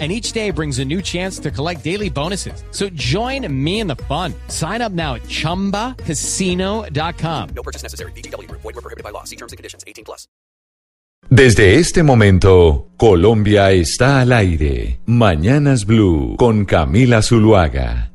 and each day brings a new chance to collect daily bonuses. So join me in the fun. Sign up now at ChumbaCasino.com. No purchase necessary. BGW. Void were prohibited by law. See terms and conditions. 18 plus. Desde este momento, Colombia está al aire. Mañanas Blue con Camila Zuluaga.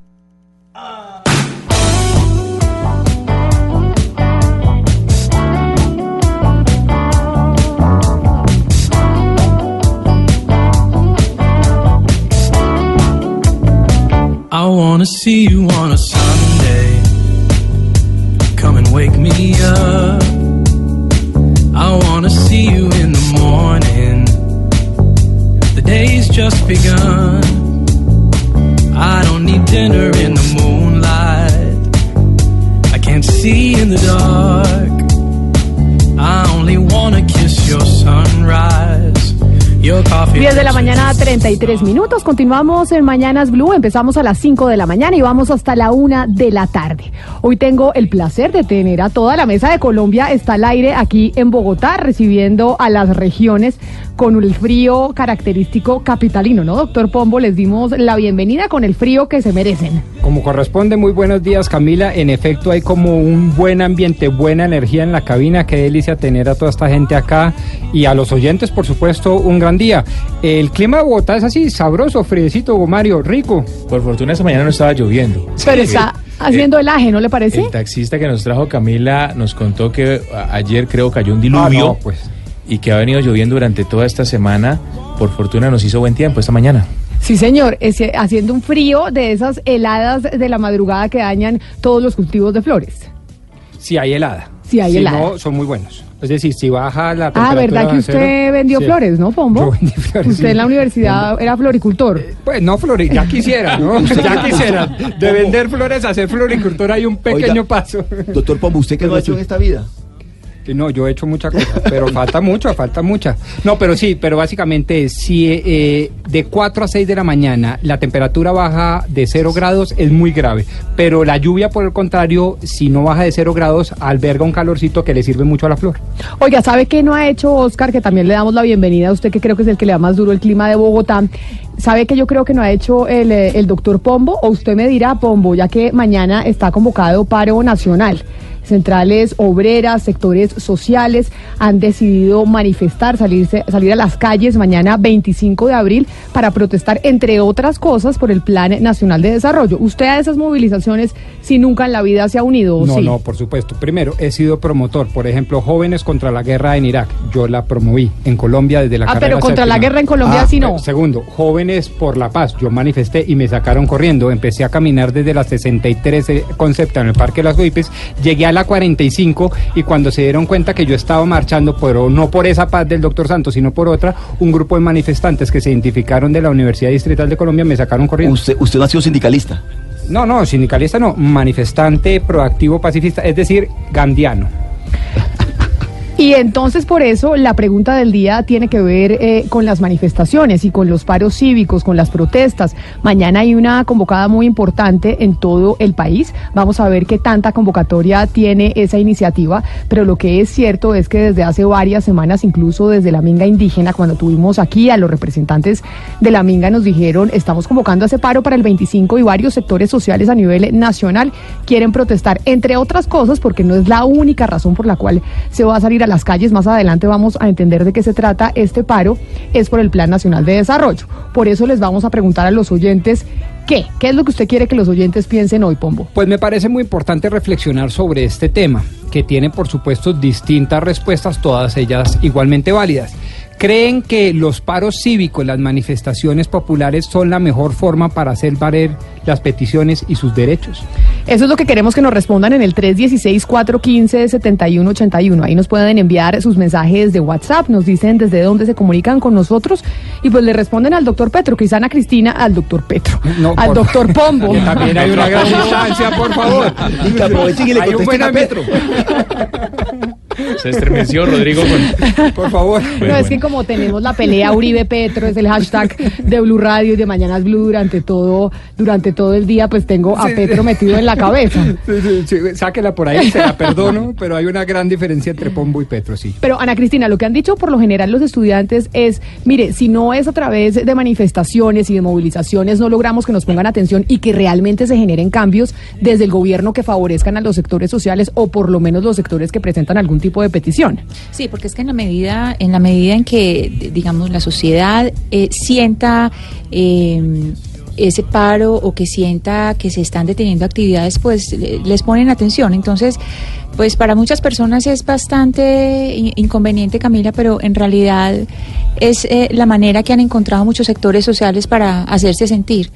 Wanna see you on a Sunday. Come and wake me up. I wanna see you in the morning. The day's just begun. I don't need dinner in the moonlight. I can't see in the dark. I only wanna kiss your sunrise. 10 de la mañana, 33 minutos. Continuamos en Mañanas Blue. Empezamos a las 5 de la mañana y vamos hasta la 1 de la tarde. Hoy tengo el placer de tener a toda la mesa de Colombia. Está al aire aquí en Bogotá, recibiendo a las regiones con el frío característico capitalino, ¿no? Doctor Pombo, les dimos la bienvenida con el frío que se merecen. Como corresponde, muy buenos días, Camila. En efecto, hay como un buen ambiente, buena energía en la cabina. Qué delicia tener a toda esta gente acá y a los oyentes, por supuesto, un gran día. El clima de Bogotá es así, sabroso, friecito, Mario, rico. Por fortuna esta mañana no estaba lloviendo. Pero está haciendo el aje, ¿no le parece? El taxista que nos trajo Camila nos contó que ayer creo cayó un diluvio. Ah, pues. Y que ha venido lloviendo durante toda esta semana. Por fortuna nos hizo buen tiempo esta mañana. Sí, señor, haciendo un frío de esas heladas de la madrugada que dañan todos los cultivos de flores. Sí, hay helada. Sí, hay si helada. no, son muy buenos. Es decir, si baja la temperatura... Ah, ¿verdad que usted vendió Sí. flores, no, Pombo? Yo vendí flores, Usted sí. en la universidad era floricultor. Pues no, flores, ya quisiera, ¿no? Ya quisiera. De vender flores a ser floricultor hay un pequeño Oiga. paso. Doctor Pombo, ¿usted qué no ha hecho en esta vida? No, yo he hecho muchas cosas, pero falta mucho, falta mucha. No, pero sí, pero básicamente si eh, de 4 a 6 de la mañana la temperatura baja de 0 grados es muy grave, pero la lluvia por el contrario, si no baja de 0 grados, alberga un calorcito que le sirve mucho a la flor. Oiga, ¿sabe qué no ha hecho Oscar? Que también le damos la bienvenida a usted, que creo que es el que le da más duro el clima de Bogotá. ¿Sabe que yo creo que no ha hecho el, eh, el doctor Pombo? O usted me dirá, Pombo, ya que mañana está convocado paro nacional. Centrales obreras, sectores sociales han decidido manifestar, salirse, salir a las calles mañana 25 de abril para protestar, entre otras cosas, por el Plan Nacional de Desarrollo. ¿Usted a esas movilizaciones, si nunca en la vida se ha unido? No, sí? no, por supuesto. Primero, he sido promotor, por ejemplo, Jóvenes contra la Guerra en Irak. Yo la promoví en Colombia desde la Ah, pero contra la guerra en Colombia Ah, sí no. eh, Segundo, Jóvenes por la Paz. Yo manifesté y me sacaron corriendo. Empecé a caminar desde la 63 eh, Concepta en el Parque de las Huipes. Llegué a la 45 y cuando se dieron cuenta que yo estaba marchando, pero no por esa paz del doctor Santos, sino por otra, un grupo de manifestantes que se identificaron de la Universidad Distrital de Colombia me sacaron corriendo. Usted, usted no ha sido sindicalista. No, no, sindicalista no, manifestante, proactivo, pacifista, es decir, gandiano. Y entonces por eso la pregunta del día tiene que ver eh, con las manifestaciones y con los paros cívicos, con las protestas. Mañana hay una convocada muy importante en todo el país. Vamos a ver qué tanta convocatoria tiene esa iniciativa, pero lo que es cierto es que desde hace varias semanas, incluso desde la Minga Indígena, cuando tuvimos aquí a los representantes de la Minga, nos dijeron, estamos convocando a ese paro para el 25 y varios sectores sociales a nivel nacional quieren protestar, entre otras cosas, porque no es la única razón por la cual se va a salir a las calles. Más adelante vamos a entender de qué se trata este paro. Es por el Plan Nacional de Desarrollo. Por eso les vamos a preguntar a los oyentes qué, qué es lo que usted quiere que los oyentes piensen hoy, Pombo. Pues me parece muy importante reflexionar sobre este tema, que tiene por supuesto distintas respuestas, todas ellas igualmente válidas. ¿Creen que los paros cívicos, las manifestaciones populares son la mejor forma para hacer valer las peticiones y sus derechos? Eso es lo que queremos que nos respondan en el 316-415-7181. Ahí nos pueden enviar sus mensajes de WhatsApp, nos dicen desde dónde se comunican con nosotros y pues le responden al doctor Petro, quizá Ana Cristina, al doctor Petro, No, al por- doctor Pombo. Que también hay una gran distancia, por favor. Y que aprovechen y le Hay un buen a. Petro. Se estremeció Rodrigo con... Por favor. no, Bueno, es que como tenemos la pelea Uribe Petro, es el hashtag de Blue Radio y de Mañanas Blue durante todo, durante todo el día, pues tengo a Petro metido en la cabeza. Sí, sí, sí, sáquela por ahí, se la perdono, pero hay una gran diferencia entre Pombo y Petro, sí. Pero Ana Cristina, lo que han dicho por lo general los estudiantes es, mire, si no es a través de manifestaciones y de movilizaciones, no logramos que nos pongan atención y que realmente se generen cambios desde el gobierno que favorezcan a los sectores sociales o por lo menos los sectores que presentan algún tipo de petición. Sí, porque es que en la medida, en la medida en que, digamos, la sociedad eh, sienta eh, ese paro o que sienta que se están deteniendo actividades, pues le- les ponen atención. Entonces, pues para muchas personas es bastante in- inconveniente, Camila, pero en realidad es eh, la manera que han encontrado muchos sectores sociales para hacerse sentir.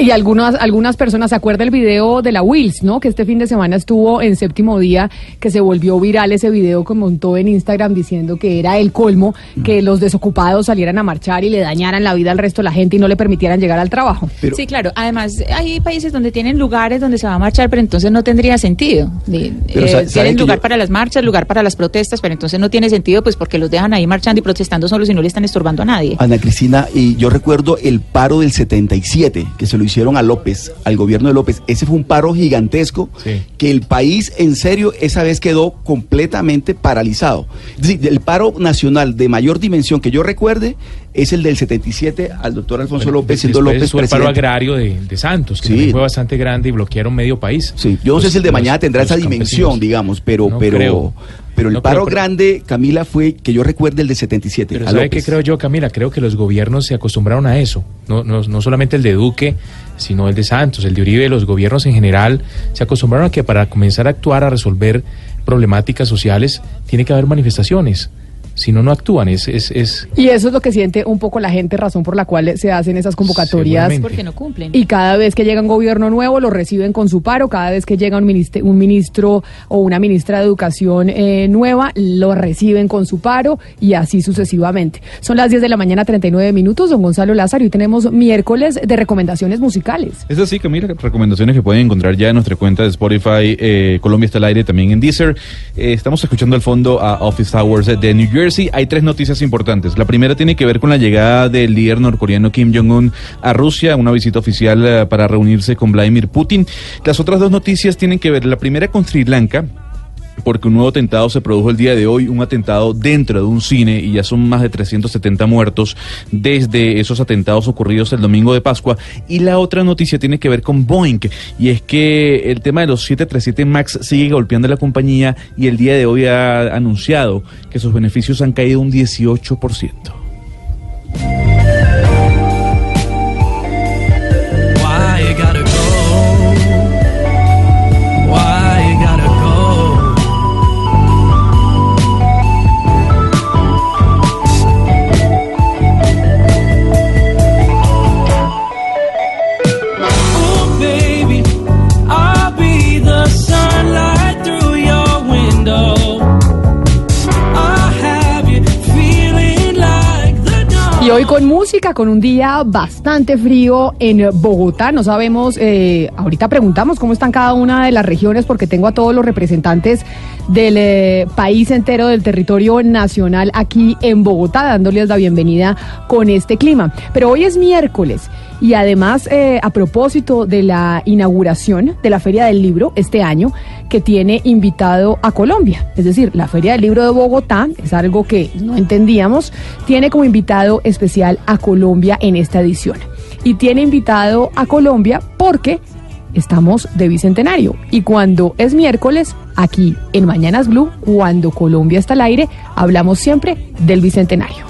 Y algunas, algunas personas, ¿se acuerda el video de la Wills, no? Que este fin de semana estuvo en séptimo día, que se volvió viral ese video que montó en Instagram diciendo que era el colmo que los desocupados salieran a marchar y le dañaran la vida al resto de la gente y no le permitieran llegar al trabajo. Pero- sí, claro. Además, hay países donde tienen lugares donde se va a marchar, pero entonces no tendría sentido. Eh, sa- ¿saben tienen lugar yo- para las marchas, lugar para las protestas, pero entonces no tiene sentido, pues porque los dejan ahí marchando y protestando solos y no le están estorbando a nadie. Ana Cristina, y yo recuerdo el paro del 77, que se lo hicieron a López, al gobierno de López. Ese fue un paro gigantesco Sí. que el país, en serio, esa vez quedó completamente paralizado. Es decir, el paro nacional de mayor dimensión que yo recuerde es el del 77 al doctor Alfonso Bueno, López, siendo López el paro agrario de, de Santos, que Sí. fue bastante grande y bloquearon medio país. Sí, yo no sé Los- si el de los- mañana tendrá esa dimensión, campesinos. digamos, pero, No pero, creo. Pero el No paro pero- grande, Camila, fue que yo recuerde el de 77. Pero a ¿sabe qué creo yo, Camila? Creo que los gobiernos se acostumbraron a eso. No, no, no solamente el de Duque, sino el de Santos, el de Uribe, los gobiernos en general se acostumbraron a que para comenzar a actuar, a resolver problemáticas sociales, tiene que haber manifestaciones. Si no, no actúan. Es, es, es Y eso es lo que siente un poco la gente, razón por la cual se hacen esas convocatorias. Porque no cumplen. Y cada vez que llega un gobierno nuevo lo reciben con su paro, cada vez que llega un, ministro, un ministro o una ministra de Educación eh, nueva, lo reciben con su paro y así sucesivamente. Son las 10 de la mañana, 39 minutos, don Gonzalo Lázaro, y hoy tenemos miércoles de recomendaciones musicales. Es así, Camila, recomendaciones que pueden encontrar ya en nuestra cuenta de Spotify, eh, Colombia está al aire, también en Deezer. Eh, estamos escuchando al fondo a Office Hours de New Jersey. Hay tres noticias importantes. La primera tiene que ver con la llegada del líder norcoreano Kim Jong-un a Rusia, una visita oficial eh, para reunirse con Vladimir Putin. Las otras dos noticias tienen que ver, la primera con Sri Lanka, porque un nuevo atentado se produjo el día de hoy, un atentado dentro de un cine y ya son más de 370 muertos desde esos atentados ocurridos el domingo de Pascua. Y la otra noticia tiene que ver con Boeing y es que el tema de los 737 MAX sigue golpeando a la compañía y el día de hoy ha anunciado que sus beneficios han caído un 18%. Con música, con un día bastante frío en Bogotá. No sabemos, eh, ahorita preguntamos cómo están cada una de las regiones porque tengo a todos los representantes del eh, país entero, del territorio nacional aquí en Bogotá, dándoles la bienvenida con este clima. Pero hoy es miércoles y además eh, a propósito de la inauguración de la Feria del Libro este año, que tiene invitado a Colombia. Es decir, la Feria del Libro de Bogotá es algo que no entendíamos, tiene como invitado especial a Colombia en esta edición. Y tiene invitado a Colombia porque estamos de bicentenario. Y cuando es miércoles, aquí en Mañanas Blue, cuando Colombia está al aire, hablamos siempre del bicentenario.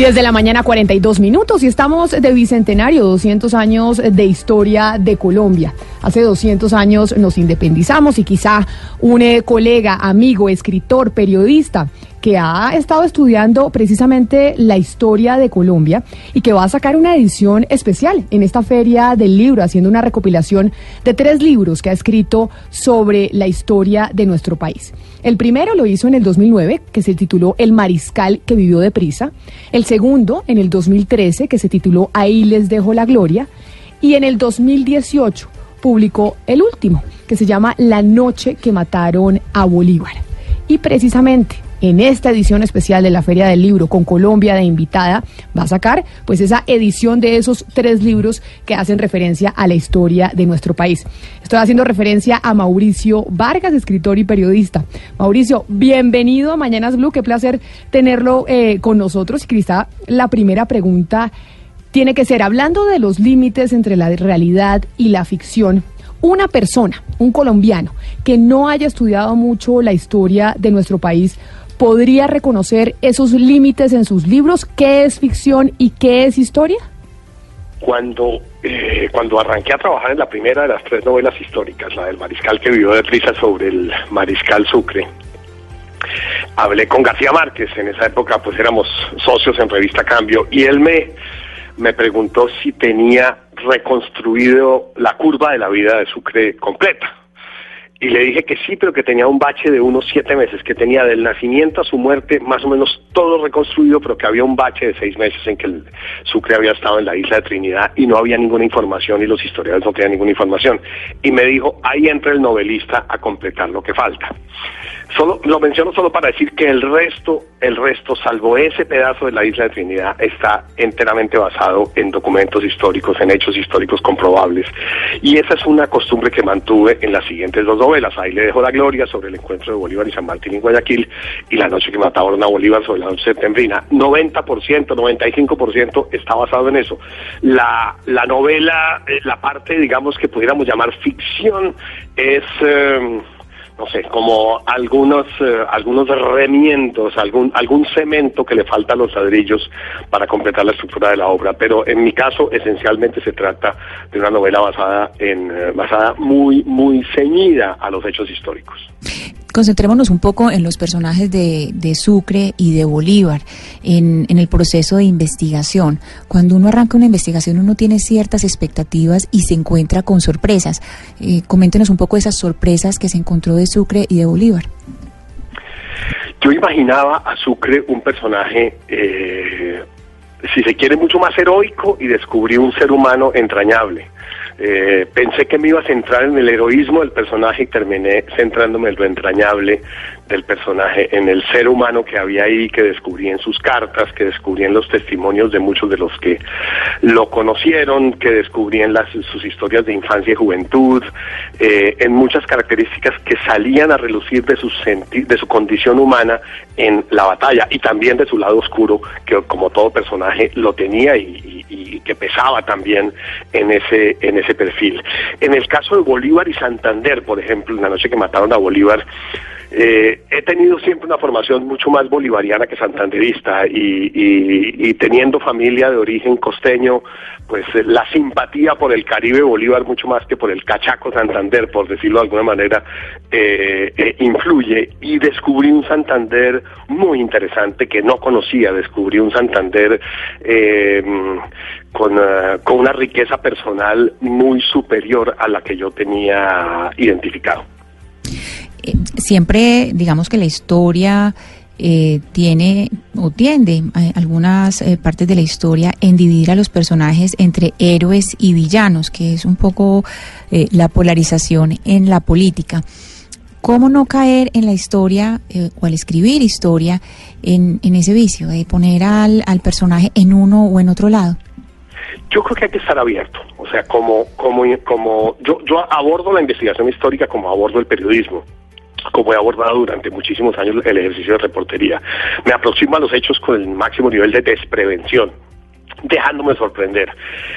10 de la mañana, 42 minutos, y estamos de bicentenario, 200 años de historia de Colombia. Hace 200 años nos independizamos y quizá un eh, colega, amigo, escritor, periodista que ha estado estudiando precisamente la historia de Colombia y que va a sacar una edición especial en esta feria del libro, haciendo una recopilación de tres libros que ha escrito sobre la historia de nuestro país. El primero lo hizo en el 2009, que se tituló El Mariscal que vivió deprisa. El segundo, en el 2013, que se tituló Ahí les dejo la gloria. Y en el 2018 publicó el último, que se llama La noche que mataron a Bolívar. Y precisamente en esta edición especial de la Feria del Libro con Colombia de invitada va a sacar pues esa edición de esos tres libros que hacen referencia a la historia de nuestro país. Estoy haciendo referencia a Mauricio Vargas, escritor y periodista. Mauricio, bienvenido a Mañanas Blue, qué placer tenerlo eh, con nosotros. Y Crista, la primera pregunta tiene que ser, hablando de los límites entre la realidad y la ficción, una persona, un colombiano, que no haya estudiado mucho la historia de nuestro país, podría reconocer esos límites en sus libros? ¿Qué es ficción y qué es historia? Cuando, eh, cuando arranqué a trabajar en la primera de las tres novelas históricas, la del mariscal que vivió de prisa sobre el mariscal Sucre, hablé con García Márquez, en esa época pues éramos socios en Revista Cambio, y él me, me preguntó si tenía reconstruido la curva de la vida de Sucre completa. Y le dije que sí, pero que tenía un bache de unos siete meses, que tenía del nacimiento a su muerte más o menos todo reconstruido, pero que había un bache de seis meses en que el Sucre había estado en la isla de Trinidad y no había ninguna información y los historiadores no tenían ninguna información. Y me dijo, ahí entra el novelista a completar lo que falta. Solo, lo menciono solo para decir que el resto, el resto, salvo ese pedazo de la isla de Trinidad, está enteramente basado en documentos históricos, en hechos históricos comprobables. Y esa es una costumbre que mantuve en las siguientes dos novelas. Ahí le dejo la gloria sobre el encuentro de Bolívar y San Martín en Guayaquil y la noche que mataron a Bolívar sobre la noche septembrina. 90%, 95% está basado en eso. La, la novela, eh, la parte, digamos, que pudiéramos llamar ficción, es... Eh, no sé, como algunos, eh, algunos remiendos, algún, algún cemento que le falta a los ladrillos para completar la estructura de la obra. Pero en mi caso, esencialmente se trata de una novela basada en, eh, basada muy, muy ceñida a los hechos históricos. Concentrémonos un poco en los personajes de, de Sucre y de Bolívar, en, en, el proceso de investigación. Cuando uno arranca una investigación, uno tiene ciertas expectativas y se encuentra con sorpresas. Eh, coméntenos un poco esas sorpresas que se encontró de Sucre y de Bolívar. Yo imaginaba a Sucre un personaje, eh, si se quiere, mucho más heroico y descubrí un ser humano entrañable eh, pensé que me iba a centrar en el heroísmo del personaje y terminé centrándome en lo entrañable del personaje, en el ser humano que había ahí, que descubrí en sus cartas, que descubrí en los testimonios de muchos de los que lo conocieron, que descubrí en las, sus historias de infancia y juventud, eh, en muchas características que salían a relucir de su, de su condición humana en la batalla y también de su lado oscuro, que como todo personaje lo tenía y, y, y que pesaba también en ese, en ese perfil. En el caso de Bolívar y Santander, por ejemplo, en la noche que mataron a Bolívar, eh, he tenido siempre una formación mucho más bolivariana que santanderista y, teniendo familia de origen costeño, pues eh, la simpatía por el Caribe Bolívar mucho más que por el Cachaco Santander, por decirlo de alguna manera, eh, eh, influye. Y descubrí un Santander muy interesante que no conocía, descubrí un Santander con, con una riqueza personal muy superior a la que yo tenía identificado siempre, digamos que la historia eh, tiene o tiende a algunas eh, partes de la historia en dividir a los personajes entre héroes y villanos, que es un poco eh, la polarización en la política. ¿Cómo no caer en la historia o al escribir historia en, en ese vicio de poner al, al personaje en uno o en otro lado? yo creo que hay que estar abierto. O sea, como, como, como yo, yo abordo la investigación histórica como abordo el periodismo como he abordado durante muchísimos años el ejercicio de reportería. Me aproximo a los hechos con el máximo nivel de desprevención. dejándome sorprender.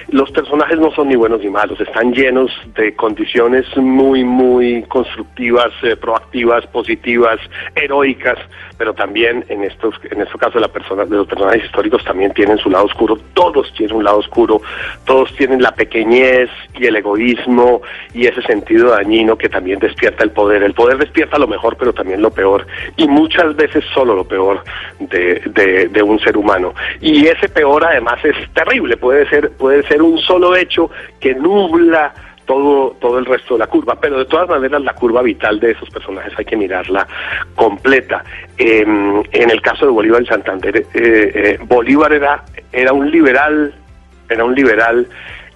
Los personajes no son ni buenos ni malos, están llenos de condiciones muy, muy constructivas, eh, proactivas, positivas, heroicas, pero también en estos, en este caso de, la persona, de los personajes históricos también tienen su lado oscuro, todos tienen un lado oscuro, todos tienen la pequeñez y el egoísmo y ese sentido dañino que también despierta el poder. El poder despierta lo mejor, pero también lo peor, y muchas veces solo lo peor de, de, de un ser humano. Y ese peor además es terrible, puede ser, puede ser un solo hecho que nubla todo, todo el resto de la curva, pero de todas maneras la curva vital de esos personajes hay que mirarla completa. en el caso de Bolívar y Santander, eh, eh, Bolívar era, era un liberal, era un liberal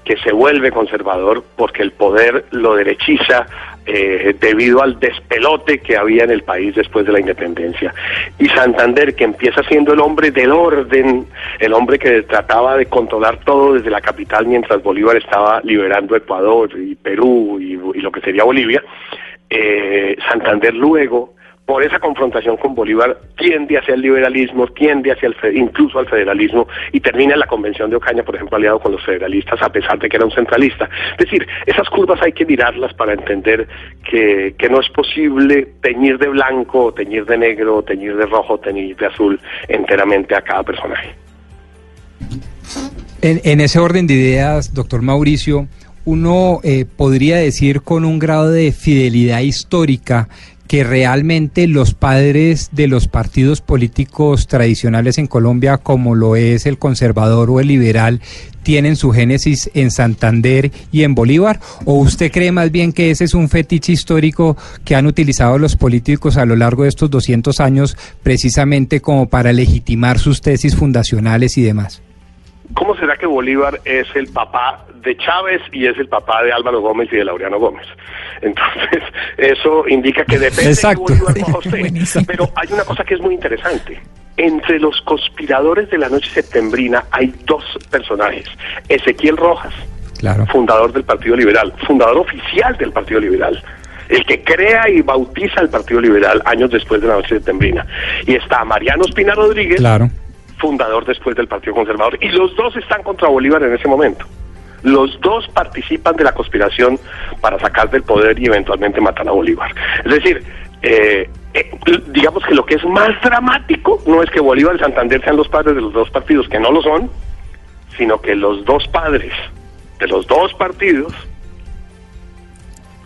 que se vuelve conservador porque el poder lo derechiza eh, debido al despelote que había en el país después de la independencia. Y Santander, que empieza siendo el hombre del orden, el hombre que trataba de controlar todo desde la capital mientras Bolívar estaba liberando Ecuador y Perú y, lo que sería Bolivia, eh, Santander luego por esa confrontación con Bolívar tiende hacia el liberalismo, tiende hacia el incluso al federalismo y termina en la convención de Ocaña, por ejemplo, aliado con los federalistas a pesar de que era un centralista. Es decir, esas curvas hay que mirarlas para entender que, que no es posible teñir de blanco, teñir de negro, teñir de rojo, teñir de azul enteramente a cada personaje. En, ese orden de ideas, doctor Mauricio, uno eh, podría decir con un grado de fidelidad histórica que realmente los padres de los partidos políticos tradicionales en Colombia, como lo es el conservador o el liberal, tienen su génesis en Santander y en Bolívar? ¿O usted cree más bien que ese es un fetiche histórico que han utilizado los políticos a lo largo de estos 200 años precisamente como para legitimar sus tesis fundacionales y demás? ¿Cómo será que Bolívar es el papá de Chávez y es el papá de Álvaro Gómez y de Laureano Gómez? Entonces, eso indica que depende Exacto. de Bolívar coja usted. Pero hay una cosa que es muy interesante. Entre los conspiradores de la noche septembrina hay dos personajes. Ezequiel Rojas, Claro. fundador del Partido Liberal, fundador oficial del Partido Liberal, el que crea y bautiza el Partido Liberal años después de la noche septembrina. Y está Mariano Espina Rodríguez, Claro. Fundador después del Partido Conservador, y los dos están contra Bolívar en ese momento. Los dos participan de la conspiración para sacar del poder y eventualmente matar a Bolívar. Es decir, eh, eh, digamos que lo que es más dramático no es que Bolívar y Santander sean los padres de los dos partidos, que no lo son, sino que los dos padres de los dos partidos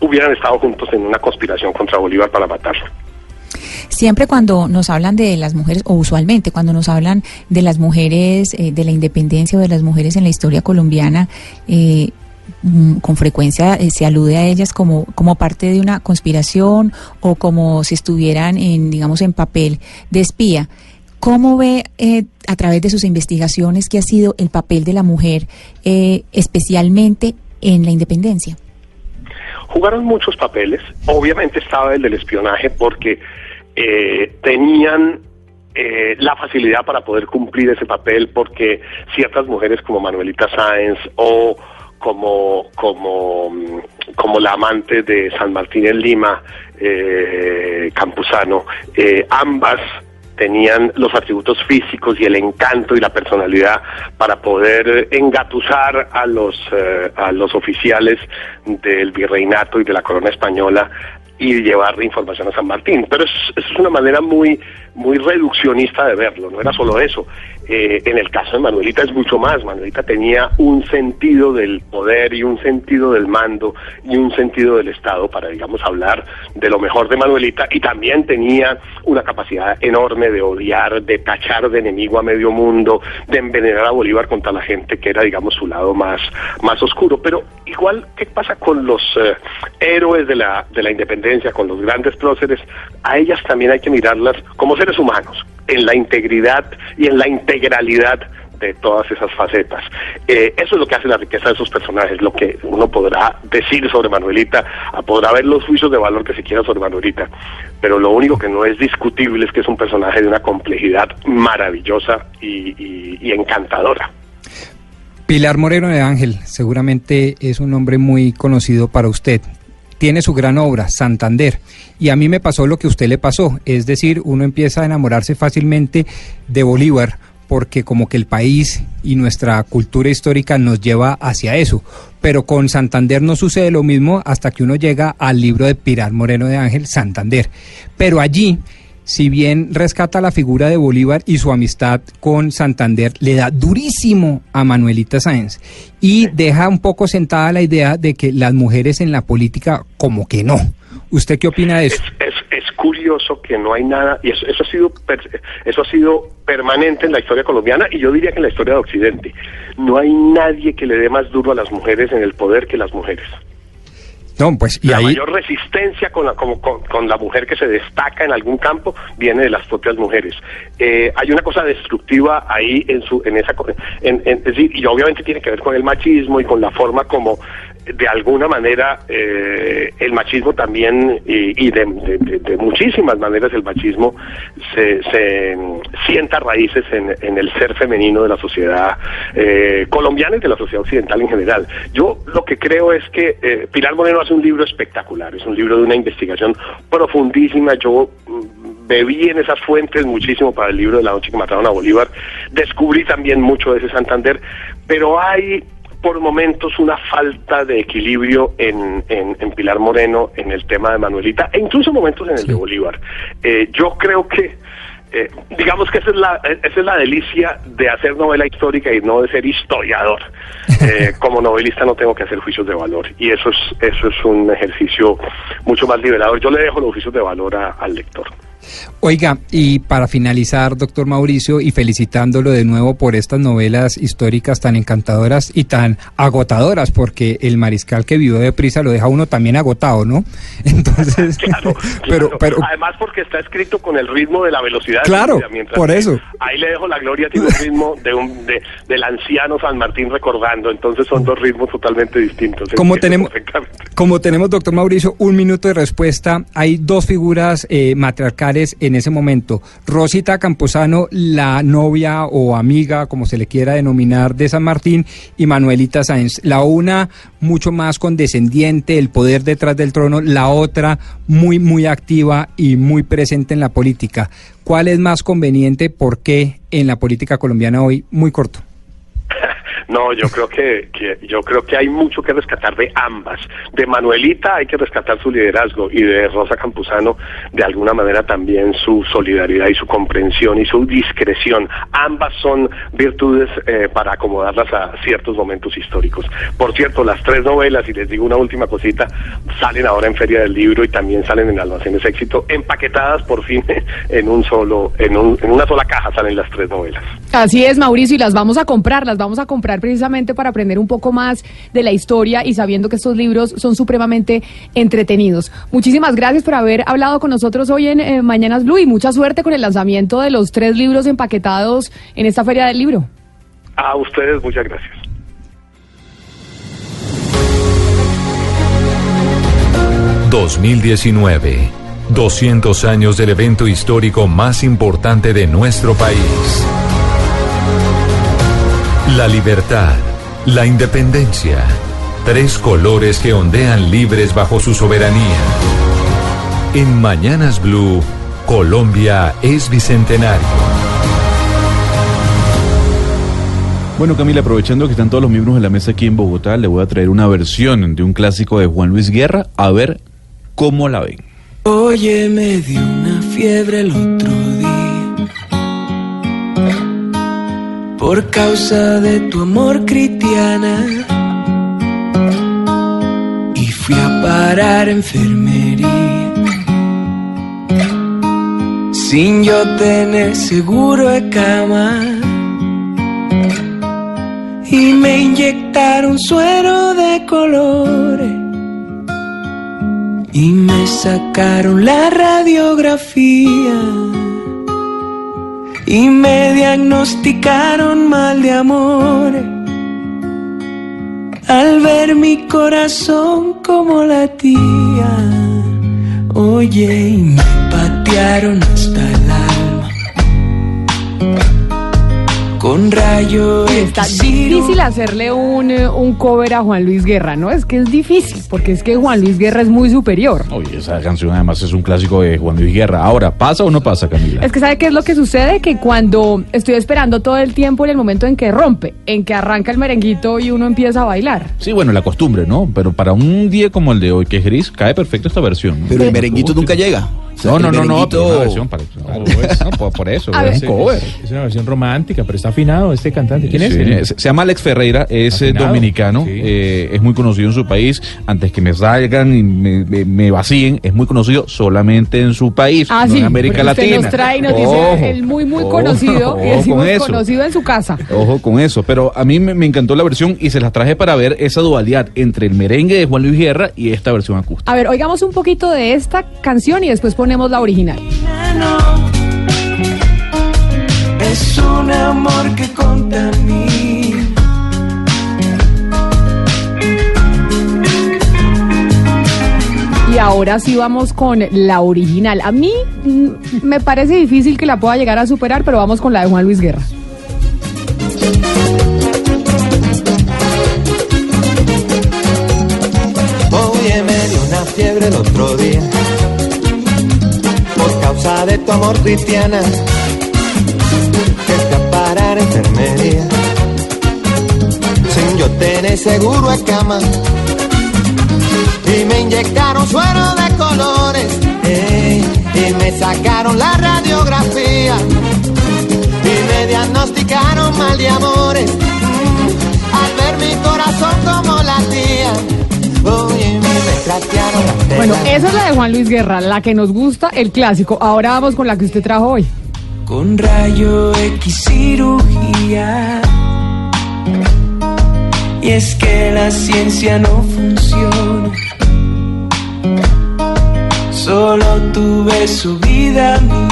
hubieran estado juntos en una conspiración contra Bolívar para matarlo. Siempre cuando nos hablan de las mujeres, o usualmente cuando nos hablan de las mujeres, eh, de la independencia o de las mujeres en la historia colombiana, eh, mm, con frecuencia eh, se alude a ellas como, como parte de una conspiración o como si estuvieran en, digamos, en papel de espía. ¿Cómo ve eh, a través de sus investigaciones que ha sido el papel de la mujer, eh, especialmente en la independencia? Jugaron muchos papeles. Obviamente estaba el del espionaje porque eh, tenían eh, la facilidad para poder cumplir ese papel porque ciertas mujeres como Manuelita Sáenz o como como mm, como la amante de San Martín en Lima, eh, Campuzano, eh, ambas tenían los atributos físicos y el encanto y la personalidad para poder engatusar a los eh, a los oficiales del virreinato y de la corona española y llevar información a San Martín. Pero es, es una manera muy muy reduccionista de verlo, no era solo eso. Eh, en el caso de Manuelita es mucho más. Manuelita tenía un sentido del poder y un sentido del mando y un sentido del Estado para, digamos, hablar de lo mejor de Manuelita y también tenía una capacidad enorme de odiar, de tachar de enemigo a medio mundo, de envenenar a Bolívar contra la gente que era, digamos, su lado más, más oscuro. Pero igual, ¿qué pasa con los eh, héroes de la, de la independencia, con los grandes próceres? A ellas también hay que mirarlas como seres humanos, en la integridad y en la de todas esas facetas. Eh, eso es lo que hace la riqueza de esos personajes, lo que uno podrá decir sobre Manuelita, ah, podrá ver los juicios de valor que se quiera sobre Manuelita, pero lo único que no es discutible es que es un personaje de una complejidad maravillosa y, y- y encantadora. Pilar Moreno de Ángel, seguramente es un nombre muy conocido para usted. Tiene su gran obra, Santander, y a mí me pasó lo que a usted le pasó, es decir, uno empieza a enamorarse fácilmente de Bolívar porque como que el país y nuestra cultura histórica nos lleva hacia eso. Pero con Santander no sucede lo mismo hasta que uno llega al libro de Pilar Moreno de Ángel, Santander. Pero allí, si bien rescata la figura de Bolívar y su amistad con Santander, le da durísimo a Manuelita Sáenz y deja un poco sentada la idea de que las mujeres en la política como que no. ¿Usted qué opina de eso? Es, es, es curioso que no hay nada, y eso, eso, ha sido, eso ha sido permanente en la historia colombiana y yo diría que en la historia de Occidente. No hay nadie que le dé más duro a las mujeres en el poder que las mujeres. No, pues y la ahí mayor resistencia con la, como- con, con la mujer que se destaca en algún campo viene de las propias mujeres. Eh, hay una cosa destructiva ahí en su, en esa, en, en- es decir, y obviamente tiene que ver con el machismo y con la forma como de alguna manera eh, el machismo también y, y de, de- de- de muchísimas maneras el machismo se, se sienta raíces en, en el ser femenino de la sociedad eh, colombiana y de la sociedad occidental en general. Yo lo que creo es que eh, Pilar Moreno hace un libro espectacular, es un libro de una investigación profundísima. Yo mm, bebí en esas fuentes muchísimo para el libro de la noche que mataron a Bolívar. Descubrí también mucho de ese Santander, pero hay por momentos una falta de equilibrio en, en, en Pilar Moreno, en el tema de Manuelita, e incluso momentos en el de Bolívar. Eh, yo creo que, eh, digamos que esa es, la, esa es la delicia de hacer novela histórica y no de ser historiador. Eh, como novelista no tengo que hacer juicios de valor y eso es, eso es un ejercicio mucho más liberador. Yo le dejo los juicios de valor a- al lector. Oiga, y para finalizar, doctor Mauricio, y felicitándolo de nuevo por estas novelas históricas tan encantadoras y tan agotadoras, porque el mariscal que vivió deprisa lo deja uno también agotado, ¿no? Entonces, Claro, pero, claro. pero, además porque está escrito con el ritmo de la velocidad. de Claro, la vida, mientras por eso. Ahí le dejo la gloria, tiene un ritmo de un, de, del anciano San Martín recordando, entonces son dos ritmos totalmente distintos. como tenemos, como tenemos, doctor Mauricio, un minuto de respuesta, hay dos figuras eh, matriarcales en ese momento. Rosita Camposano, la novia o amiga, como se le quiera denominar, de San Martín, y Manuelita Sáenz. La una mucho más condescendiente, el poder detrás del trono, la otra muy, muy activa y muy presente en la política. ¿Cuál es más conveniente? ¿Por qué en la política colombiana hoy? Muy corto. No, yo creo que, yo creo que hay mucho que rescatar de ambas. De Manuelita hay que rescatar su liderazgo y de Rosa Campuzano de alguna manera también su solidaridad y su comprensión y su discreción. Ambas son virtudes eh, para acomodarlas a ciertos momentos históricos. Por cierto, las tres novelas, y les digo una última cosita, salen ahora en Feria del Libro y también salen en Almacenes Éxito, empaquetadas por fin en un solo, en, un- en una sola caja salen las tres novelas. Así es, Mauricio, y las vamos a comprar, las vamos a comprar precisamente para aprender un poco más de la historia y sabiendo que estos libros son supremamente entretenidos. Muchísimas gracias por haber hablado con nosotros hoy en eh, Mañanas Blue y mucha suerte con el lanzamiento de los tres libros empaquetados en esta Feria del Libro. A ustedes muchas gracias. ...2019... ...200 años del evento histórico más importante de nuestro país... La libertad... ...la independencia... ...tres colores que ondean libres bajo su soberanía... En Mañanas Blue... ...Colombia es bicentenario... Bueno, Camila, aprovechando que están todos los miembros de la mesa aquí en Bogotá, le voy a traer una versión de un clásico de Juan Luis Guerra, a ver cómo la ven. Oye, me dio una fiebre el otro día. Por causa de tu amor, Cristiana. Y fui a parar enfermería. Sin yo tener seguro de cama. Y me inyectaron suero de colores y me sacaron la radiografía y me diagnosticaron mal de amor. Al ver mi corazón como latía oye y me patearon hasta el con rayo Está difícil hacerle un, un cover a Juan Luis Guerra, ¿no? Es que es difícil, porque es que Juan Luis Guerra es muy superior. Oye, esa canción además es un clásico de Juan Luis Guerra. Ahora, ¿pasa o no pasa, Camila? Es que ¿sabe qué es lo que sucede? Que cuando estoy esperando todo el tiempo en el momento en que rompe, en que arranca el merenguito y uno empieza a bailar. Sí, bueno, la costumbre, ¿no? Pero para un día como el de hoy, que es gris, cae perfecto esta versión. Pero el merenguito nunca llega. No, no, no, no, pero una versión para... No, por, por eso, A es una versión romántica, pero está afinado este cantante. ¿Quién es? Sí, es- Se llama Alex Ferreira, es eh, Afinado, dominicano, sí. eh, es muy conocido en su país. Antes que me salgan y me, me- me vacíen, es muy conocido solamente en su país, Ah, no sí, en América usted Latina. nos trae y nos dice el muy, muy ojo, conocido, y ojo decimos con eso. conocido en su casa. Ojo con eso, pero a mí me, me encantó la versión y se las traje para ver esa dualidad entre el merengue de Juan Luis Guerra y esta versión acústica. A ver, oigamos un poquito de esta canción y después ponemos la original. Es un amor que contamina. Y ahora sí vamos con la original. A mí mm, me parece difícil que la pueda llegar a superar, pero vamos con la de Juan Luis Guerra. Oye, me dio una fiebre el otro día causa de tu amor cristiana que fui a enfermería. Sin yo tener seguro a y me inyectaron suero de colores ey, y me sacaron la radiografía. Y me diagnosticaron mal de amores al ver mi corazón como latía Bueno, esa es la de Juan Luis Guerra, la que nos gusta, el clásico. Ahora vamos con la que usted trajo hoy. con rayo X cirugía. Y es que la ciencia no funciona. Solo tuve su vida mía.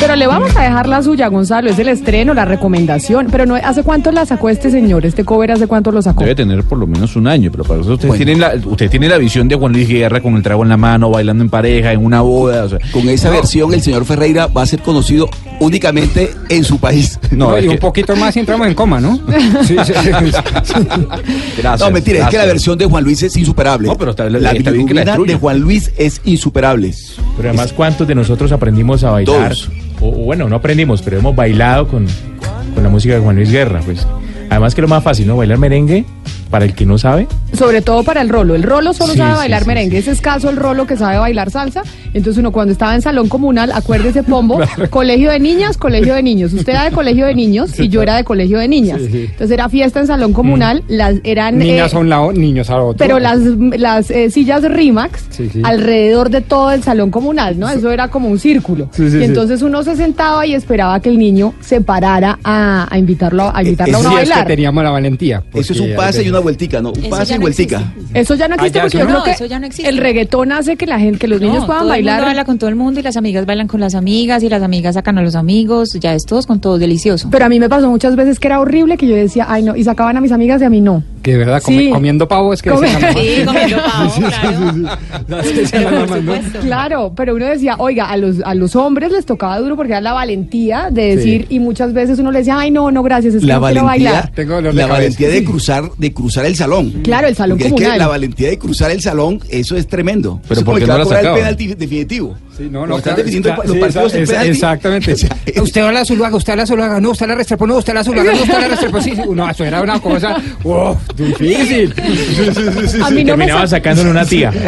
Pero le vamos a dejar la suya, Gonzalo. Es el estreno, la recomendación. Pero no, ¿hace cuánto la sacó este señor? Este cover, ¿hace cuánto lo sacó? Debe tener por lo menos un año, pero para eso usted, Bueno. tiene la, usted tiene la visión de Juan Luis Guerra con el trago en la mano, bailando en pareja, en una boda. O sea, Con esa no, versión, el señor Ferreira va a ser conocido únicamente en su país. No, y un que- poquito más y entramos en coma, ¿no? Sí, sí, sí. Gracias, No, mentira, es que la versión de Juan Luis es insuperable. No, pero está- la está bien que la de Juan Luis es insuperable. Pero además, ¿cuántos de nosotros aprendimos a bailar? Todos. O, bueno, no aprendimos, pero hemos bailado con, con la música de Juan Luis Guerra. Pues. Además que lo más fácil, ¿no? Bailar merengue, para el que no sabe. Sobre todo para el rolo. El rolo solo Sí, sabe sí, bailar sí, merengue. Es escaso el rolo que sabe bailar salsa. Entonces uno cuando estaba en salón comunal, acuérdese, Pombo, colegio de niñas, colegio de niños. Usted era de colegio de niños y yo era de colegio de niñas. Sí, sí. Entonces era fiesta en salón comunal. Las eran Niñas eh, a un lado, niños a otro. pero las, las eh, sillas Rimax Sí, sí. alrededor de todo el salón comunal, ¿no? Eso era como un círculo. Sí, sí, y sí. entonces uno se sentaba y esperaba que el niño se parara a, a invitarlo, a invitarlo a uno a es que bailar. teníamos la valentía. Eso es un pase y una vueltica, ¿no? Un Eso pase y no vueltica. Eso ya no existe Ah, porque eso yo no. creo que eso ya no existe. el reggaetón hace que la gente, que los niños puedan todo el mundo bailar. baila con todo el mundo y las amigas bailan con las amigas y las amigas sacan a los amigos, ya es todos con todos, delicioso. Pero a mí me pasó muchas veces que era horrible que yo decía, ay no, y sacaban a mis amigas y a mí no. Que de verdad, comi- Sí. comiendo pavo es que Come- decía la mamá. Sí, comiendo pavo, claro. La pero uno decía, oiga, a los, a los hombres les tocaba duro porque era la valentía de decir, y muchas veces uno le decía, ay no, no, gracias, es que La no quiero valentía, bailar. Tengo dolor de la cabeza. valentía de cruzar, de cruzar el salón. Claro, el salón Porque es que la valentía de cruzar el salón, eso es tremendo. Pero Eso es ¿por como qué el que no la cobrar el sacaba? penalti definitivo. Sí, no, no, están claro, definiendo claro, los sí, partidos. Exactamente. O sea, es- Usted habla Zuluaga, usted habla Zuluaga, no, usted la Restrepo, no, usted la Zuluaga, no, usted la Restrepo. Sí, sí, no, eso era una cosa, difícil. A mí no me Terminaba sa- sacándole una tía.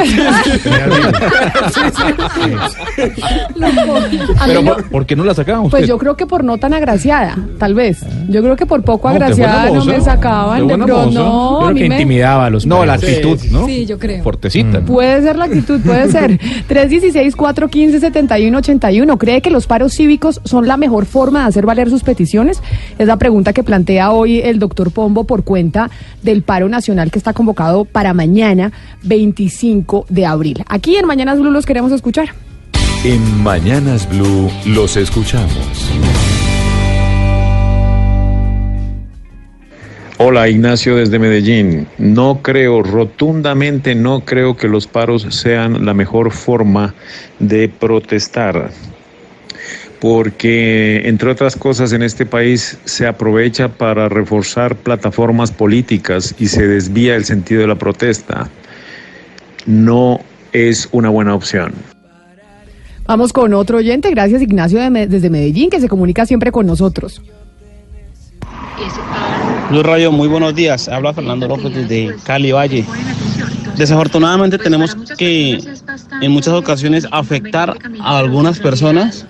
a Pero no- ¿por, qué no la sacaban Pues yo creo que por no tan agraciada, tal vez. Yo creo que por poco agraciada no me sacaban. de pronto, no, Yo a creo que intimidaba a los No, la actitud, ¿no? Sí, yo creo. Fortecita. Puede ser la actitud, puede ser. 316-415-7181. ¿Cree que los paros cívicos son la mejor forma de hacer valer sus peticiones? Es la pregunta que plantea hoy el doctor Pombo por cuenta del paro nacional que está convocado para mañana, 25 de abril. Aquí en Mañanas Blue los queremos escuchar. En Mañanas Blue los escuchamos. Hola Ignacio desde Medellín. No creo, rotundamente no creo que los paros sean la mejor forma de protestar. porque entre otras cosas en este país se aprovecha para reforzar plataformas políticas y se desvía el sentido de la protesta. No es una buena opción. Vamos con otro oyente. Gracias, Ignacio, de Me- desde Medellín, que se comunica siempre con nosotros. Blue Radio, muy buenos días. Habla Fernando López desde Cali Valle. Desafortunadamente tenemos que en muchas ocasiones afectar a algunas personas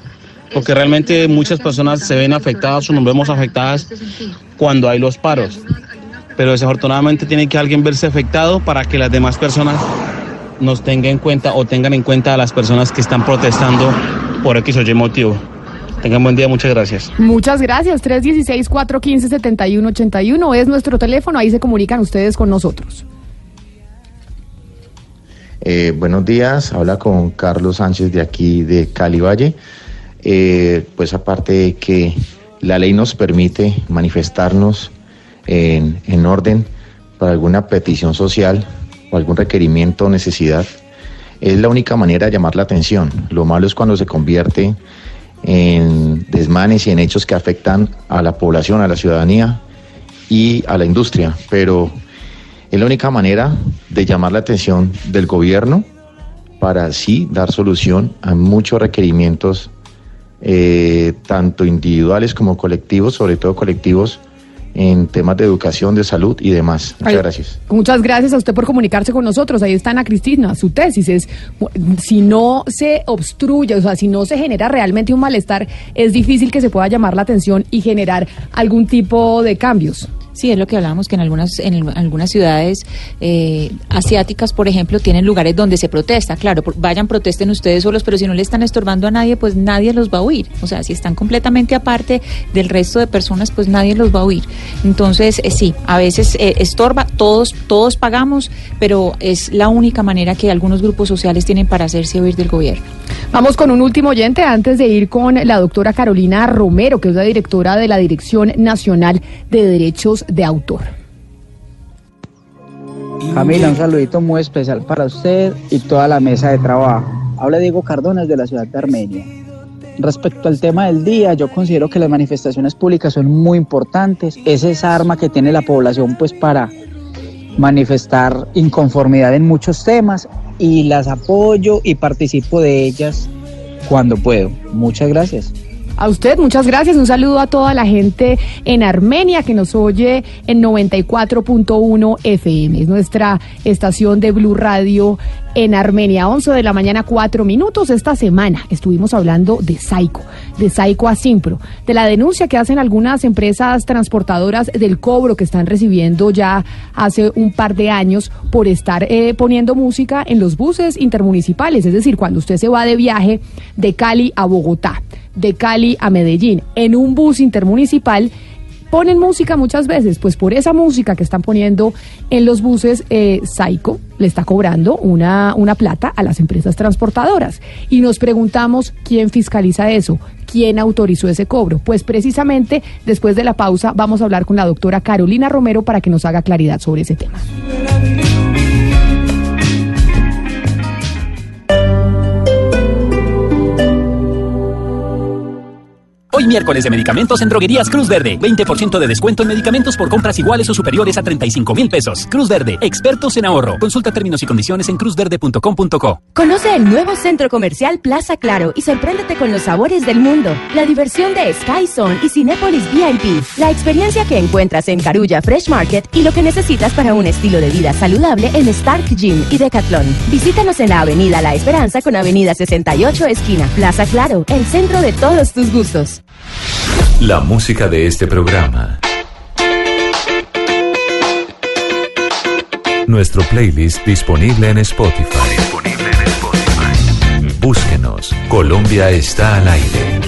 porque realmente muchas personas se ven afectadas o nos vemos afectadas cuando hay los paros. Pero desafortunadamente tiene que alguien verse afectado para que las demás personas nos tengan en cuenta o tengan en cuenta a las personas que están protestando por X o Y motivo. Tengan buen día, muchas gracias. Muchas gracias. 316-415-7181 es nuestro teléfono. Ahí se comunican ustedes con nosotros. Eh, buenos días, habla con Carlos Sánchez de aquí de Cali Valle. Eh, pues aparte de que la ley nos permite manifestarnos en, en orden para alguna petición social o algún requerimiento o necesidad, es la única manera de llamar la atención. Lo malo es cuando se convierte en desmanes y en hechos que afectan a la población, a la ciudadanía y a la industria, pero es la única manera de llamar la atención del gobierno para así dar solución a muchos requerimientos, eh, tanto individuales como colectivos, sobre todo colectivos en temas de educación, de salud y demás. Muchas Ay, gracias. Muchas gracias a usted por comunicarse con nosotros. Ahí está Ana Cristina. Su tesis es, si no se obstruye, o sea, si no se genera realmente un malestar, es difícil que se pueda llamar la atención y generar algún tipo de cambios. Sí, es lo que hablábamos, que en algunas, en algunas ciudades eh, asiáticas, por ejemplo, tienen lugares donde se protesta. Claro, vayan, protesten ustedes solos, pero si no le están estorbando a nadie, pues nadie los va a oír. O sea, si están completamente aparte del resto de personas, pues nadie los va a oír. Entonces, eh, sí, a veces eh, estorba, todos, todos pagamos, pero es la única manera que algunos grupos sociales tienen para hacerse oír del gobierno. Vamos con un último oyente antes de ir con la doctora Carolina Romero, que es la directora de la Dirección Nacional de Derechos de Autor. Camila, un saludito muy especial para usted y toda la mesa de trabajo. Habla Diego Cardones de la ciudad de Armenia. Respecto al tema del día, yo considero que las manifestaciones públicas son muy importantes. Es esa arma que tiene la población pues para manifestar inconformidad en muchos temas y las apoyo y participo de ellas cuando puedo. Muchas gracias. A usted, muchas gracias. Un saludo a toda la gente en Armenia que nos oye en 94.1 FM. Es nuestra estación de Blue Radio en Armenia. 11 de la mañana, 4 minutos. Esta semana estuvimos hablando de Saico, de Saico a Simpro, de la denuncia que hacen algunas empresas transportadoras del cobro que están recibiendo ya hace un par de años por estar eh, poniendo música en los buses intermunicipales. Es decir, cuando usted se va de viaje de Cali a Bogotá de Cali a Medellín en un bus intermunicipal ponen música muchas veces, pues por esa música que están poniendo en los buses, eh, Saico le está cobrando una, una plata a las empresas transportadoras. Y nos preguntamos quién fiscaliza eso, quién autorizó ese cobro. Pues precisamente después de la pausa vamos a hablar con la doctora Carolina Romero para que nos haga claridad sobre ese tema. Hoy miércoles de medicamentos en Droguerías Cruz Verde. 20% de descuento en medicamentos por compras iguales o superiores a 35 mil pesos. Cruz Verde, expertos en ahorro. Consulta términos y condiciones en cruzverde.com.co. Conoce el nuevo centro comercial Plaza Claro y sorpréndete con los sabores del mundo. La diversión de Sky Zone y Cinépolis VIP. La experiencia que encuentras en Carulla Fresh Market y lo que necesitas para un estilo de vida saludable en Stark Gym y Decathlon. Visítanos en la Avenida La Esperanza con Avenida 68 esquina. Plaza Claro, el centro de todos tus gustos. La música de este programa. Nuestro playlist disponible en Spotify. Búsquenos. Colombia está al aire.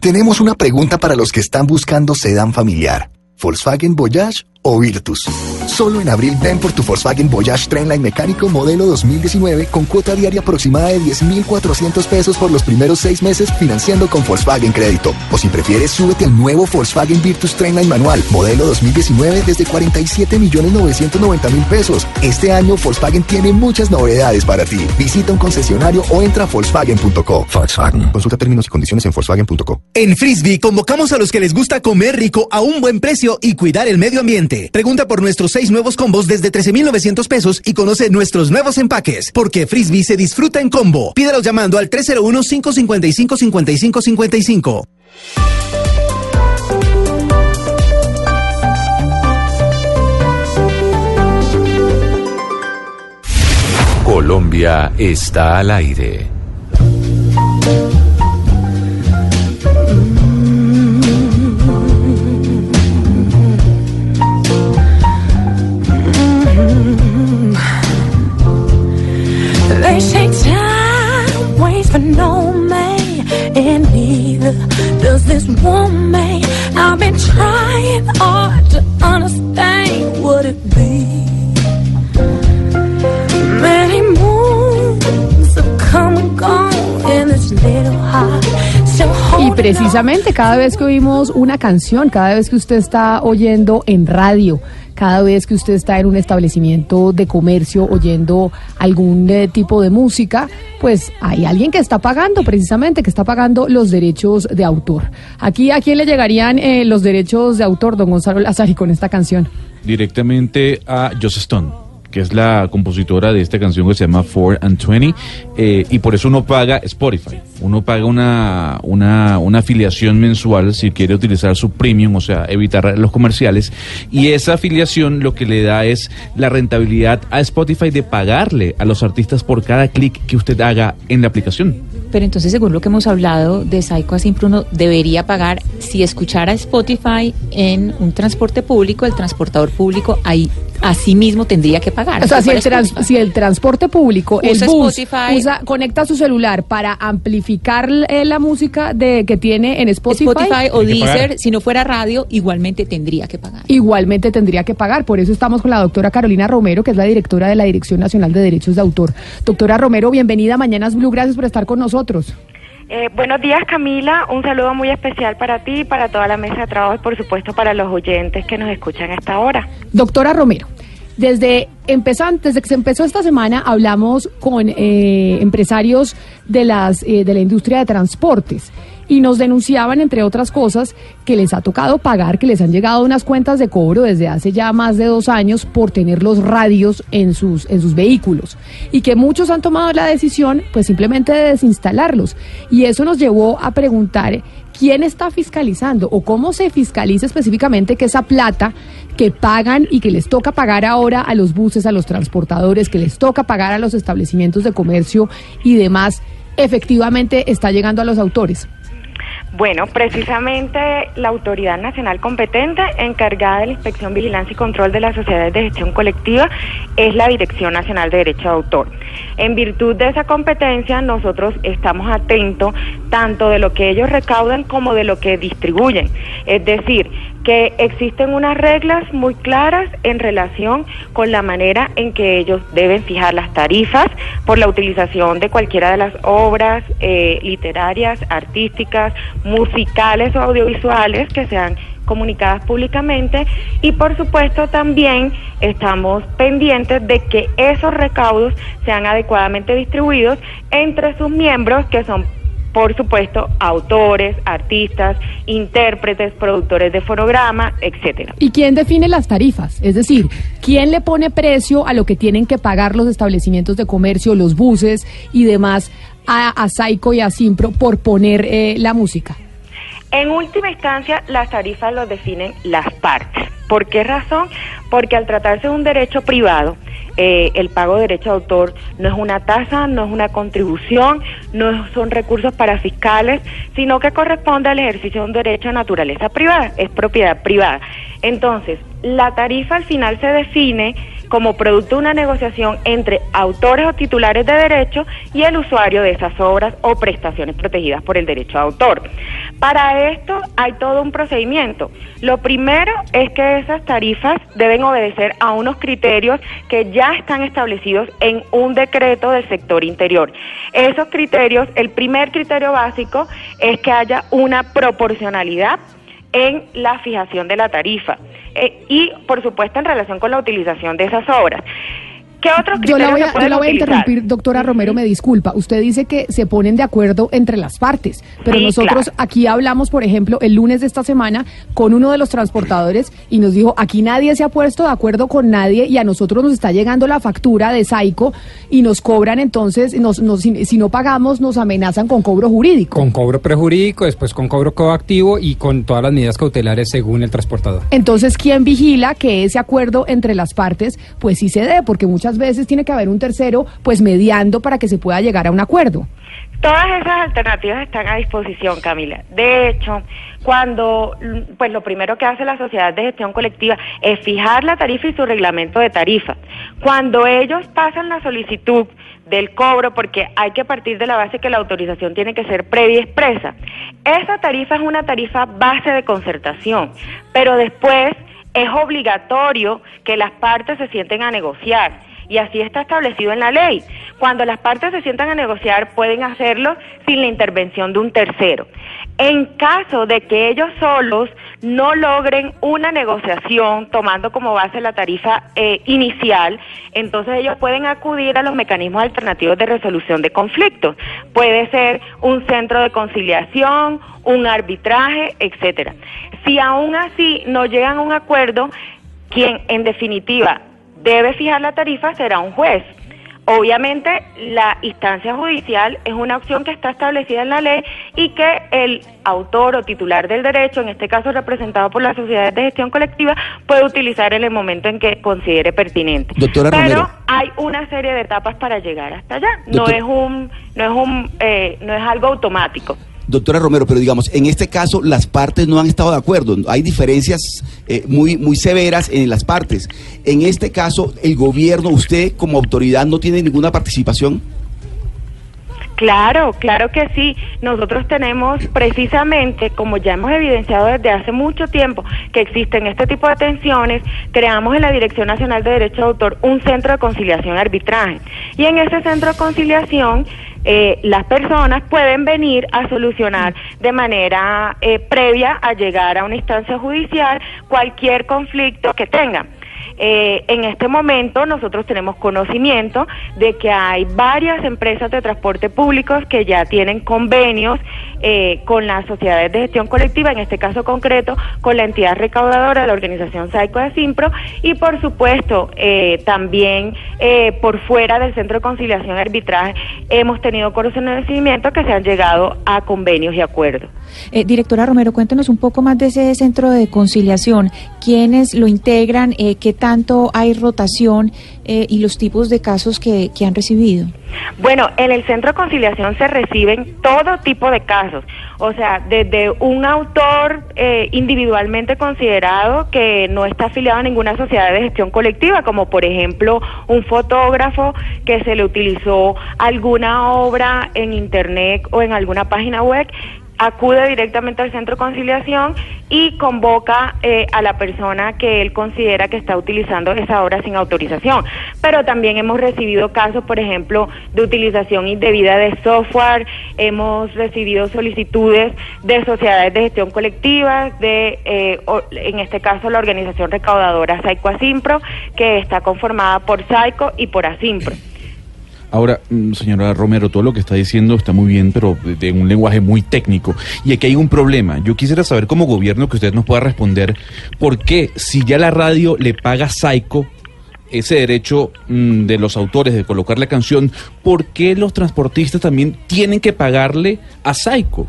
Tenemos una pregunta para los que están buscando sedán familiar, Volkswagen Voyage o Virtus. Solo en abril ven por tu Volkswagen Voyage Trendline mecánico modelo 2019 con cuota diaria aproximada de 10.400 pesos por los primeros seis meses financiando con Volkswagen Crédito. O si prefieres, súbete al nuevo Volkswagen Virtus Trendline manual modelo 2019 desde 47 millones 990 mil pesos. Este año Volkswagen tiene muchas novedades para ti. Visita un concesionario o entra a Volkswagen.co. Volkswagen. Consulta términos y condiciones en Volkswagen.co. En Frisbee convocamos a los que les gusta comer rico a un buen precio y cuidar el medio ambiente. Pregunta por nuestros seis nuevos combos desde 13,900 pesos y conoce nuestros nuevos empaques. Porque Frisbee se disfruta en combo. Pídalos llamando al 301-555-5555. Colombia está al aire. They say time waits for no man, and neither does this woman. I've been trying hard to understand what it be. Many moons have come and gone in this little heart. Y precisamente cada vez que oímos una canción, cada vez que usted está oyendo en radio, cada vez que usted está en un establecimiento de comercio oyendo algún eh, tipo de música, pues hay alguien que está pagando precisamente, que está pagando los derechos de autor. Aquí, ¿a quién le llegarían eh, los derechos de autor, don Gonzalo Lazari, con esta canción? directamente a Joss Stone, que es la compositora de esta canción que se llama 4 and 20, eh, y por eso uno paga Spotify. Uno paga una, una, una afiliación mensual si quiere utilizar su premium, o sea, evitar los comerciales, y esa afiliación lo que le da es la rentabilidad a Spotify de pagarle a los artistas por cada clic que usted haga en la aplicación. Pero entonces, según lo que hemos hablado de Psycho a Siempre, uno debería pagar si escuchara Spotify en un transporte público, el transportador público ahí mismo tendría que pagar. O sea, si el, trans- Spotify. si el transporte público, el bus, Spotify. usa- conecta su celular para amplificar eh, la música de que tiene en Spotify, Spotify o Deezer, si no fuera radio, igualmente tendría que pagar. igualmente tendría que pagar. Por eso estamos con la doctora Carolina Romero, que es la directora de la Dirección Nacional de Derechos de Autor. Doctora Romero, bienvenida a Mañanas Blue. Gracias por estar con nosotros. Eh, buenos días Camila, un saludo muy especial para ti, para toda la mesa de trabajo y por supuesto para los oyentes que nos escuchan a esta hora. Doctora Romero, desde, empezan, desde que se empezó esta semana hablamos con eh, empresarios de, las, eh, de la industria de transportes y nos denunciaban, entre otras cosas, que les ha tocado pagar, que les han llegado unas cuentas de cobro desde hace ya más de dos años por tener los radios en sus, en sus vehículos y que muchos han tomado la decisión pues simplemente de desinstalarlos. Y eso nos llevó a preguntar quién está fiscalizando o cómo se fiscaliza específicamente que esa plata que pagan y que les toca pagar ahora a los buses, a los transportadores, que les toca pagar a los establecimientos de comercio y demás, efectivamente está llegando a los autores. Bueno, precisamente la autoridad nacional competente encargada de la inspección, vigilancia y control de las sociedades de gestión colectiva es la Dirección Nacional de Derecho de Autor. En virtud de esa competencia, nosotros estamos atentos tanto de lo que ellos recaudan como de lo que distribuyen. Es decir, que existen unas reglas muy claras en relación con la manera en que ellos deben fijar las tarifas por la utilización de cualquiera de las obras eh, literarias, artísticas, musicales o audiovisuales que sean comunicadas públicamente y por supuesto también estamos pendientes de que esos recaudos sean adecuadamente distribuidos entre sus miembros que son por supuesto autores, artistas, intérpretes, productores de fonograma, etcétera. ¿Y quién define las tarifas? Es decir, ¿quién le pone precio a lo que tienen que pagar los establecimientos de comercio, los buses y demás a, a Saico y a Simpro por poner eh, la música? En última instancia, las tarifas los definen las partes. ¿Por qué razón? Porque al tratarse de un derecho privado, eh, el pago de derecho de autor no es una tasa, no es una contribución, no son recursos para fiscales, sino que corresponde al ejercicio de un derecho de naturaleza privada, es propiedad privada. Entonces, la tarifa al final se define como producto de una negociación entre autores o titulares de derecho y el usuario de esas obras o prestaciones protegidas por el derecho de autor. Para esto hay todo un procedimiento. Lo primero es que esas tarifas deben obedecer a unos criterios que ya están establecidos en un decreto del sector interior. Esos criterios, el primer criterio básico es que haya una proporcionalidad en la fijación de la tarifa eh, y, por supuesto, en relación con la utilización de esas obras. ¿Qué otros Yo la voy se a, yo la voy a interrumpir, doctora Romero, me disculpa. Usted dice que se ponen de acuerdo entre las partes, pero Sí, nosotros claro. aquí hablamos, por ejemplo, el lunes de esta semana con uno de los transportadores y nos dijo, aquí nadie se ha puesto de acuerdo con nadie y a nosotros nos está llegando la factura de Saico y nos cobran entonces, nos, nos- si, si no pagamos, nos amenazan con cobro jurídico. Con cobro prejurídico, después con cobro coactivo y con todas las medidas cautelares según el transportador. Entonces, ¿quién vigila que ese acuerdo entre las partes, pues sí se dé? Porque muchas veces tiene que haber un tercero, pues mediando para que se pueda llegar a un acuerdo. Todas esas alternativas están a disposición, Camila. De hecho, cuando, pues lo primero que hace la sociedad de gestión colectiva es fijar la tarifa y su reglamento de tarifa. Cuando ellos pasan la solicitud del cobro, porque hay que partir de la base que la autorización tiene que ser previa y expresa, esa tarifa es una tarifa base de concertación, pero después es obligatorio que las partes se sienten a negociar. Y así está establecido en la ley. Cuando las partes se sientan a negociar, pueden hacerlo sin la intervención de un tercero. En caso de que ellos solos no logren una negociación tomando como base la tarifa eh, inicial, entonces ellos pueden acudir a los mecanismos alternativos de resolución de conflictos. Puede ser un centro de conciliación, un arbitraje, etcétera. Si aún así no llegan a un acuerdo, quien en definitiva debe fijar la tarifa será un juez. Obviamente la instancia judicial es una opción que está establecida en la ley y que el autor o titular del derecho, en este caso representado por las sociedades de gestión colectiva, puede utilizar en el momento en que considere pertinente. Doctora Pero Romero. hay una serie de etapas para llegar hasta allá. No es un, no es un, eh, no es algo automático. Doctora Romero, pero digamos, en este caso las partes no han estado de acuerdo. Hay diferencias eh, muy, muy severas en las partes. En este caso, el gobierno, usted como autoridad no tiene ninguna participación. Claro, claro que sí. Nosotros tenemos precisamente, como ya hemos evidenciado desde hace mucho tiempo que existen este tipo de tensiones, creamos en la Dirección Nacional de Derecho de Autor un centro de conciliación arbitraje. Y en ese centro de conciliación eh, las personas pueden venir a solucionar de manera eh, previa a llegar a una instancia judicial cualquier conflicto que tengan. Eh, en este momento nosotros tenemos conocimiento de que hay varias empresas de transporte públicos que ya tienen convenios eh, con las sociedades de gestión colectiva, en este caso concreto con la entidad recaudadora la organización Saico de Simpro y por supuesto eh, también eh, por fuera del Centro de Conciliación y Arbitraje hemos tenido conocimiento que se han llegado a convenios y acuerdos. Eh, directora Romero, cuéntenos un poco más de ese centro de conciliación. ¿Quiénes lo integran? ¿Qué tanto hay rotación eh, y los tipos de casos que, que han recibido? Bueno, en el centro de conciliación se reciben todo tipo de casos, o sea, desde un autor eh, individualmente considerado que no está afiliado a ninguna sociedad de gestión colectiva, como por ejemplo un fotógrafo que se le utilizó alguna obra en internet o en alguna página web acude directamente al centro de conciliación y convoca eh, a la persona que él considera que está utilizando esa obra sin autorización. Pero también hemos recibido casos, por ejemplo, de utilización indebida de software, hemos recibido solicitudes de sociedades de gestión colectiva, de, eh, en este caso, la organización recaudadora Saico Asimpro, que está conformada por Saico y por Asimpro. Ahora, mm, señora Romero, todo lo que está diciendo está muy bien, pero de, un lenguaje muy técnico. Y aquí hay un problema. Yo quisiera saber como gobierno que usted nos pueda responder por qué si ya la radio le paga Saico ese derecho mm, de los autores de colocar la canción, ¿por qué los transportistas también tienen que pagarle a Saico?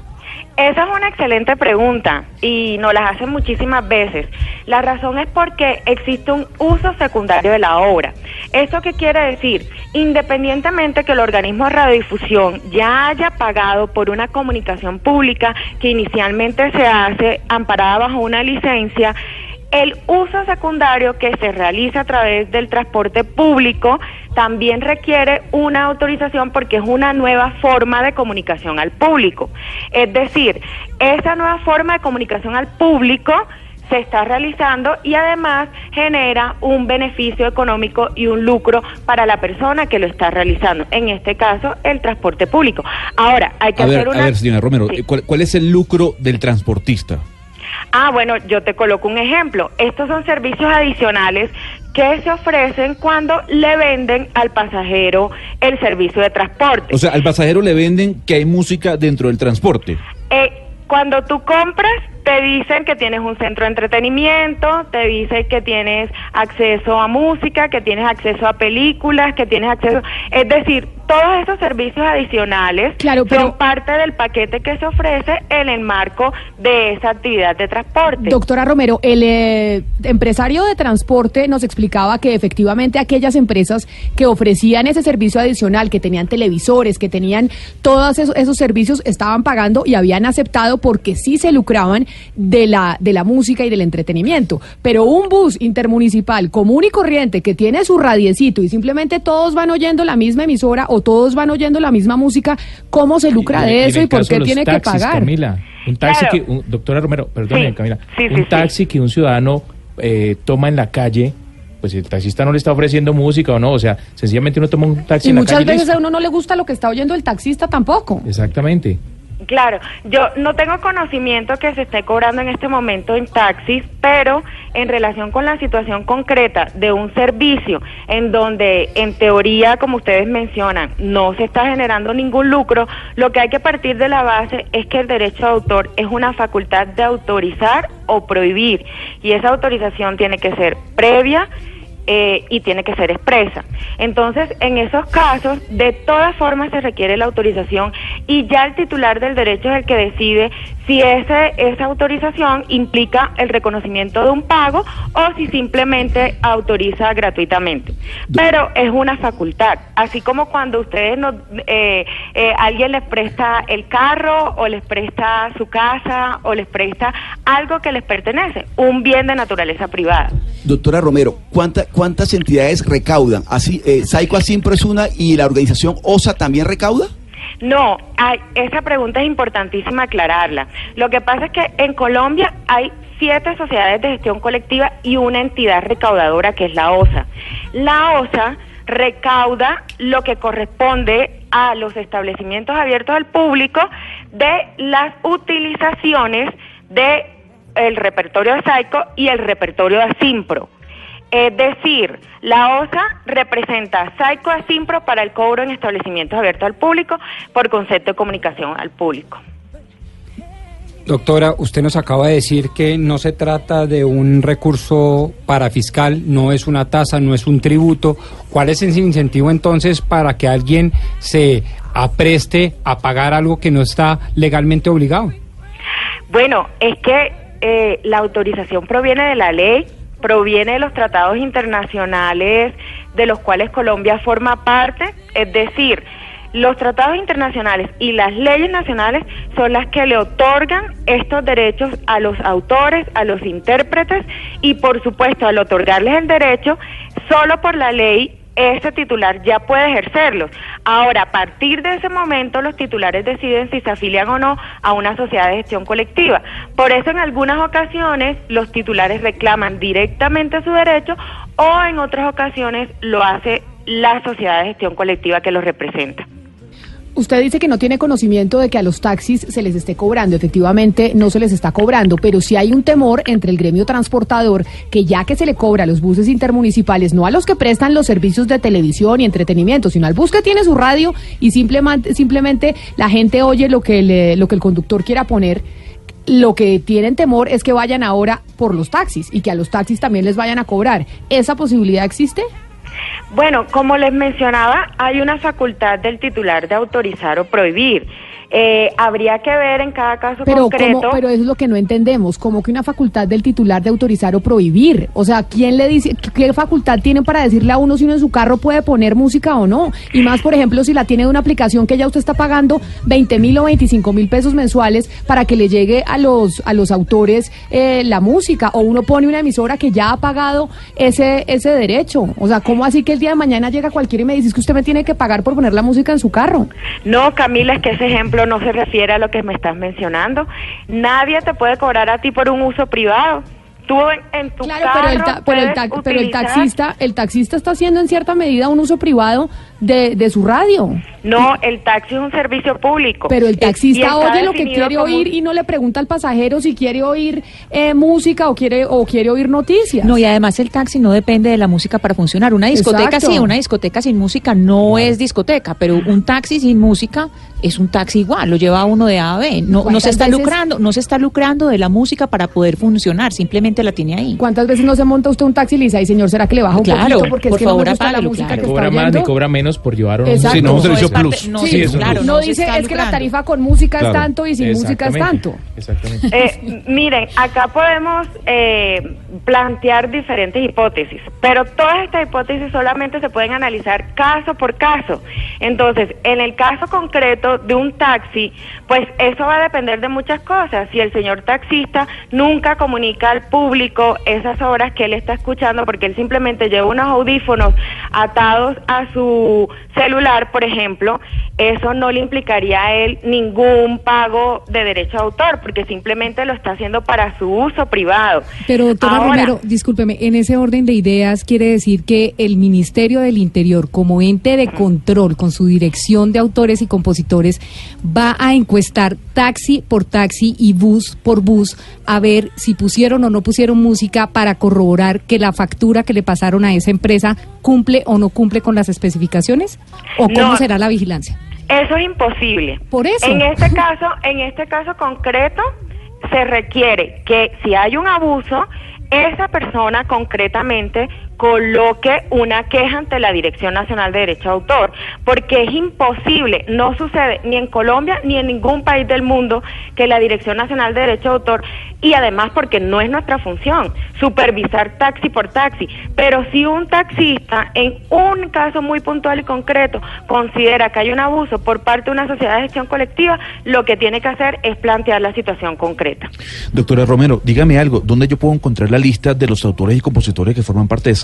Esa es una excelente pregunta y nos las hacen muchísimas veces. La razón es porque existe un uso secundario de la obra. ¿Esto qué quiere decir? Independientemente que el organismo de radiodifusión ya haya pagado por una comunicación pública que inicialmente se hace amparada bajo una licencia, El uso secundario que se realiza a través del transporte público también requiere una autorización porque es una nueva forma de comunicación al público. Es decir, esa nueva forma de comunicación al público se está realizando y además genera un beneficio económico y un lucro para la persona que lo está realizando, en este caso el transporte público. Ahora, hay que A hacer ver, una... a ver, señora Romero, Sí. ¿cuál, cuál es el lucro del transportista? Ah, bueno, yo te coloco un ejemplo. Estos son servicios adicionales que se ofrecen cuando le venden al pasajero el servicio de transporte. O sea, al pasajero le venden que hay música dentro del transporte. Eh, cuando tú compras, te dicen que tienes un centro de entretenimiento, te dicen que tienes acceso a música, que tienes acceso a películas, que tienes acceso... Es decir, todos esos servicios adicionales son parte del paquete que se ofrece en el marco de esa actividad de transporte. Doctora Romero, el eh, empresario de transporte nos explicaba que efectivamente aquellas empresas que ofrecían ese servicio adicional, que tenían televisores, que tenían todos esos, esos servicios, estaban pagando y habían aceptado porque sí se lucraban de la, de la música y del entretenimiento. Pero un bus intermunicipal común y corriente que tiene su radiecito y simplemente todos van oyendo la misma emisora o todos van oyendo la misma música, ¿cómo se lucra de eso y por qué tiene que pagar? Camila, un taxi Claro. que, un- doctora Romero, Sí, Camila, sí, un sí. taxi que un ciudadano eh, toma en la calle, pues el taxista no le está ofreciendo música o no, o sea, sencillamente uno toma un taxi Y en la muchas calle. y veces a uno no le gusta lo que está oyendo el taxista tampoco. Exactamente. Claro, yo no tengo conocimiento que se esté cobrando en este momento en taxis, pero en relación con la situación concreta de un servicio en donde en teoría, como ustedes mencionan, no se está generando ningún lucro, lo que hay que partir de la base es que el derecho de autor es una facultad de autorizar o prohibir y esa autorización tiene que ser previa eh, y tiene que ser expresa. Entonces, en esos casos, de todas formas se requiere la autorización y ya el titular del derecho es el que decide si ese, esa autorización implica el reconocimiento de un pago o si simplemente autoriza gratuitamente. Pero es una facultad, así como cuando ustedes no, eh, eh, alguien les presta el carro o les presta su casa o les presta algo que les pertenece, un bien de naturaleza privada. Doctora Romero, ¿cuánta- ¿cuántas entidades recaudan? Así, eh, Saico Asimpro es una y la organización OSA también recauda. No, esa pregunta es importantísima aclararla. Lo que pasa es que en Colombia hay siete sociedades de gestión colectiva y una entidad recaudadora que es la OSA. La OSA recauda lo que corresponde a los establecimientos abiertos al público de las utilizaciones de el repertorio de Saico y el repertorio de Asimpro. Es decir, la OSA representa Saico a Simpro para el cobro en establecimientos abiertos al público por concepto de comunicación al público. Doctora, usted nos acaba de decir que no se trata de un recurso parafiscal, no es una tasa, no es un tributo. ¿Cuál es el incentivo entonces para que alguien se apreste a pagar algo que no está legalmente obligado? Bueno, es que eh, la autorización proviene de la ley, proviene de los tratados internacionales de los cuales Colombia forma parte, es decir, los tratados internacionales y las leyes nacionales son las que le otorgan estos derechos a los autores, a los intérpretes y por supuesto al otorgarles el derecho, solo por la ley ese titular ya puede ejercerlos. Ahora, a partir de ese momento, los titulares deciden si se afilian o no a una sociedad de gestión colectiva. Por eso, en algunas ocasiones, los titulares reclaman directamente su derecho o en otras ocasiones lo hace la sociedad de gestión colectiva que los representa. Usted dice que no tiene conocimiento de que a los taxis se les esté cobrando. Efectivamente, no se les está cobrando, pero sí hay un temor entre el gremio transportador que ya que se le cobra a los buses intermunicipales, no a los que prestan los servicios de televisión y entretenimiento, sino al bus que tiene su radio y simplemente, simplemente la gente oye lo que, lo que el conductor quiera poner. Lo que tienen temor es que vayan ahora por los taxis y que a los taxis también les vayan a cobrar. ¿Esa posibilidad existe? Bueno, como les mencionaba, hay una facultad del titular de autorizar o prohibir. Eh, habría que ver en cada caso Pero, concreto. ¿cómo- pero eso es lo que no entendemos, como que una facultad del titular de autorizar o prohibir. O sea, ¿quién le dice, qué facultad tiene para decirle a uno si uno en su carro puede poner música o no? Y más, por ejemplo, si la tiene de una aplicación que ya usted está pagando 20 mil o 25 mil pesos mensuales para que le llegue a los, a los autores eh, la música, o uno pone una emisora que ya ha pagado ese, ese derecho. O sea, ¿cómo así que el día de mañana llega cualquiera y me dice "Es que usted me tiene que pagar por poner la música en su carro? No, Camila, es que ese ejemplo no se refiere a lo que me estás mencionando. Nadie te puede cobrar a ti por un uso privado. Tú en, en tu Claro, carro pero el, ta- pero, el pero el taxista, el taxista está haciendo en cierta medida un uso privado de, de su radio. No, el taxi es un servicio público. Pero el taxista oye lo que quiere como oír y no le pregunta al pasajero si quiere oír eh, música o quiere o quiere oír noticias. No, y además el taxi no depende de la música para funcionar. Una discoteca Exacto. sí, una discoteca sin música no es discoteca, pero un taxi sin música es un taxi igual, lo lleva uno de A a B. No, no se ¿Cuántas está veces- lucrando, no se está lucrando de la música para poder funcionar, simplemente la tiene ahí. ¿Cuántas veces no se monta usted un taxi y le dice, ay señor, ¿será que le baja un Claro, poquito? Porque por es que no favor, me gusta la música claro. que Cobra está más ni cobra menos por llevar un. Sí, no, un No, servicio parte- plus. no, Sí, sí, es un claro, plus. no dice es que la tarifa con música Claro. es tanto y sin música es tanto. Exactamente. Eh, miren, acá podemos eh, plantear diferentes hipótesis, pero todas estas hipótesis solamente se pueden analizar caso por caso. Entonces, en el caso concreto de un taxi, pues eso va a depender de muchas cosas. Si el señor taxista nunca comunica al público esas horas que él está escuchando, porque él simplemente lleva unos audífonos atados a su celular, por ejemplo, eso no le implicaría a él ningún pago de derecho de autor, porque simplemente lo está haciendo para su uso privado. Pero doctora Ahora- Romero, discúlpeme, en ese orden de ideas quiere decir que el Ministerio del Interior, como ente de control con su dirección de autores y compositores, va a encuestar taxi por taxi y bus por bus a ver si pusieron o no pusieron música para corroborar que la factura que le pasaron a esa empresa cumple o no cumple con las especificaciones? ¿O cómo No. será la vigilancia? Eso es imposible. Por eso. En este caso, en este caso concreto, se requiere que si hay un abuso, esa persona concretamente coloque una queja ante la Dirección Nacional de Derecho de Autor, porque es imposible, no sucede ni en Colombia ni en ningún país del mundo que la Dirección Nacional de Derecho de Autor, y además porque no es nuestra función supervisar taxi por taxi, pero si un taxista en un caso muy puntual y concreto considera que hay un abuso por parte de una sociedad de gestión colectiva, lo que tiene que hacer es plantear la situación concreta. Doctora Romero, dígame algo, ¿dónde yo puedo encontrar la lista de los autores y compositores que forman parte de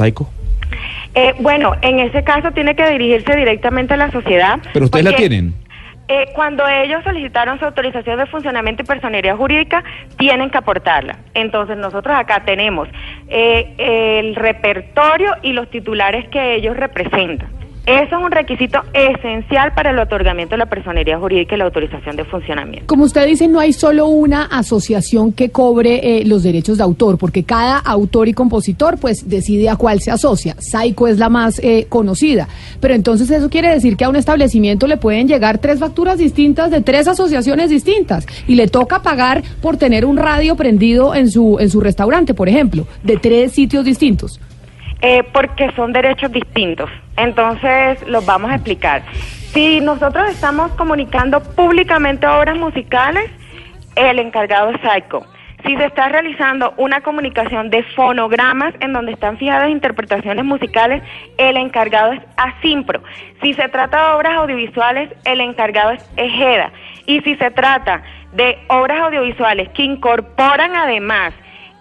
Eh, bueno, en ese caso tiene que dirigirse directamente a la sociedad. Pero ustedes la tienen. eh, cuando ellos solicitaron su autorización de funcionamiento y personería jurídica, tienen que aportarla. Entonces nosotros acá tenemos eh, el repertorio y los titulares que ellos representan. Eso es un requisito esencial para el otorgamiento de la personería jurídica y la autorización de funcionamiento. Como usted dice, no hay solo una asociación que cobre eh, los derechos de autor, porque cada autor y compositor pues decide a cuál se asocia. Saico es la más eh, conocida. Pero entonces eso quiere decir que a un establecimiento le pueden llegar tres facturas distintas de tres asociaciones distintas y le toca pagar por tener un radio prendido en su en su restaurante, por ejemplo, de tres sitios distintos. Eh, porque son derechos distintos. Entonces, los vamos a explicar. Si nosotros estamos comunicando públicamente obras musicales, el encargado es Psycho. Si se está realizando una comunicación de fonogramas en donde están fijadas interpretaciones musicales, el encargado es Asimpro. Si se trata de obras audiovisuales, el encargado es Ejeda. Y si se trata de obras audiovisuales que incorporan además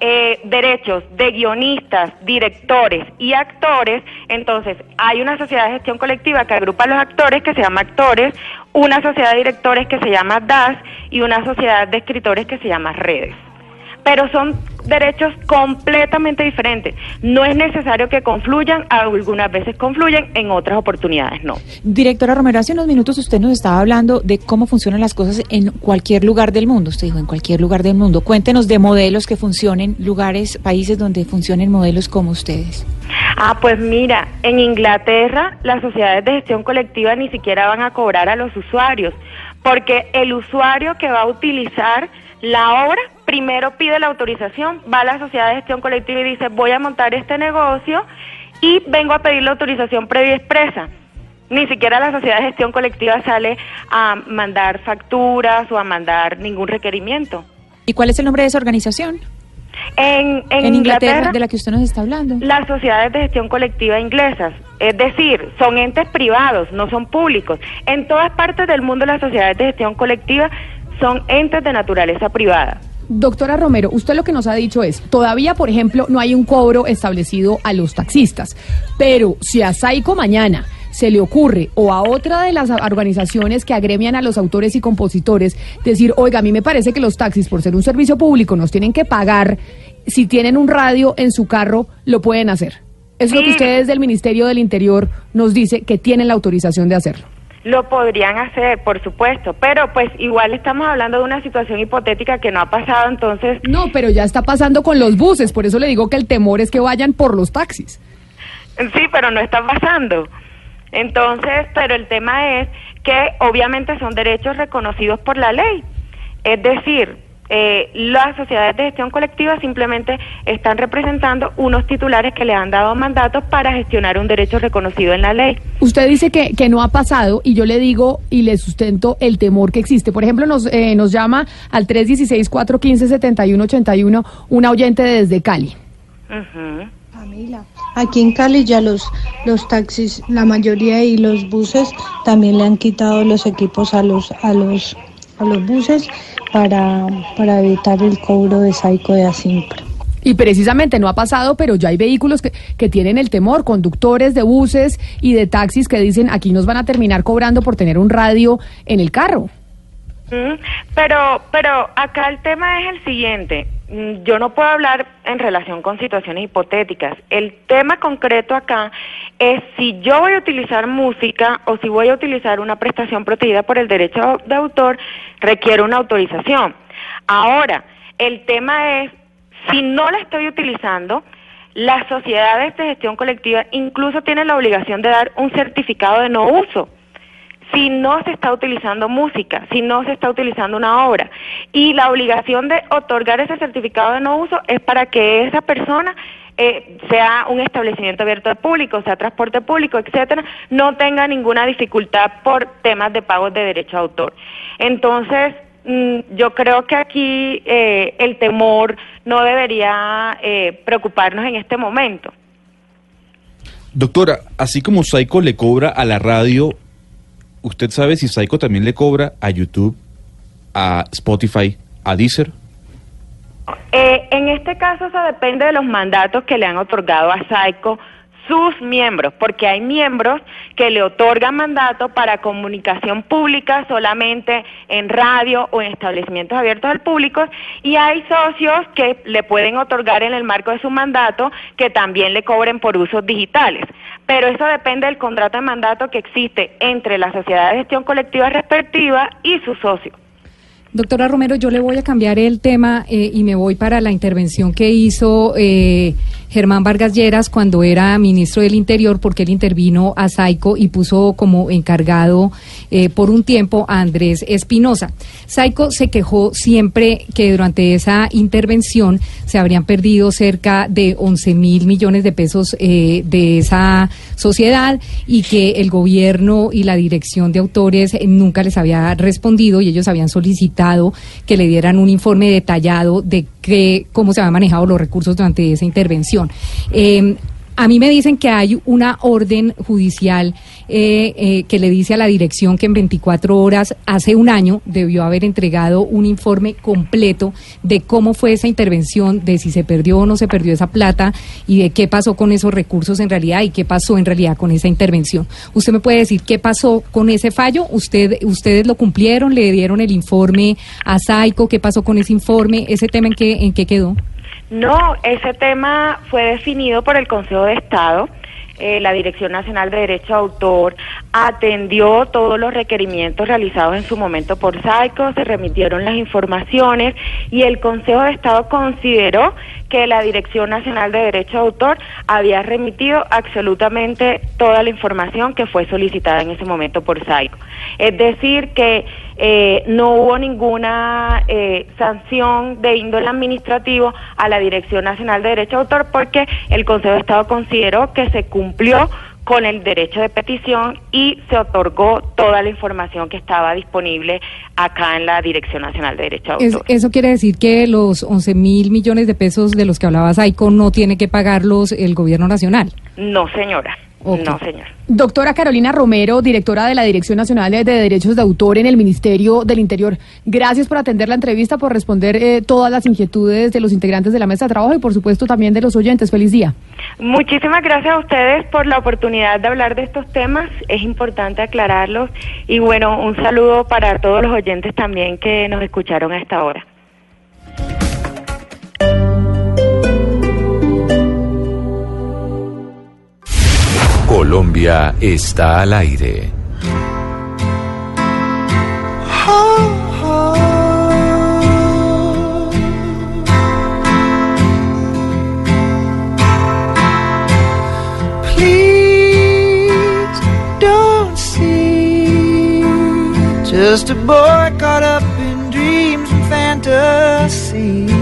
eh, derechos de guionistas, directores y actores, entonces hay una sociedad de gestión colectiva que agrupa a los actores que se llama Actores, una sociedad de directores que se llama DAS y una sociedad de escritores que se llama Redes. Pero son derechos completamente diferentes. No es necesario que confluyan, algunas veces confluyen, en otras oportunidades no. Directora Romero, hace unos minutos usted nos estaba hablando de cómo funcionan las cosas en cualquier lugar del mundo. Usted dijo en cualquier lugar del mundo. Cuéntenos de modelos que funcionen, lugares, países donde funcionen modelos como ustedes. Ah, pues mira, en Inglaterra las sociedades de gestión colectiva ni siquiera van a cobrar a los usuarios, porque el usuario que va a utilizar la obra primero pide la autorización, va a la sociedad de gestión colectiva y dice voy a montar este negocio y vengo a pedir la autorización previa expresa. Ni siquiera la sociedad de gestión colectiva sale a mandar facturas o a mandar ningún requerimiento. ¿Y cuál es el nombre de esa organización? En, en, En Inglaterra, Inglaterra, de la que usted nos está hablando. las sociedades de gestión colectiva inglesas, es decir, son entes privados, no son públicos. En todas partes del mundo las sociedades de gestión colectiva son entes de naturaleza privada. Doctora Romero, usted lo que nos ha dicho es, todavía, por ejemplo, no hay un cobro establecido a los taxistas, pero si a Saico mañana se le ocurre o a otra de las organizaciones que agremian a los autores y compositores decir, oiga, a mí me parece que los taxis, por ser un servicio público, nos tienen que pagar, si tienen un radio en su carro, lo pueden hacer. Es lo que ustedes del Ministerio del Interior nos dice que tienen la autorización de hacerlo. Lo podrían hacer, por supuesto, pero pues igual estamos hablando de una situación hipotética que no ha pasado, entonces... No, pero ya está pasando con los buses, por eso le digo que el temor es que vayan por los taxis. Sí, pero no está pasando. Entonces, pero el tema es que obviamente son derechos reconocidos por la ley. Es decir, eh, las sociedades de gestión colectiva simplemente están representando unos titulares que le han dado mandatos para gestionar un derecho reconocido en la ley. Usted dice que, que no ha pasado y yo le digo y le sustento el temor que existe. Por ejemplo, nos, eh, nos llama al 316-415-7181 una oyente desde Cali. Camila, aquí en Cali ya los, los taxis, la mayoría y los buses también le han quitado los equipos a los, a los, a los buses para, para evitar el cobro de Saico de Asimpra. Y precisamente no ha pasado, pero ya hay vehículos que, que tienen el temor, conductores de buses y de taxis que dicen aquí nos van a terminar cobrando por tener un radio en el carro. Pero, pero acá el tema es el siguiente. Mm, Yo no puedo hablar en relación con situaciones hipotéticas. El tema concreto acá es si yo voy a utilizar música o si voy a utilizar una prestación protegida por el derecho de autor, requiere una autorización. Ahora, el tema es si no la estoy utilizando, las sociedades de gestión colectiva incluso tienen la obligación de dar un certificado de no uso si no se está utilizando música, si no se está utilizando una obra. Y la obligación de otorgar ese certificado de no uso es para que esa persona eh, sea un establecimiento abierto al público, sea transporte público, etcétera, no tenga ninguna dificultad por temas de pagos de derecho de autor. Entonces, mm, yo creo que aquí eh, el temor no debería eh, preocuparnos en este momento. Doctora, así como Saiko le cobra a la radio, ¿usted sabe si Saiko también le cobra a YouTube, a Spotify, a Deezer? Eh, en este caso eso depende de los mandatos que le han otorgado a SAICO sus miembros, porque hay miembros que le otorgan mandato para comunicación pública solamente en radio o en establecimientos abiertos al público y hay socios que le pueden otorgar en el marco de su mandato que también le cobren por usos digitales. Pero eso depende del contrato de mandato que existe entre la sociedad de gestión colectiva respectiva y su socio. Doctora Romero, yo le voy a cambiar el tema eh, y me voy para la intervención que hizo eh, Germán Vargas Lleras cuando era ministro del Interior, porque él intervino a Saico y puso como encargado eh, por un tiempo a Andrés Espinosa. Saico se quejó siempre que durante esa intervención se habrían perdido cerca de 11 mil millones de pesos eh, de esa sociedad y que el gobierno y la dirección de autores nunca les había respondido y ellos habían solicitado que le dieran un informe detallado de que, cómo se habían manejado los recursos durante esa intervención. Eh, a mí me dicen que hay una orden judicial eh, eh, que le dice a la dirección que en 24 horas, hace un año, debió haber entregado un informe completo de cómo fue esa intervención, de si se perdió o no se perdió esa plata y de qué pasó con esos recursos en realidad y qué pasó en realidad con esa intervención. ¿Usted me puede decir qué pasó con ese fallo? ¿Usted, ¿Ustedes lo cumplieron? ¿Le dieron el informe a Saico? ¿Qué pasó con ese informe? ¿Ese tema en qué, en qué quedó? No, ese tema fue definido por el Consejo de Estado. Eh, la Dirección Nacional de Derecho de Autor atendió todos los requerimientos realizados en su momento por SAICO, se remitieron las informaciones y el Consejo de Estado consideró que la Dirección Nacional de Derecho de Autor había remitido absolutamente toda la información que fue solicitada en ese momento por SAICO. Es decir, que eh, no hubo ninguna eh, sanción de índole administrativo a la Dirección Nacional de Derecho de Autor porque el Consejo de Estado consideró que se cumplió con el derecho de petición y se otorgó toda la información que estaba disponible acá en la Dirección Nacional de Derecho de Es- Autor. eso quiere decir que los 11 mil millones de pesos de los que hablaba Saico no tiene que pagarlos el gobierno nacional. No, señora. No, señor. Doctora Carolina Romero, directora de la Dirección Nacional de Derechos de Autor en el Ministerio del Interior. Gracias por atender la entrevista, por responder eh, todas las inquietudes de los integrantes de la mesa de trabajo y por supuesto también de los oyentes. Feliz día. Muchísimas gracias a ustedes por la oportunidad de hablar de estos temas. Es importante aclararlos. Y bueno, un saludo para todos los oyentes también que nos escucharon a esta hora. Colombia está al aire. Please don't see just a boy caught up in dreams and fantasies.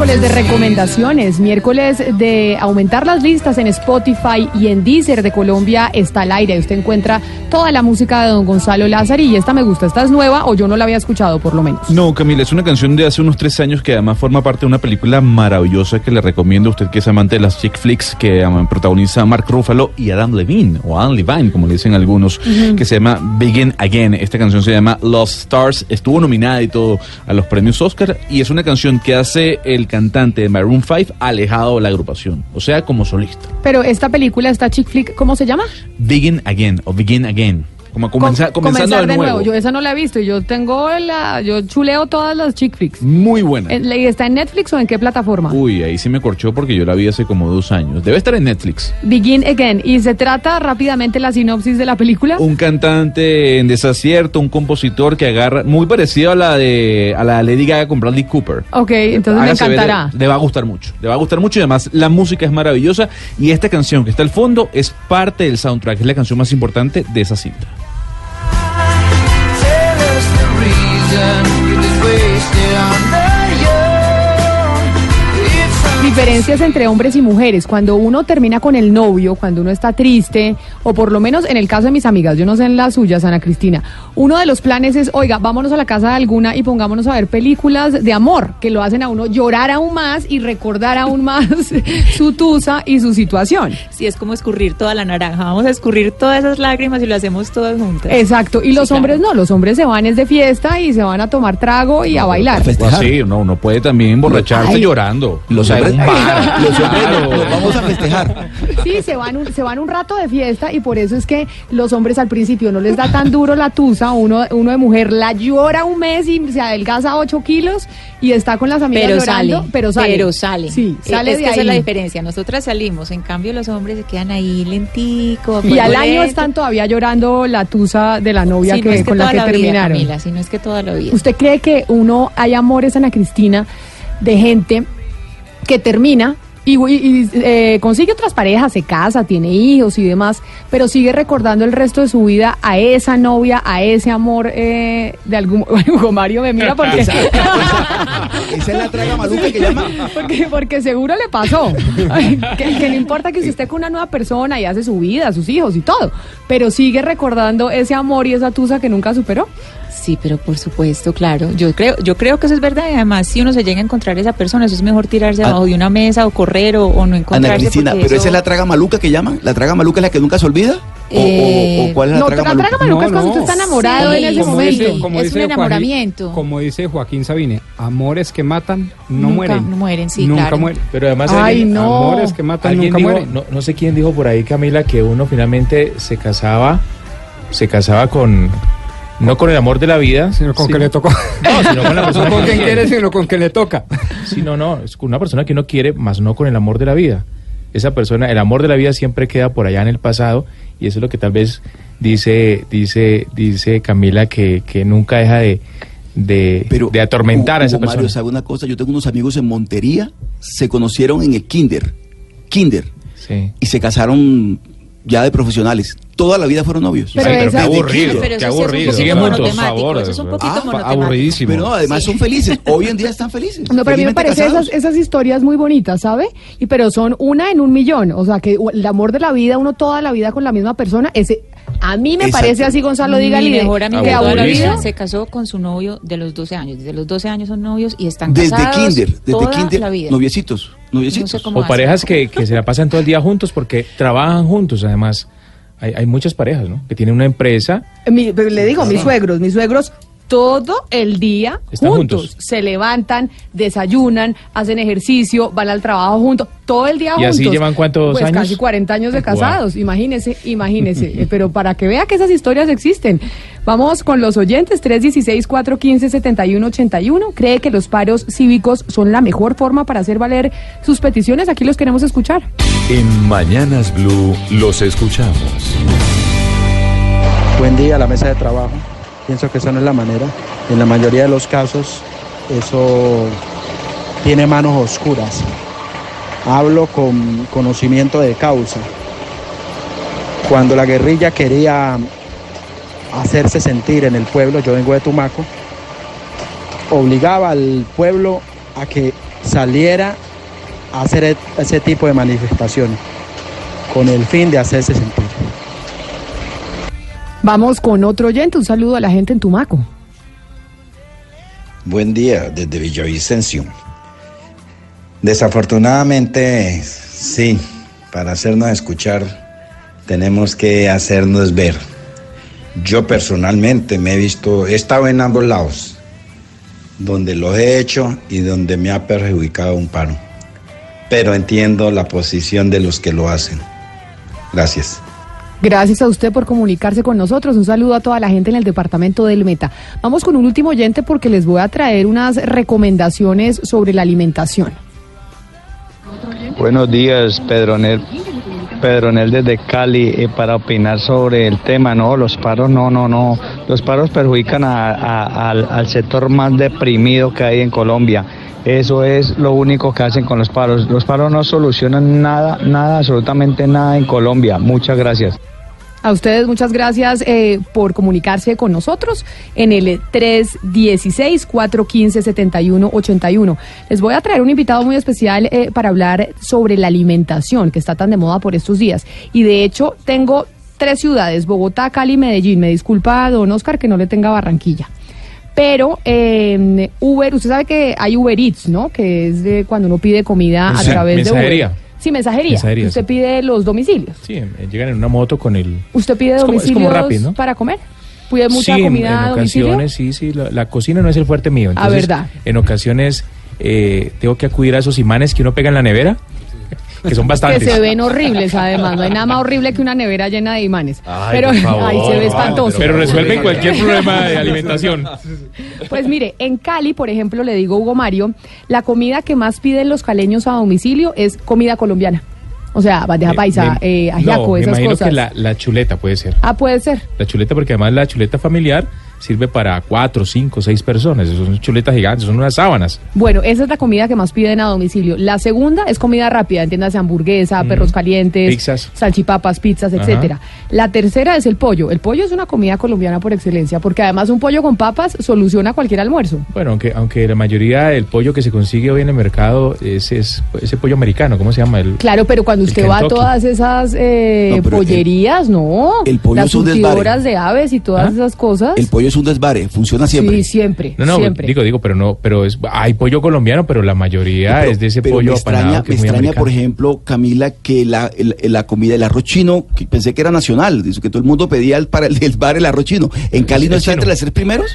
Miércoles de recomendaciones, miércoles de aumentar las listas en Spotify y en Deezer de Colombia está al aire. Usted encuentra toda la música de don Gonzalo Lázaro y esta me gusta. ¿Esta es nueva o yo no la había escuchado por lo menos? No, Camila, es una canción de hace unos tres años que además forma parte de una película maravillosa que le recomiendo a usted que es amante de las chick flicks que um, protagoniza Mark Ruffalo y Adam Levine, o Adam Levine, como le dicen algunos, que se llama Begin Again. Esta canción se llama Lost Stars, estuvo nominada y todo a los premios Oscar y es una canción que hace el cantante de Maroon 5 alejado de la agrupación, o sea, como solista. Pero esta película, esta chick flick, ¿cómo se llama? Begin Again o Begin Again, como comenza- Com- comenzando comenzar de nuevo. Yo esa no la he visto y yo tengo la, yo chuleo todas las chick flicks. Muy buena. Eh, ¿y ¿Está en Netflix o en qué plataforma? Uy, ahí sí me corchó porque yo la vi hace como dos años. Debe estar en Netflix. Begin Again. Y se trata rápidamente la sinopsis de la película. Un cantante en desacierto, un compositor que agarra, muy parecido a la de a la Lady Gaga con Bradley Cooper. Ok, entonces me Hágase ver, encantará. le va a gustar mucho. Le va a gustar mucho y además la música es maravillosa. Y esta canción que está al fondo es parte del soundtrack, es la canción más importante de esa cinta. just the reason. Diferencias entre hombres y mujeres. Cuando uno termina con el novio, cuando uno está triste, o por lo menos en el caso de mis amigas, yo no sé en las suyas, Ana Cristina, uno de los planes es, oiga, vámonos a la casa de alguna y pongámonos a ver películas de amor, que lo hacen a uno llorar aún más y recordar aún más su tusa y su situación. Sí, es como escurrir toda la naranja. Vamos a escurrir todas esas lágrimas y lo hacemos todas juntas. Exacto, y los Sí, hombres no, los hombres se van es de fiesta y se van a tomar trago y a bailar. O así, no, uno puede también emborracharse Ay. llorando. Los hombres- los hombres Claro. los vamos a festejar. Sí, se van, un, se van un rato de fiesta y por eso es que los hombres al principio no les da tan duro la tusa, uno, uno de mujer la llora un mes y se adelgaza 8 kilos y está con las amigas Pero sale, llorando, pero sale. Pero sale. Sí, Eh, sale es de que esa es la ahí. diferencia. Nosotras salimos, en cambio los hombres se quedan ahí lentico. Y al año están todavía llorando la tusa de la novia Sí, que, no es que con la que la vida, terminaron. Camila, si no es que toda la vida. ¿Usted cree que uno hay amores, Ana Cristina, de gente que termina y, y- y, eh, consigue otras parejas, se casa, tiene hijos y demás, pero sigue recordando el resto de su vida a esa novia, a ese amor eh, de algún... Hugo Mario me mira porque... Esa es la traga maluca que llama. Porque, porque seguro le pasó. Que, que no importa que usted esté con una nueva persona y hace su vida, sus hijos y todo, pero sigue recordando ese amor y esa tusa que nunca superó. Sí, pero por supuesto, claro. Yo creo, yo creo que eso es verdad. Y además, si uno se llega a encontrar esa persona, eso es mejor tirarse Ah. abajo de una mesa o correr o, o no encontrarse. Ana Cristina, pero eso- esa es la traga maluca que llaman. La traga maluca es la que nunca se olvida. O- o- o cuál es la no, traga la traga maluca? maluca es cuando usted está enamorado Sí, en ese momento. dice- como Es dice un Joaquín- enamoramiento. como dice Joaquín Sabine, amores que matan no Nunca mueren. no mueren, sí, nunca claro. mueren. Pero además Ay, alguien- no. Amores que matan nunca dijo, mueren. no, no sé quién dijo por ahí, Camila, que uno finalmente se casaba, se casaba con, no con el amor de la vida, Sino con que le tocó. No, sino con la persona No con quien quiere. sino con que le toca. Sí, no, no, es con una persona que uno quiere, más no con el amor de la vida. Esa persona, el amor de la vida siempre queda por allá en el pasado y eso es lo que tal vez dice, dice, dice Camila que, que nunca deja de, de, de atormentar a esa Hugo Mario, persona. ¿sabe una cosa? Yo tengo unos amigos en Montería, se conocieron en el kinder, kinder, Sí. y se casaron ya de profesionales. Toda la vida fueron novios. Pero Desde esa- qué aburrido, Pero qué sí aburrido. poquito Siguen juntos, monotemático, favor. eso es un poquito Ah, aburridísimo. Pero no, además son felices. Hoy en día están felices. No, pero a mí me felizmente parece casados. esas, esas historias muy bonitas, ¿sabe? Y pero son una en un millón. O sea, que el amor de la vida, uno toda la vida con la misma persona, ese a mí me Exacto. parece así, Gonzalo, dígale. Mi mejor amigo que de toda la vida se casó con su novio de los 12 años. Desde los 12 años son novios y están Desde casados kinder, desde toda kinder, la vida. noviecitos, noviecitos. No sé O hacen. parejas que, que se la pasan todo el día juntos porque trabajan juntos, además. Hay, hay muchas parejas, ¿no? Que tienen una empresa. Mi- pero le digo, mis suegros, mis suegros todo el día Están juntos. juntos. Se levantan, desayunan, hacen ejercicio, van al trabajo juntos, todo el día ¿Y juntos. así llevan cuántos pues años? casi 40 años de casados, imagínese, imagínese. Eh, Pero para que vea que esas historias existen. Vamos con los oyentes, 316-415-7181. ¿Cree que los paros cívicos son la mejor forma para hacer valer sus peticiones? Aquí los queremos escuchar. En Mañanas Blue los escuchamos. Buen día, la mesa de trabajo. Pienso que esa no es la manera. En la mayoría de los casos, eso tiene manos oscuras. Hablo con conocimiento de causa. Cuando la guerrilla quería hacerse sentir en el pueblo, yo vengo de Tumaco, obligaba al pueblo a que saliera a hacer e- ese tipo de manifestaciones, con el fin de hacerse sentir. Vamos con otro oyente. Un saludo a la gente en Tumaco. Buen día desde Villavicencio. Desafortunadamente, sí, para hacernos escuchar tenemos que hacernos ver. Yo personalmente me he visto, he estado en ambos lados, donde lo he hecho y donde me ha perjudicado un paro. Pero entiendo la posición de los que lo hacen. Gracias. Gracias a usted por comunicarse con nosotros. Un saludo a toda la gente en el departamento del Meta. Vamos con un último oyente porque les voy a traer unas recomendaciones sobre la alimentación. Buenos días, Pedronel. Pedronel desde Cali, eh, para opinar sobre el tema, no, los paros, no, no, no, los paros perjudican al sector más deprimido que hay en Colombia. Eso es lo único que hacen con los paros. Los paros no solucionan nada, nada, absolutamente nada en Colombia. Muchas gracias. A ustedes muchas gracias eh, por comunicarse con nosotros en el 316-415-7181. Les voy a traer un invitado muy especial eh, para hablar sobre la alimentación que está tan de moda por estos días. Y de hecho tengo tres ciudades, Bogotá, Cali Medellín. Me disculpa, don Oscar, que no le tenga Barranquilla. Pero eh, Uber, usted sabe que hay Uber Eats, ¿no? Que es de cuando uno pide comida a través de mensajería. Uber. Sí, mensajería. Mensajería, usted sí. pide los domicilios. Sí, eh, llegan en una moto con el... ¿Usted pide Es como- es como domicilios para comer? ¿Pide mucha sí, comida en, a domicilio? ocasiones, sí, sí. La, la cocina no es el fuerte mío. Ah, Entonces, ¿verdad? En ocasiones eh, tengo que acudir a esos imanes que uno pega en la nevera, que son bastantes. Que se ven horribles, además. No hay nada más horrible que una nevera llena de imanes. Ay, pero favor. ahí se ve espantoso. Pero resuelven cualquier problema de alimentación. Pues mire, en Cali, por ejemplo, le digo Hugo Mario, la comida que más piden los caleños a domicilio es comida colombiana. O sea, bandeja paisa, eh, ajiaco, no, me esas imagino cosas. que la, la chuleta puede ser. Ah, puede ser. La chuleta, porque además la chuleta familiar sirve para cuatro, cinco, seis personas. Son chuletas gigantes, son unas sábanas. Bueno, esa es la comida que más piden a domicilio. La segunda es comida rápida, entiéndase hamburguesa, perros calientes, Pizzas. salchipapas, pizzas, Ajá. etcétera. La tercera es el pollo. El pollo es una comida colombiana por excelencia, porque además un pollo con papas soluciona cualquier almuerzo. Bueno, aunque, aunque la mayoría del pollo que se consigue hoy en el mercado es, es ese pollo americano, ¿cómo se llama? El, Claro, pero cuando usted va a todas esas eh, No, pero el- pollerías, no. el pollo Las surtidoras de aves y todas esas cosas. El pollo es un desvare, funciona siempre. Sí, siempre, No, no, siempre. digo, digo, pero no, pero es, hay pollo colombiano, pero la mayoría Pero- es de ese pero pollo me extraña, apanado que me es muy extraña por ejemplo, Camila, que la, el- la comida, el arroz chino, que pensé que era nacional, dice que todo el mundo pedía el, para el, bar el arroz chino. ¿En Cali no Es está entre las tres primeros?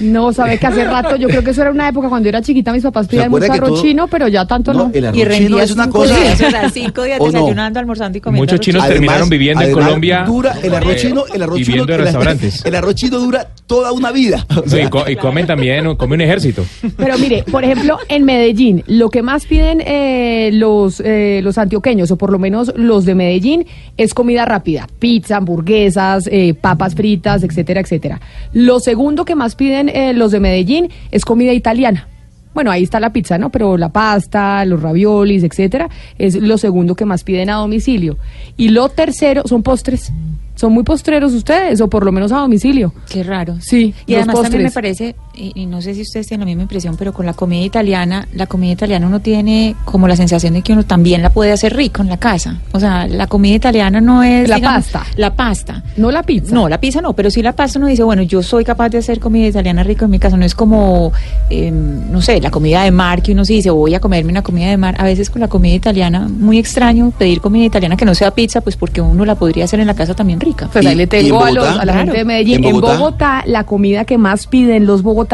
No, sabe que hace rato, yo creo que eso era una época cuando yo era chiquita, mis papás pedían mucho arroz todo- chino, pero ya tanto no. el arroz Y chino es una cosa. días, o sea, cinco días ¿O no? desayunando, almorzando y comiendo. Muchos chinos chino. terminaron viviendo en Colombia, Dura, el arroz eh, chino, el arroz chino. viviendo en el- restaurantes. El arroz chino dura toda una vida. O Sí, sea, y, co- y comen también, come un ejército. Pero mire, por ejemplo, en Medellín, lo que más piden eh, los, eh, los antioqueños, o por lo menos los de Medellín, es comida rápida. Pizza, hamburguesas, eh, papas fritas, etcétera, etcétera. Lo segundo que más piden eh, los de Medellín es comida italiana. Bueno, ahí está la pizza, ¿no? Pero la pasta, los raviolis, etcétera, es lo segundo que más piden a domicilio. Y lo tercero son postres. ¿Son muy postreros ustedes? O por lo menos a domicilio. Qué raro. Sí, Y además también me parece, y, y no sé si ustedes tienen la misma impresión, pero con la comida italiana, la comida italiana uno tiene como la sensación de que uno también la puede hacer rico en la casa. O sea, la comida italiana no es... La pasta. La pasta. No la pizza. No, la pizza no, pero sí la pasta uno dice, bueno, yo soy capaz de hacer comida italiana rico en mi casa. No es como, eh, no sé, la comida de mar, que uno sí dice, voy a comerme una comida de mar. A veces con la comida italiana, muy extraño pedir comida italiana que no sea pizza, pues porque uno la podría hacer en la casa también rica. Pues ahí le tengo a, los- Bogotá? a la gente de Medellín. ¿En? Bogotá? la comida que más piden los bogotanos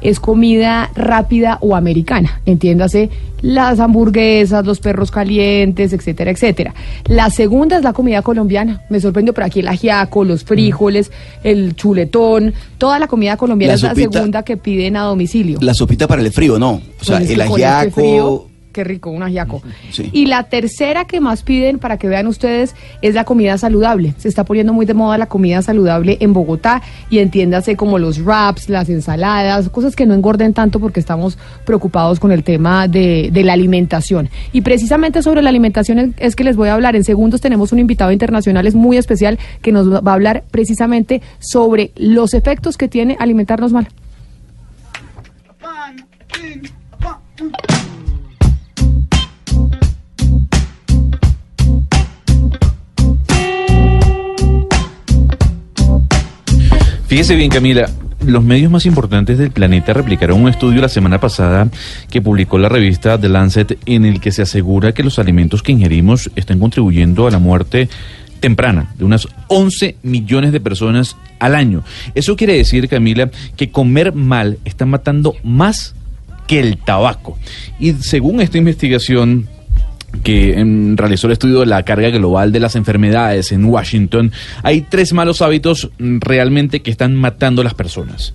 es comida rápida o americana. Entiéndase, las hamburguesas, los perros calientes, etcétera, etcétera. La segunda es la comida colombiana. Me sorprendió, pero aquí el ajiaco, los frijoles, el chuletón, toda la comida colombiana La es la segunda que piden a domicilio. La sopita para el frío, ¿no? O sea, Pues es el este ajiaco. frío, Qué rico, un ajiaco. Sí. Y la tercera que más piden, para que vean ustedes, es la comida saludable. Se está poniendo muy de moda la comida saludable en Bogotá y entiéndase como los wraps, las ensaladas, cosas que no engorden tanto porque estamos preocupados con el tema de, de la alimentación. Y precisamente sobre la alimentación es, es que les voy a hablar. En segundos tenemos un invitado internacional, es muy especial, que nos va a hablar precisamente sobre los efectos que tiene alimentarnos mal. Fíjese bien, Camila. Los medios más importantes del planeta replicaron un estudio la semana pasada que publicó la revista The Lancet en el que se asegura que los alimentos que ingerimos están contribuyendo a la muerte temprana de unas 11 millones de personas al año. Eso quiere decir, Camila, que comer mal está matando más que el tabaco. Y según esta investigación que em, realizó el estudio de la carga global de las enfermedades en Washington, hay tres malos hábitos mm, realmente que están matando a las personas.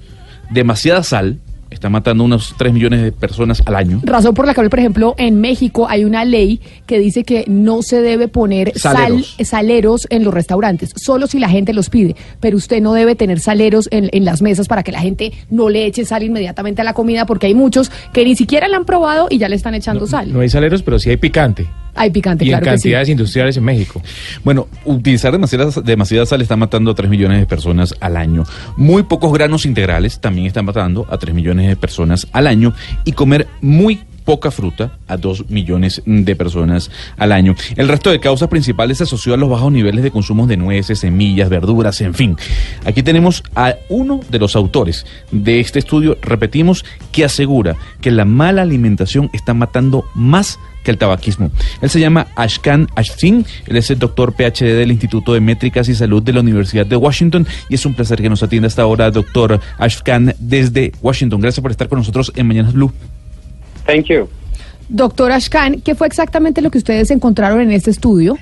Demasiada sal, está matando unos 3 millones de personas al año. Razón por la que, por ejemplo, en México hay una ley que dice que no se debe poner Saleros. sal, saleros en los restaurantes, solo si la gente los pide. Pero usted no debe tener saleros en, en las mesas para que la gente no le eche sal inmediatamente a la comida, porque hay muchos que ni siquiera la han probado y ya le están echando sal. No hay saleros, pero sí hay picante. Hay picante, Y en claro que sí. cantidades industriales en México. Bueno, utilizar demasiada, demasiada sal está matando a 3 millones de personas al año. Muy pocos granos integrales también están matando a 3 millones de personas al año. Y comer muy poca fruta a 2 millones de personas al año. El resto de causas principales se asoció a los bajos niveles de consumo de nueces, semillas, verduras, en fin. Aquí tenemos a uno de los autores de este estudio, repetimos, que asegura que la mala alimentación está matando más que el tabaquismo. Él se llama Ashkan Ashsin, él es el doctor PhD del Instituto de Métricas y Salud de la Universidad de Washington y es un placer que nos atienda hasta ahora, doctor Ashkan, desde Washington. Gracias por estar con nosotros en Mañanas Blue. Thank you. Doctor Ashkan, ¿qué fue exactamente lo que ustedes encontraron en este estudio?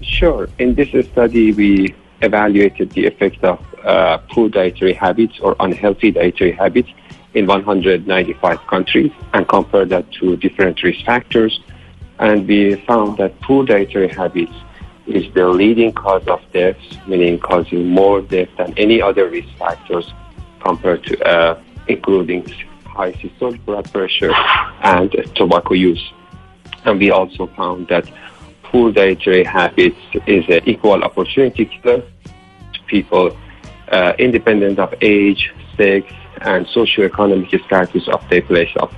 Sure. In this study, we evaluated the effect of uh, poor dietary habits or unhealthy dietary habits in 195 countries and compared that to different risk factors. And we found that poor dietary habits is the leading cause of deaths, meaning causing more death than any other risk factors compared to, uh, including high systolic blood pressure and tobacco use. And we also found that poor dietary habits is an equal opportunity killer to people uh, independent of age, sex, and socioeconomic status of their place of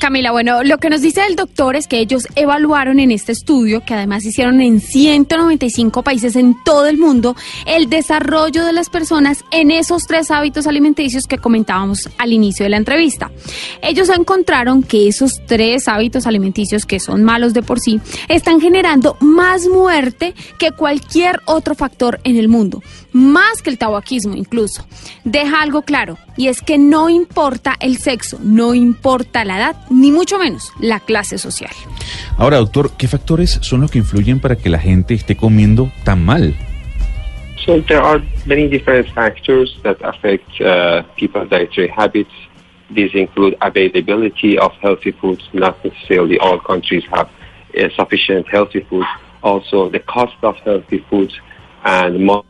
Camila, bueno, lo que nos dice el doctor es que ellos evaluaron en este estudio, que además hicieron en 195 países en todo el mundo, el desarrollo de las personas en esos tres hábitos alimenticios que comentábamos al inicio de la entrevista. Ellos encontraron que esos tres hábitos alimenticios, que son malos de por sí, están generando más muerte que cualquier otro factor en el mundo, más que el tabaquismo incluso. Deja algo claro, y es que no importa el sexo, no importa la edad, ni mucho menos la clase social. Ahora, doctor, ¿qué factores son los que influyen para que la gente esté comiendo tan mal? So there are many different factors that affect uh, people's dietary habits. These include availability of healthy foods. Not necessarily all countries have uh, sufficient healthy foods. Also, the cost of healthy foods and more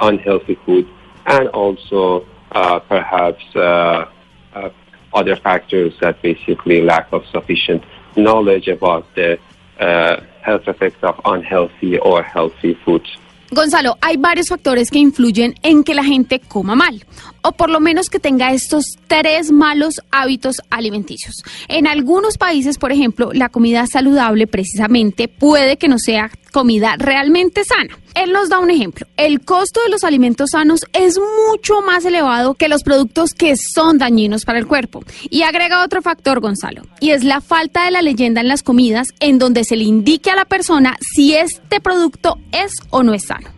unhealthy food, and also uh, perhaps uh, uh, other factors that basically lack of sufficient knowledge about the uh, health effects of unhealthy or healthy foods. Gonzalo, hay varios factores que influyen en que la gente coma mal, o por lo menos que tenga estos tres malos hábitos alimenticios. En algunos países, por ejemplo, la comida saludable precisamente puede que no sea comida realmente sana. Él nos da un ejemplo. El costo de los alimentos sanos es mucho más elevado que los productos que son dañinos para el cuerpo. Y agrega otro factor, Gonzalo, y es la falta de la leyenda en las comidas en donde se le indique a la persona si este producto es o no es sano.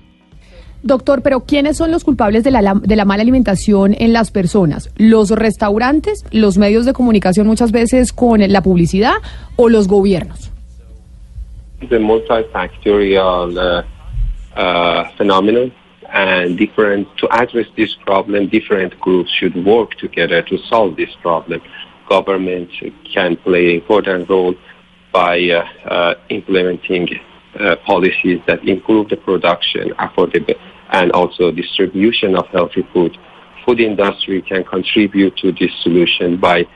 Doctor, pero ¿quiénes son los culpables de la, de la mala alimentación en las personas? ¿Los restaurantes, los medios de comunicación muchas veces con la publicidad o los gobiernos? The multifactorial uh, uh, phenomenon and different to address this problem, different groups should work together to solve this problem. Government can play an important role by uh, uh, implementing uh, policies that improve the production, affordable, and also distribution of healthy food. Food industry can contribute to this solution by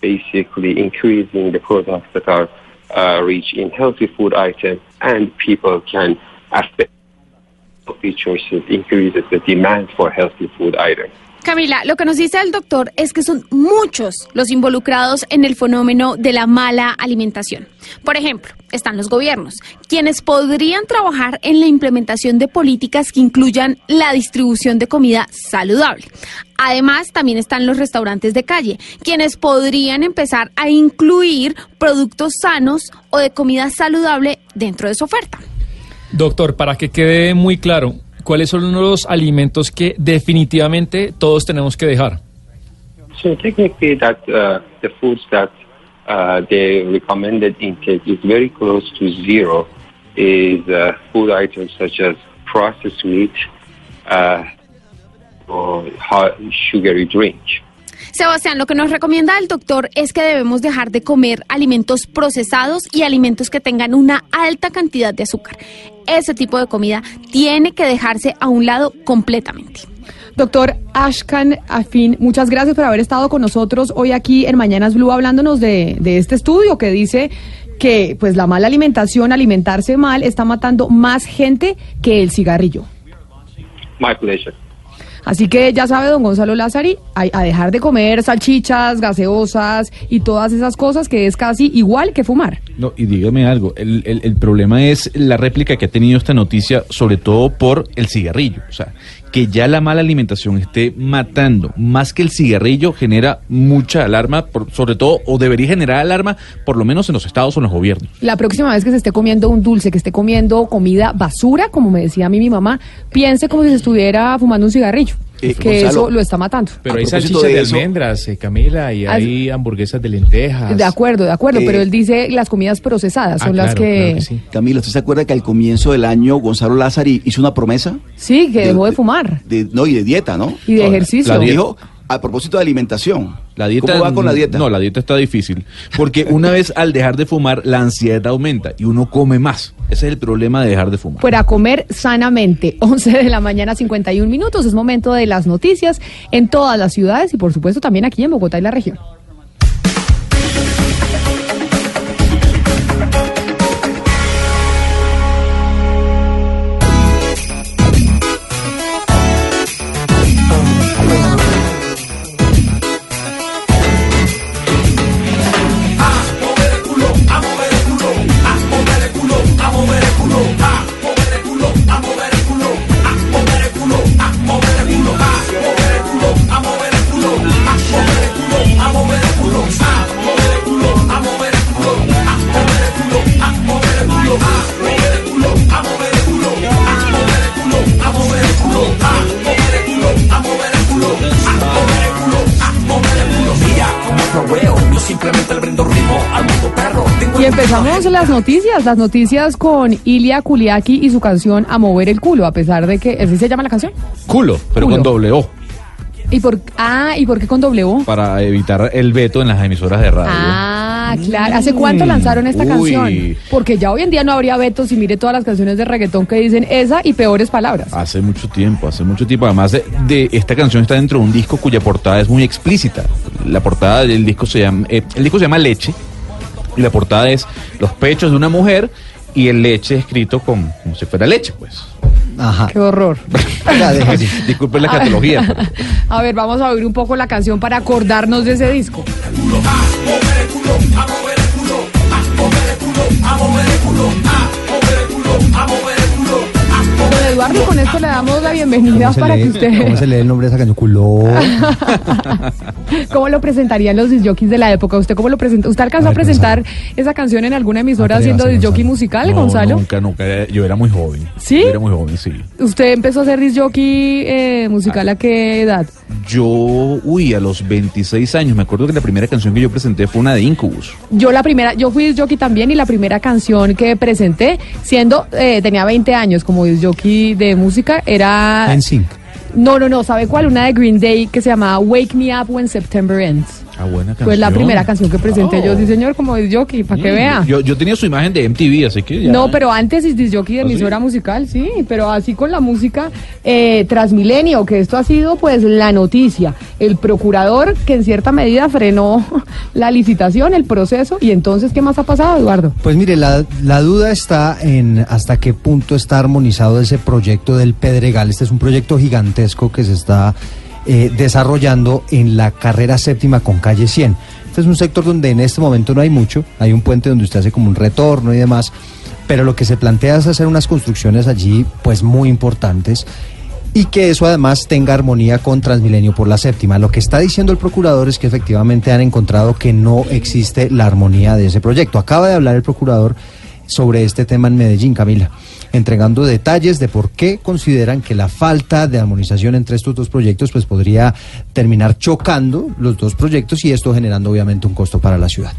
basically increasing the products that are uh, rich in healthy food items, and people can affect healthy choices, increases the demand for healthy food items. Camila, lo que nos dice el doctor es que son muchos los involucrados en el fenómeno de la mala alimentación. Por ejemplo, están los gobiernos, quienes podrían trabajar en la implementación de políticas que incluyan la distribución de comida saludable. Además, también están los restaurantes de calle, quienes podrían empezar a incluir productos sanos o de comida saludable dentro de su oferta. Doctor, para que quede muy claro, ¿cuáles son los alimentos que definitivamente todos tenemos que dejar? So technically, that uh, the foods that uh, the recommended intake is very close to zero is uh, food items such as processed meat uh, or sugary drink. Sebastián, lo que nos recomienda el doctor es que debemos dejar de comer alimentos procesados y alimentos que tengan una alta cantidad de azúcar. Ese tipo de comida tiene que dejarse a un lado completamente. Doctor Ashkan Afin, muchas gracias por haber estado con nosotros hoy aquí en Mañanas Blue hablándonos de, de este estudio que dice que pues la mala alimentación, alimentarse mal, está matando más gente que el cigarrillo. My pleasure. Así que ya sabe, don Gonzalo Lázari, a, a dejar de comer salchichas, gaseosas y todas esas cosas que es casi igual que fumar. No, y dígame algo, el, el- el problema es la réplica que ha tenido esta noticia, sobre todo por el cigarrillo. O sea, que ya la mala alimentación esté matando más que el cigarrillo genera mucha alarma, por- sobre todo, o debería generar alarma, por lo menos en los estados o en los gobiernos. La próxima vez que se esté comiendo un dulce, que esté comiendo comida basura, como me decía a mí mi mamá, piense como si se estuviera fumando un cigarrillo, Eh, que Gonzalo, eso lo está matando. Pero hay salchichas de de, almendras, eh, Camila, y Ah, hay hamburguesas de lentejas. De acuerdo, de acuerdo, Eh, pero él dice las comidas procesadas Ah, son las que... claro que sí. Camila, ¿usted se acuerda que al comienzo del año Gonzalo Lázari hizo una promesa? Sí, que dejó de fumar. De, no, y de dieta, ¿no? Y de ejercicio. La dijo a propósito de alimentación. La dieta, ¿Cómo va con la dieta? No, la dieta está difícil. Porque una vez al dejar de fumar, la ansiedad aumenta y uno come más. Ese es el problema de dejar de fumar. Para comer sanamente, 11 de la mañana, 51 minutos. Es momento de las noticias en todas las ciudades y, por supuesto, también aquí en Bogotá y la región. Empezamos las noticias, las noticias con Ilia Kuliaki y su canción A mover el culo, a pesar de que, ¿así se llama la canción? Culo, pero Culo. con doble O, ¿Y por, ah, ¿y por qué con doble O? para evitar el veto en las emisoras de radio. Ah, claro. ¿Hace cuánto lanzaron esta Uy. canción? Porque ya hoy en día no habría vetos y mire todas las canciones de reggaetón que dicen esa y peores palabras. Hace mucho tiempo, hace mucho tiempo. Además de, de esta canción está dentro de un disco cuya portada es muy explícita. La portada del disco se llama, eh, el disco se llama Leche y la portada es los pechos de una mujer y el leche escrito con, como si fuera leche, pues. Ajá. Qué horror. Disculpen la catología. pero- A ver, vamos a oír un poco la canción para acordarnos de ese disco. Don Eduardo, con esto le damos la bienvenida ¿Cómo se, para que lee, usted... ¿Cómo se lee el nombre de esa canción? Culo. ¿Cómo lo presentarían los disjockeys de la época? ¿Usted cómo lo presenta? ¿Usted alcanzó a presentar esa canción en alguna emisora siendo disjockey musical, No, Gonzalo? Nunca, nunca. Yo era muy joven. ¿Sí? Yo era muy joven, sí. ¿Usted empezó a ser disjockey eh, musical a qué edad? Yo, uy, a los 26 años, me acuerdo que la primera canción que yo presenté fue una de Incubus. Yo la primera, yo fui disjockey también y la primera canción que presenté, siendo, eh, tenía 20 años como disjockey de música, era... En sync. No, no, no, ¿sabe cuál? Una de Green Day que se llamaba Wake Me Up When September Ends. Ah, buena canción. Fue la primera canción que presenté yo, sí señor, como disjockey, para que Mm, vea. Yo, yo tenía su imagen de MTV, así que ya. No, pero antes es disjockey de ¿Ah, sí? emisora musical, sí, pero así con la música eh, Transmilenio, que esto ha sido pues la noticia. El procurador que en cierta medida frenó la licitación, el proceso, y entonces, ¿qué más ha pasado, Eduardo? Pues mire, la, la duda está en hasta qué punto está armonizado ese proyecto del Pedregal. Este es un proyecto gigantesco que se está eh, desarrollando en la carrera séptima con calle 100. Este es un sector donde en este momento no hay mucho, hay un puente donde usted hace como un retorno y demás, pero lo que se plantea es hacer unas construcciones allí pues muy importantes y que eso además tenga armonía con Transmilenio por la séptima. Lo que está diciendo el procurador es que efectivamente han encontrado que no existe la armonía de ese proyecto. Acaba de hablar el procurador sobre este tema en Medellín, Camila, entregando detalles de por qué consideran que la falta de armonización entre estos dos proyectos pues podría terminar chocando los dos proyectos y esto generando obviamente un costo para la ciudad.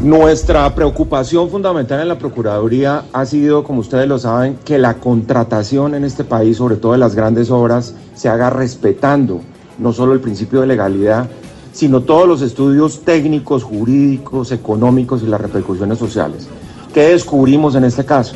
Nuestra preocupación fundamental en la Procuraduría ha sido, como ustedes lo saben, que la contratación en este país, sobre todo de las grandes obras, se haga respetando no solo el principio de legalidad, sino todos los estudios técnicos, jurídicos, económicos y las repercusiones sociales. ¿Qué descubrimos en este caso?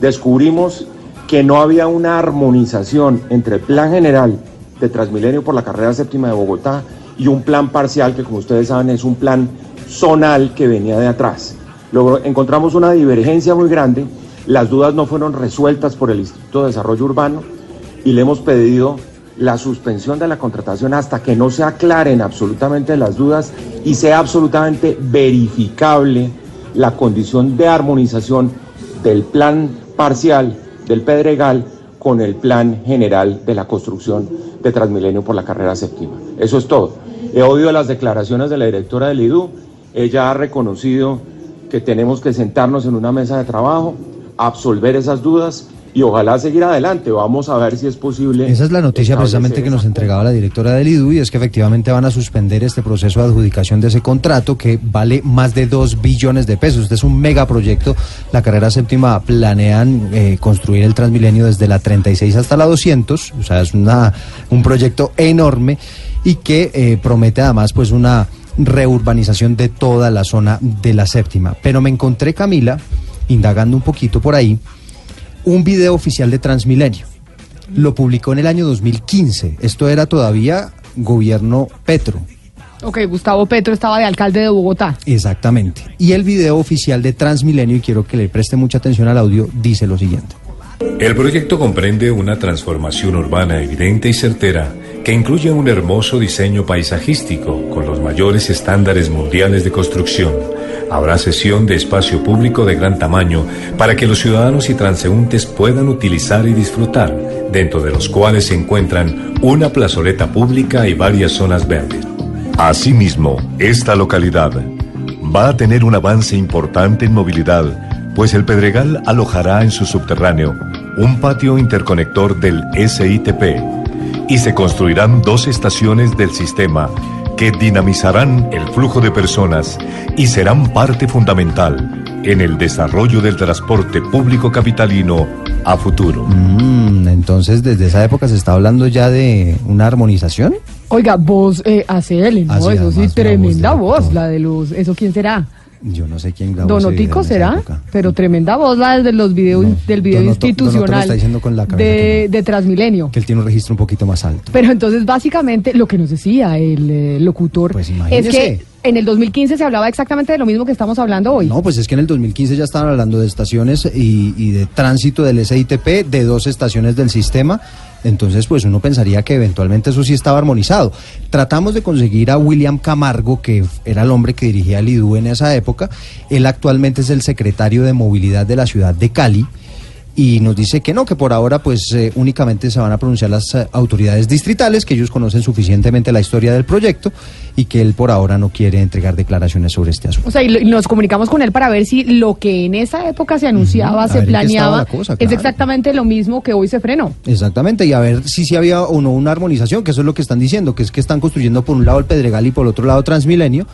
Descubrimos que no había una armonización entre el plan general de Transmilenio por la carrera séptima de Bogotá y un plan parcial que, como ustedes saben, es un plan zonal que venía de atrás. Luego encontramos una divergencia muy grande, las dudas no fueron resueltas por el Instituto de Desarrollo Urbano y le hemos pedido la suspensión de la contratación hasta que no se aclaren absolutamente las dudas y sea absolutamente verificable la condición de armonización del plan parcial del Pedregal con el plan general de la construcción de Transmilenio por la carrera séptima. Eso es todo. He oído las declaraciones de la directora del IDU. Ella ha reconocido que tenemos que sentarnos en una mesa de trabajo, absolver esas dudas y ojalá seguir adelante. Vamos a ver si es posible. Esa es la noticia precisamente que nos entregaba la directora del IDU y es que efectivamente van a suspender este proceso de adjudicación de ese contrato que vale más de 2 billones de pesos. Este es un megaproyecto. La carrera séptima planean eh, construir el Transmilenio desde la 36 hasta la 200, o sea, es una, un proyecto enorme y que eh, promete además pues una reurbanización de toda la zona de la séptima. Pero me encontré, Camila, indagando un poquito por ahí, un video oficial de Transmilenio. Lo publicó en el año 2015. Esto era todavía gobierno Petro. Ok, Gustavo Petro estaba de alcalde de Bogotá. Exactamente. Y el video oficial de Transmilenio, y quiero que le preste mucha atención al audio, dice lo siguiente. El proyecto comprende una transformación urbana evidente y certera que incluye un hermoso diseño paisajístico con los mayores estándares mundiales de construcción. Habrá sesión de espacio público de gran tamaño para que los ciudadanos y transeúntes puedan utilizar y disfrutar, dentro de los cuales se encuentran una plazoleta pública y varias zonas verdes. Asimismo, esta localidad va a tener un avance importante en movilidad, pues el Pedregal alojará en su subterráneo un patio interconector del SITP y se construirán dos estaciones del sistema que dinamizarán el flujo de personas y serán parte fundamental en el desarrollo del transporte público capitalino a futuro. Mm, entonces, desde esa época se está hablando ya de una armonización. Oiga, voz eh, ACL, ¿no? Así, eso sí, tremenda voz voz, la de los... ¿Eso quién será? Yo no sé quién grabó ¿Donotico será? época. Pero tremenda voz la de los videos, del video Donoto- institucional con la de, de Transmilenio. Que él tiene un registro un poquito más alto. Pero entonces, básicamente, lo que nos decía el eh, locutor es Pues imagínese. que en el 2015 se hablaba exactamente de lo mismo que estamos hablando hoy. No, pues es que en el 2015 ya estaban hablando de estaciones y, y de tránsito del SITP, de dos estaciones del sistema. Entonces, pues uno pensaría que eventualmente eso sí estaba armonizado. Tratamos de conseguir a William Camargo, que era el hombre que dirigía el IDU en esa época. Él actualmente es el secretario de movilidad de la ciudad de Cali. Y nos dice que no, que por ahora pues eh, únicamente se van a pronunciar las eh, autoridades distritales, que ellos conocen suficientemente la historia del proyecto y que él por ahora no quiere entregar declaraciones sobre este asunto. O sea, y, lo- y nos comunicamos con él para ver si lo que en esa época se anunciaba, se planeaba, es exactamente lo mismo que hoy se frenó. Exactamente, y a ver si sí había o no una armonización, que eso es lo que están diciendo, que es que están construyendo por un lado el Pedregal y por el otro lado Transmilenio,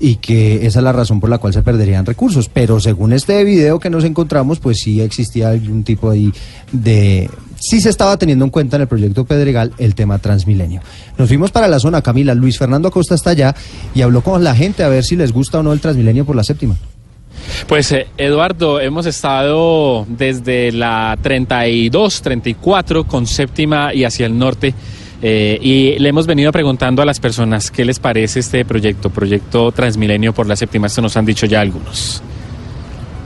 y que esa es la razón por la cual se perderían recursos. Pero según este video que nos encontramos, pues sí existía algún tipo ahí de... Sí se estaba teniendo en cuenta en el proyecto Pedregal el tema Transmilenio. Nos fuimos para la zona, Camila. Luis Fernando Acosta está allá y habló con la gente a ver si les gusta o no el Transmilenio por la séptima. Pues eh, Eduardo, hemos estado desde la 32, 34 con séptima y hacia el norte eh, y le hemos venido preguntando a las personas qué les parece este proyecto, proyecto Transmilenio por la séptima, esto nos han dicho ya algunos.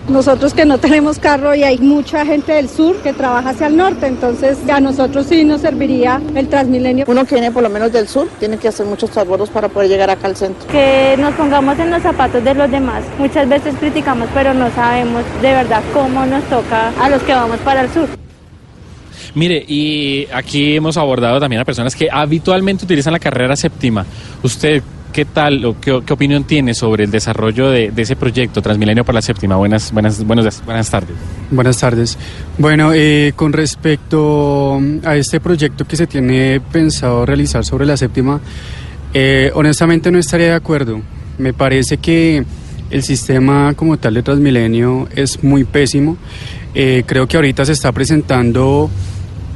Nosotros que no tenemos carro y hay mucha gente del sur que trabaja hacia el norte, entonces a nosotros sí nos serviría el Transmilenio. Uno que viene por lo menos del sur tiene que hacer muchos transbordos para poder llegar acá al centro. que nos pongamos en los zapatos de los demás. Muchas veces criticamos, pero no sabemos de verdad cómo nos toca a los que vamos para el sur. Mire, y aquí hemos abordado también a personas que habitualmente utilizan la carrera séptima. ¿Usted qué tal o qué, opinión tiene sobre el desarrollo de, ese proyecto Transmilenio por la séptima? Buenas, buenas, buenos buenas tardes. Buenas tardes. Bueno, eh, con respecto a este proyecto que se tiene pensado realizar sobre la séptima, eh, honestamente no estaría de acuerdo. Me parece que el sistema como tal de Transmilenio es muy pésimo. Eh, creo que ahorita se está presentando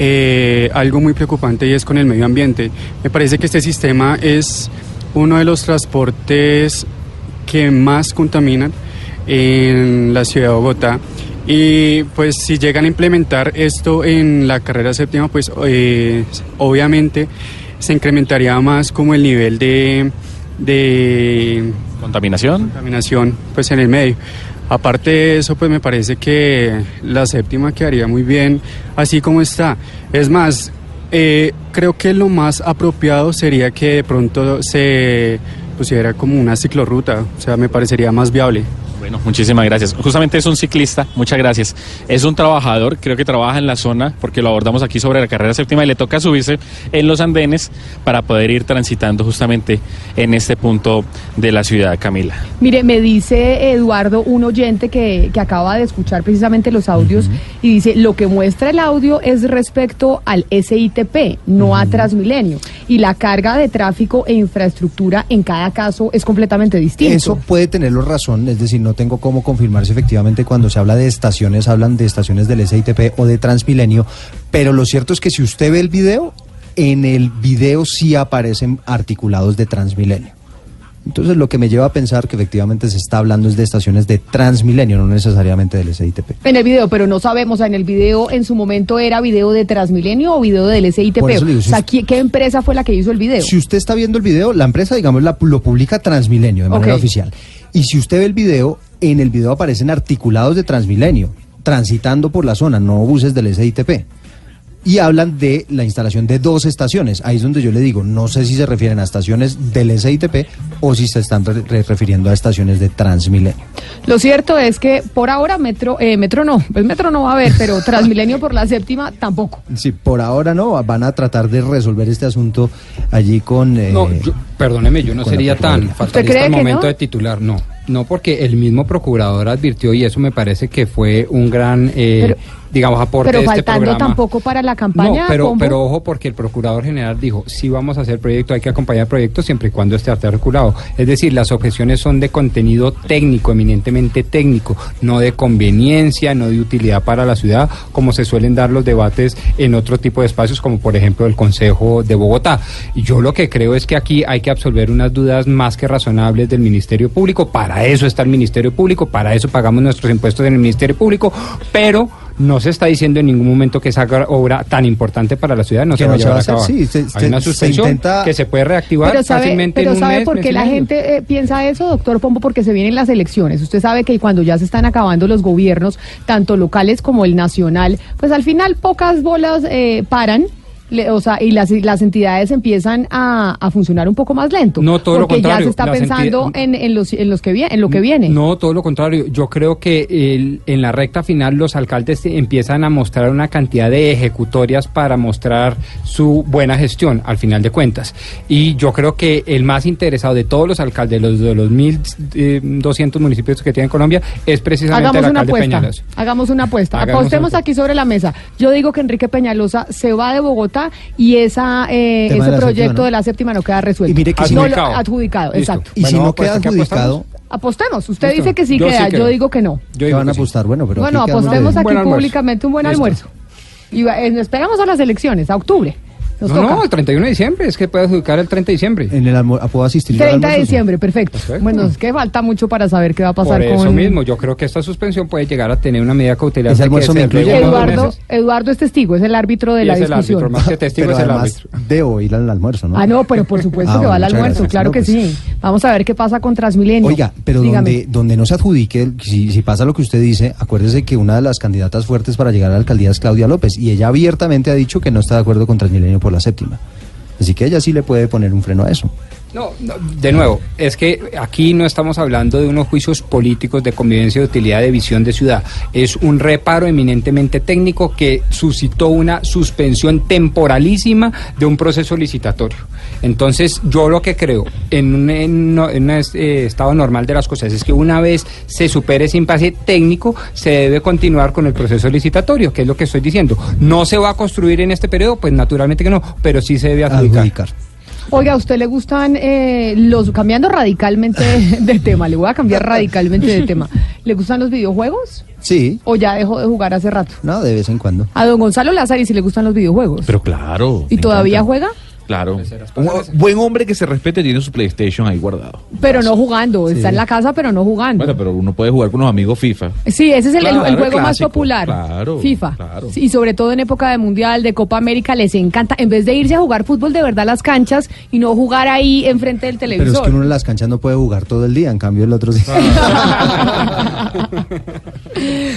eh, algo muy preocupante y es con el medio ambiente. Me parece que este sistema es uno de los transportes que más contaminan en la ciudad de Bogotá. Y pues si llegan a implementar esto en la carrera séptima, pues eh, obviamente se incrementaría más como el nivel de, de ¿Contaminación? contaminación pues en el medio. Aparte de eso, pues me parece que la séptima quedaría muy bien así como está. Es más, eh, creo que lo más apropiado sería que de pronto se pusiera como una ciclorruta, o sea, me parecería más viable. Bueno, muchísimas gracias. Justamente es un ciclista, muchas gracias. Es un trabajador, creo que trabaja en la zona, porque lo abordamos aquí sobre la carrera séptima y le toca subirse en los andenes para poder ir transitando justamente en este punto de la ciudad, Camila. Mire, me dice Eduardo, un oyente que, que acaba de escuchar precisamente los audios, y dice, lo que muestra el audio es respecto al SITP, no a Transmilenio. Y la carga de tráfico e infraestructura en cada caso es completamente distinto. Eso puede tenerlo razón, es decir, no tengo cómo confirmar si efectivamente cuando se habla de estaciones hablan de estaciones del SITP o de Transmilenio, pero lo cierto es que si usted ve el video, en el video sí aparecen articulados de Transmilenio. Entonces lo que me lleva a pensar que efectivamente se está hablando es de estaciones de Transmilenio, no necesariamente del SITP. En el video, pero no sabemos, o sea, en el video en su momento era video de Transmilenio o video del SITP. Digo, o sea, ¿qué, qué empresa fue la que hizo el video? Si usted está viendo el video, la empresa, digamos, la- lo publica Transmilenio de manera oficial. Y si usted ve el video, en el video aparecen articulados de Transmilenio, transitando por la zona, no buses del SITP. Y hablan de la instalación de dos estaciones. Ahí es donde yo le digo, no sé si se refieren a estaciones del SITP o si se están re- re- refiriendo a estaciones de Transmilenio. Lo cierto es que por ahora Metro, eh, Metro no, pues Metro no va a haber, pero Transmilenio por la séptima tampoco. Sí, por ahora no, van a tratar de resolver este asunto allí con... eh, No, yo- perdóneme, yo no sería tan fatalista al momento no? de titular, no. No, porque el mismo procurador advirtió y eso me parece que fue un gran, eh, Pero- digamos, aporte Pero de este faltando programa. tampoco para la campaña. No, pero, pero ojo porque el procurador general dijo, sí vamos a hacer proyecto, hay que acompañar el proyecto siempre y cuando esté articulado. Es decir, las objeciones son de contenido técnico, eminentemente técnico, no de conveniencia, no de utilidad para la ciudad, como se suelen dar los debates en otro tipo de espacios, como por ejemplo el Consejo de Bogotá. Y yo lo que creo es que aquí hay que absolver unas dudas más que razonables del Ministerio Público. Para eso está el Ministerio Público, para eso pagamos nuestros impuestos en el Ministerio Público, pero no se está diciendo en ningún momento que esa obra tan importante para la ciudad no se va a llevar va a hacer, cabo. sí, se- Hay se- una se suspensión intenta- que se puede reactivar Pero sabe, fácilmente pero en un ¿sabe mes, por qué la gente eh, piensa eso, doctor Pombo? Porque se vienen las elecciones. Usted sabe que cuando ya se están acabando los gobiernos, tanto locales como el nacional, pues al final pocas bolas eh, paran. Le- o sea, y las, las entidades empiezan a, a funcionar un poco más lento. No, todo lo porque ya contrario, se está pensando en, en los, en, los que viene, en lo que viene. No, todo lo contrario. Yo creo que el- en la recta final los alcaldes empiezan a mostrar una cantidad de ejecutorias para mostrar su buena gestión al final de cuentas. Y yo creo que el más interesado de todos los alcaldes, los de los 1.200 municipios que tiene Colombia, es precisamente Hagamos el una alcalde apuesta. Peñalosa. Hagamos una apuesta. Hagamos Apostemos una aquí sobre la mesa. Yo digo que Enrique Peñalosa se va de Bogotá y esa eh, ese de proyecto séptima, ¿no? de la séptima no queda resuelto. Y mire que si- No Adjudicado. adjudicado, Listo. exacto. Y si no queda adjudicado, Apostemos. Usted Listo. dice que sí Yo sí queda, yo creo. digo que no. ¿qué van a apostar? Bueno, pero bueno, apostemos aquí públicamente un buen almuerzo. Y va- eh, nos pegamos a las elecciones, a octubre. Nos No, toca. no, el 31 de diciembre, es que puede adjudicar el 30 de diciembre. En el almu- ¿Puedo asistir yo al 30 de diciembre, perfecto. Bueno, es que falta mucho para saber qué va a pasar Por con eso mismo, yo creo que esta suspensión puede llegar a tener una medida cautelar. Ese almuerzo me incluye Eduardo. Eduardo es testigo, es el árbitro de Y la es el árbitro, más que testigo Pero es el árbitro. debo ir al almuerzo, ¿no? Ah, no, pero por supuesto Ah, que va al almuerzo, gracias. claro No, que pues- sí. Vamos a ver qué pasa con Transmilenio. Oiga, pero donde, donde no se adjudique, si, si pasa lo que usted dice, acuérdese que una de las candidatas fuertes para llegar a la alcaldía es Claudia López y ella abiertamente ha dicho que no está de acuerdo con Transmilenio por la séptima. Así que ella sí le puede poner un freno a eso. No, no, de nuevo, es que aquí no estamos hablando de unos juicios políticos de convivencia, de utilidad, de visión de ciudad. Es un reparo eminentemente técnico que suscitó una suspensión temporalísima de un proceso licitatorio. Entonces, yo lo que creo en un, en un eh, estado normal de las cosas es que una vez se supere ese impasse técnico, se debe continuar con el proceso licitatorio, que es lo que estoy diciendo. No se va a construir en este periodo, pues naturalmente que no, pero sí se debe adjudicar. Oiga, ¿a usted le gustan eh, los, cambiando radicalmente de tema, le voy a cambiar radicalmente de tema, ¿le gustan los videojuegos? Sí. ¿O ya dejó de jugar hace rato? No, de vez en cuando. A don Gonzalo Lázaro si le gustan los videojuegos. Pero claro. ¿Y todavía encanta. juega? Claro. Un buen hombre que se respete tiene su PlayStation ahí guardado. Pero no jugando, está en la casa pero no jugando. Bueno, pero uno puede jugar con los amigos FIFA. Sí, ese es el, el- el Claro, juego más popular. claro, FIFA. claro. Sí, Y sobre todo en época de Mundial, de Copa América, les encanta. En vez de irse a jugar fútbol de verdad a las canchas y no jugar ahí enfrente del Pero televisor. es que uno en las canchas no puede jugar todo el día, en cambio el otro sí.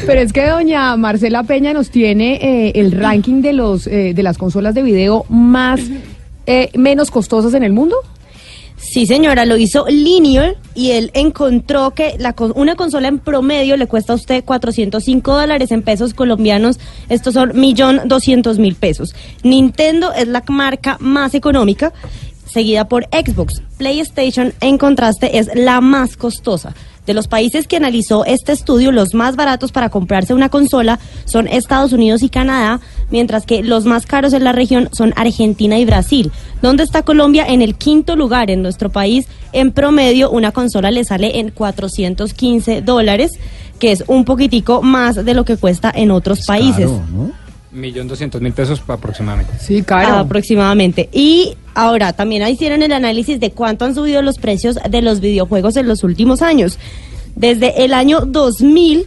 Pero es que doña Marcela Peña nos tiene eh, el ranking de los eh, de las consolas de video más eh, menos costosas en el mundo. Sí, señora, lo hizo Linear y él encontró que la, una consola en promedio le cuesta a usted 405 dólares en pesos colombianos. Estos son millón doscientos mil pesos. Nintendo es la marca más económica, seguida por Xbox. PlayStation, en contraste, es la más costosa. De los países que analizó este estudio, los más baratos para comprarse una consola son Estados Unidos y Canadá, mientras que los más caros en la región son Argentina y Brasil. ¿Dónde está Colombia? En el quinto lugar. En nuestro país, en promedio, una consola le sale en 415 dólares, que es un poquitico más de lo que cuesta en otros países. Millón doscientos mil pesos aproximadamente. Sí, Aproximadamente. Y ahora también hicieron el análisis de cuánto han subido los precios de los videojuegos en los últimos años. Desde el año 2000,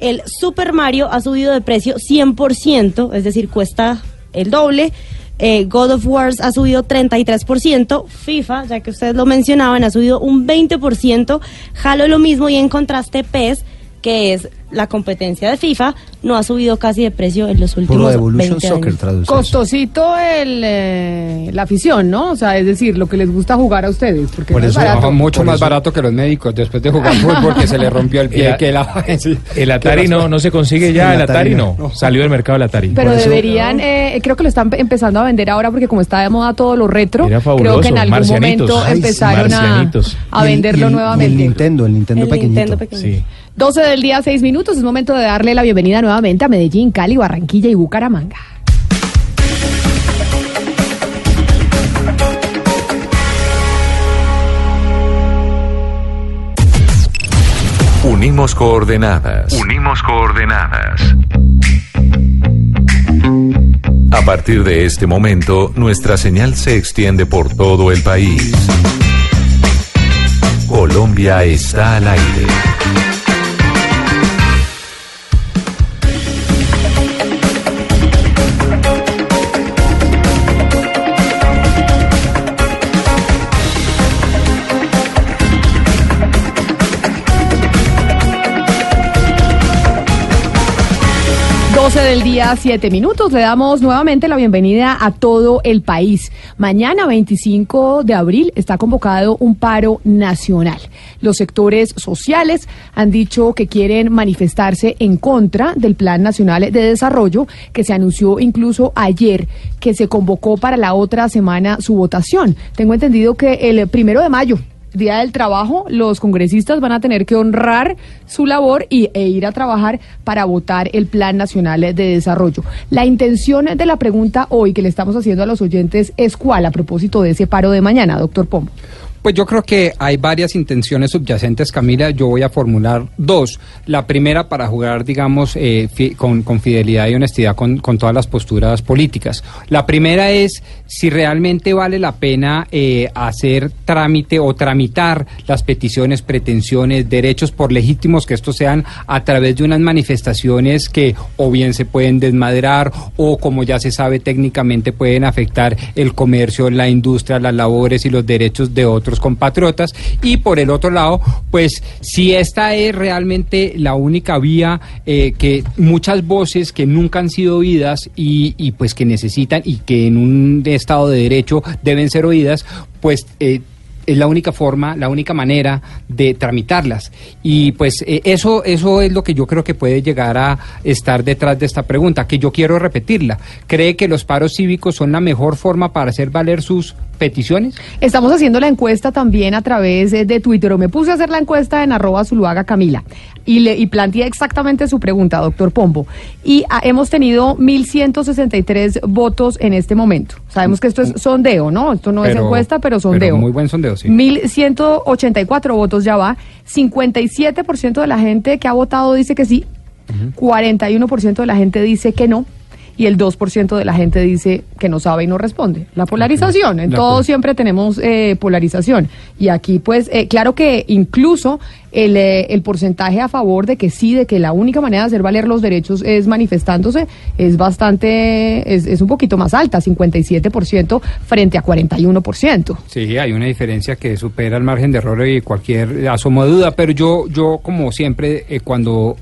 el Super Mario ha subido de precio 100%, es decir, cuesta el doble. Eh, God of War ha subido 33%, FIFA, ya que ustedes lo mencionaban, ha subido un 20%, Halo lo mismo y en contraste PES, que es la competencia de FIFA, no ha subido casi de precio en los Por últimos Evolution 20 Soccer años. traduce. Costosito el, eh, la afición, ¿no? O sea, es decir, lo que les gusta jugar a ustedes. Porque Por no es eso barato. mucho Por más eso- barato que los médicos después de jugar fútbol que se le rompió el pie El- que la El Atari no, no se consigue ya, El el Atari Atari no. no. Salió del mercado el Atari. Pero Por eso- deberían, eh, creo que lo están empezando a vender ahora porque como está de moda todo lo retro, Era creo que en algún marcianitos. momento Ay, empezaron a, marcianitos. a Y el- venderlo y el- y nuevamente. el Nintendo, el Nintendo El pequeñito. Nintendo pequeñito. Sí. 12 del día, 6 minutos, es momento de darle la bienvenida nuevamente a Medellín, Cali, Barranquilla y Bucaramanga. Unimos coordenadas. Unimos coordenadas. A partir de este momento, nuestra señal se extiende por todo el país. Colombia está al aire. Del día, siete minutos. Le damos nuevamente la bienvenida a todo el país. Mañana, 25 de abril, está convocado un paro nacional. Los sectores sociales han dicho que quieren manifestarse en contra del Plan Nacional de Desarrollo, que se anunció incluso ayer, que se convocó para la otra semana su votación. Tengo entendido que el primero de mayo Día del Trabajo, los congresistas van a tener que honrar su labor y, e ir a trabajar para votar el Plan Nacional de Desarrollo. La intención de la pregunta hoy que le estamos haciendo a los oyentes es cuál a propósito de ese paro de mañana, doctor Pombo. Pues yo creo que hay varias intenciones subyacentes, Camila. Yo voy a formular dos. La primera para jugar, digamos, eh, con, fidelidad y honestidad con, todas las posturas políticas. La primera es si realmente vale la pena eh, hacer trámite o tramitar las peticiones, pretensiones, derechos, por legítimos que estos sean, a través de unas manifestaciones que o bien se pueden desmadrar o, como ya se sabe técnicamente, pueden afectar el comercio, la industria, las labores y los derechos de otros compatriotas. Y por el otro lado, pues si esta es realmente la única vía eh, que muchas voces que nunca han sido oídas y, y, pues que necesitan y que en un Estado de Derecho deben ser oídas, pues... Eh, es la única forma, la única manera de tramitarlas. Y pues eh, eso, eso es lo que yo creo que puede llegar a estar detrás de esta pregunta, que yo quiero repetirla. ¿Cree que los paros cívicos son la mejor forma para hacer valer sus peticiones? Estamos haciendo la encuesta también a través de Twitter. O me puse a hacer la encuesta en arroba Zuluaga Camila y, le, y planteé exactamente su pregunta, doctor Pombo. Y ah, hemos tenido 1.163 votos en este momento. Sabemos que esto es sondeo, ¿no? Esto no es encuesta, pero sondeo. muy buen sondeo, sí. 1.184 votos ya va. 57% de la gente que ha votado dice que sí. 41% de la gente dice que no y el 2% de la gente dice que no sabe y no responde. La polarización, en todo siempre tenemos eh, polarización. Y aquí, pues, eh, claro que incluso el, eh, el, porcentaje a favor de que sí, de que la única manera de hacer valer los derechos es manifestándose, es bastante, es, es un poquito más alta, 57% frente a 41%. Sí, hay una diferencia que supera el margen de error y cualquier asomo de duda, pero yo, yo como siempre, cuando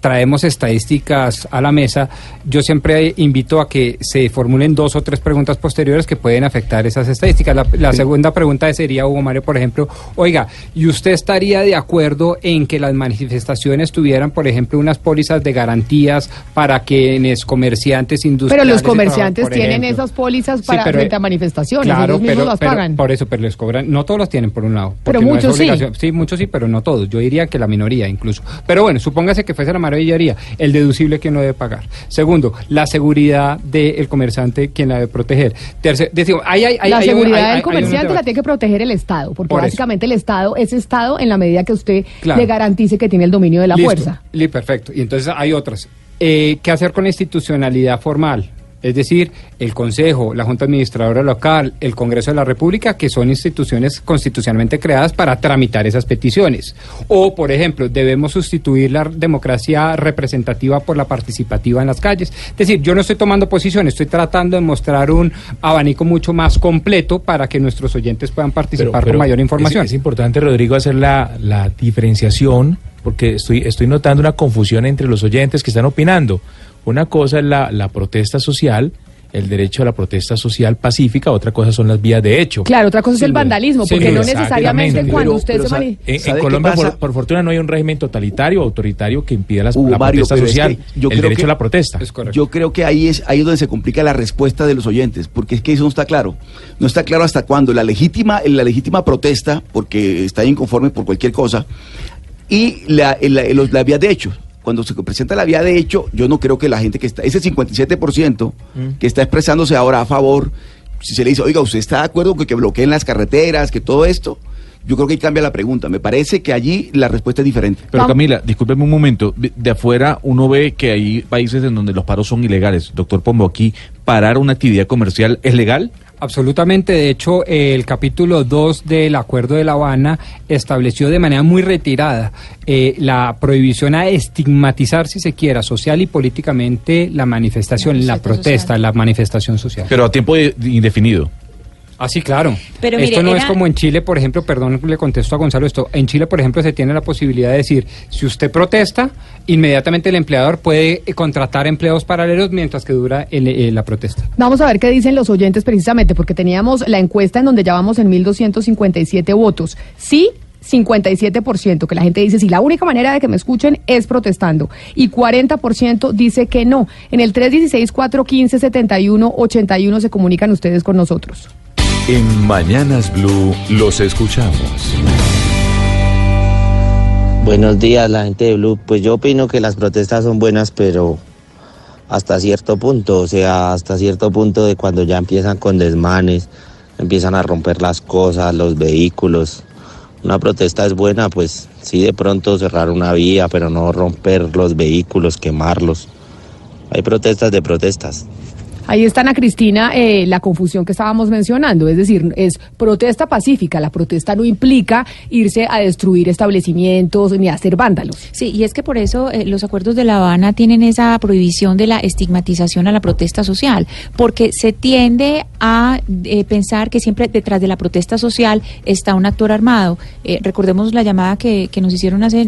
traemos estadísticas a la mesa, yo siempre invito a que se formulen dos o tres preguntas posteriores que pueden afectar esas estadísticas. La, segunda pregunta sería, Hugo Mario, por ejemplo, oiga, ¿y usted estaría de acuerdo en que las manifestaciones tuvieran, por ejemplo, unas pólizas de garantías para quienes comerciantes industriales... Pero los comerciantes tienen esas pólizas para frente a manifestaciones, claro, ellos pero, las pagan. Por eso, pero les cobran, no todos los tienen por un lado. Pero muchos sí. Sí, muchos sí, pero no todos. Yo diría que la minoría incluso. Pero bueno, supóngase que fuese la maravillaría, el deducible que no debe pagar. Segundo, la seguridad del comerciante, quien la debe proteger. Tercero, decimos, hay, hay, la seguridad del comerciante la tiene que proteger el Estado, porque básicamente el Estado es Estado en la medida que usted le garantice que tiene el dominio de la fuerza. Listo, perfecto. Y entonces hay otras. Eh, ¿Qué hacer con la institucionalidad formal? Es decir, el Consejo, la Junta Administradora Local, el Congreso de la República, que son instituciones constitucionalmente creadas para tramitar esas peticiones. O, por ejemplo, debemos sustituir la democracia representativa por la participativa en las calles. Es decir, yo no estoy tomando posición, estoy tratando de mostrar un abanico mucho más completo para que nuestros oyentes puedan participar con mayor información. Es, importante, Rodrigo, hacer la, la diferenciación, porque estoy, estoy notando una confusión entre los oyentes que están opinando. Una cosa es la, la protesta social, el derecho a la protesta social pacífica, otra cosa son las vías de hecho. Claro, otra cosa es el vandalismo, porque no necesariamente cuando usted se manifiesta. En, Colombia, por, fortuna, no hay un régimen totalitario, autoritario que impida la protesta social, el derecho a la protesta. yo creo que ahí es ahí donde se complica la respuesta de los oyentes, porque es que eso no está claro. No está claro hasta cuándo la legítima, la legítima protesta, porque está inconforme por cualquier cosa, y la, la, la vía de hecho cuando se presenta la vía de hecho, yo no creo que la gente que está, ese 57% mm. que está expresándose ahora a favor, si se le dice, oiga, ¿usted está de acuerdo con que bloqueen las carreteras, que todo esto? yo creo que ahí cambia la pregunta. Me parece que allí la respuesta es diferente. Pero Camila, discúlpeme un momento. De de afuera uno ve que hay países en donde los paros son ilegales. Doctor Pombo, aquí parar una actividad comercial es legal. Absolutamente, de hecho, el capítulo 2 del Acuerdo de La Habana estableció de manera muy retirada eh, la prohibición a estigmatizar, si se quiera, social y políticamente la manifestación, la protesta, la manifestación social. Pero a tiempo de- indefinido. Ah, sí, claro. Pero esto mire, no era- es como en Chile, por ejemplo, perdón, le contesto a Gonzalo esto. En Chile, por ejemplo, se tiene la posibilidad de decir, si usted protesta, inmediatamente el empleador puede eh, contratar empleos paralelos mientras que dura el- eh, la protesta. Vamos a ver qué dicen los oyentes precisamente, porque teníamos la encuesta en donde ya vamos en 1.257 votos. Sí, 57%, que la gente dice, si la única manera de que me escuchen es protestando. Y 40% dice que no. En el 316-415-7181 se comunican ustedes con nosotros. En Mañanas Blue los escuchamos. Buenos días, la gente de Blue. Pues yo opino que las protestas son buenas, pero hasta cierto punto, o sea, hasta cierto punto de cuando ya empiezan con desmanes, empiezan a romper las cosas, los vehículos. Una protesta es buena, pues sí, de pronto cerrar una vía, pero no romper los vehículos, quemarlos. Hay protestas de protestas. Ahí está Ana Cristina, eh, la confusión que estábamos mencionando, es decir, es protesta pacífica, la protesta no implica irse a destruir establecimientos ni a hacer vándalos. Sí, y es que por eso eh, los acuerdos de La Habana tienen esa prohibición de la estigmatización a la protesta social, porque se tiende a eh, pensar que siempre detrás de la protesta social está un actor armado. Eh, recordemos la llamada que, que nos hicieron hace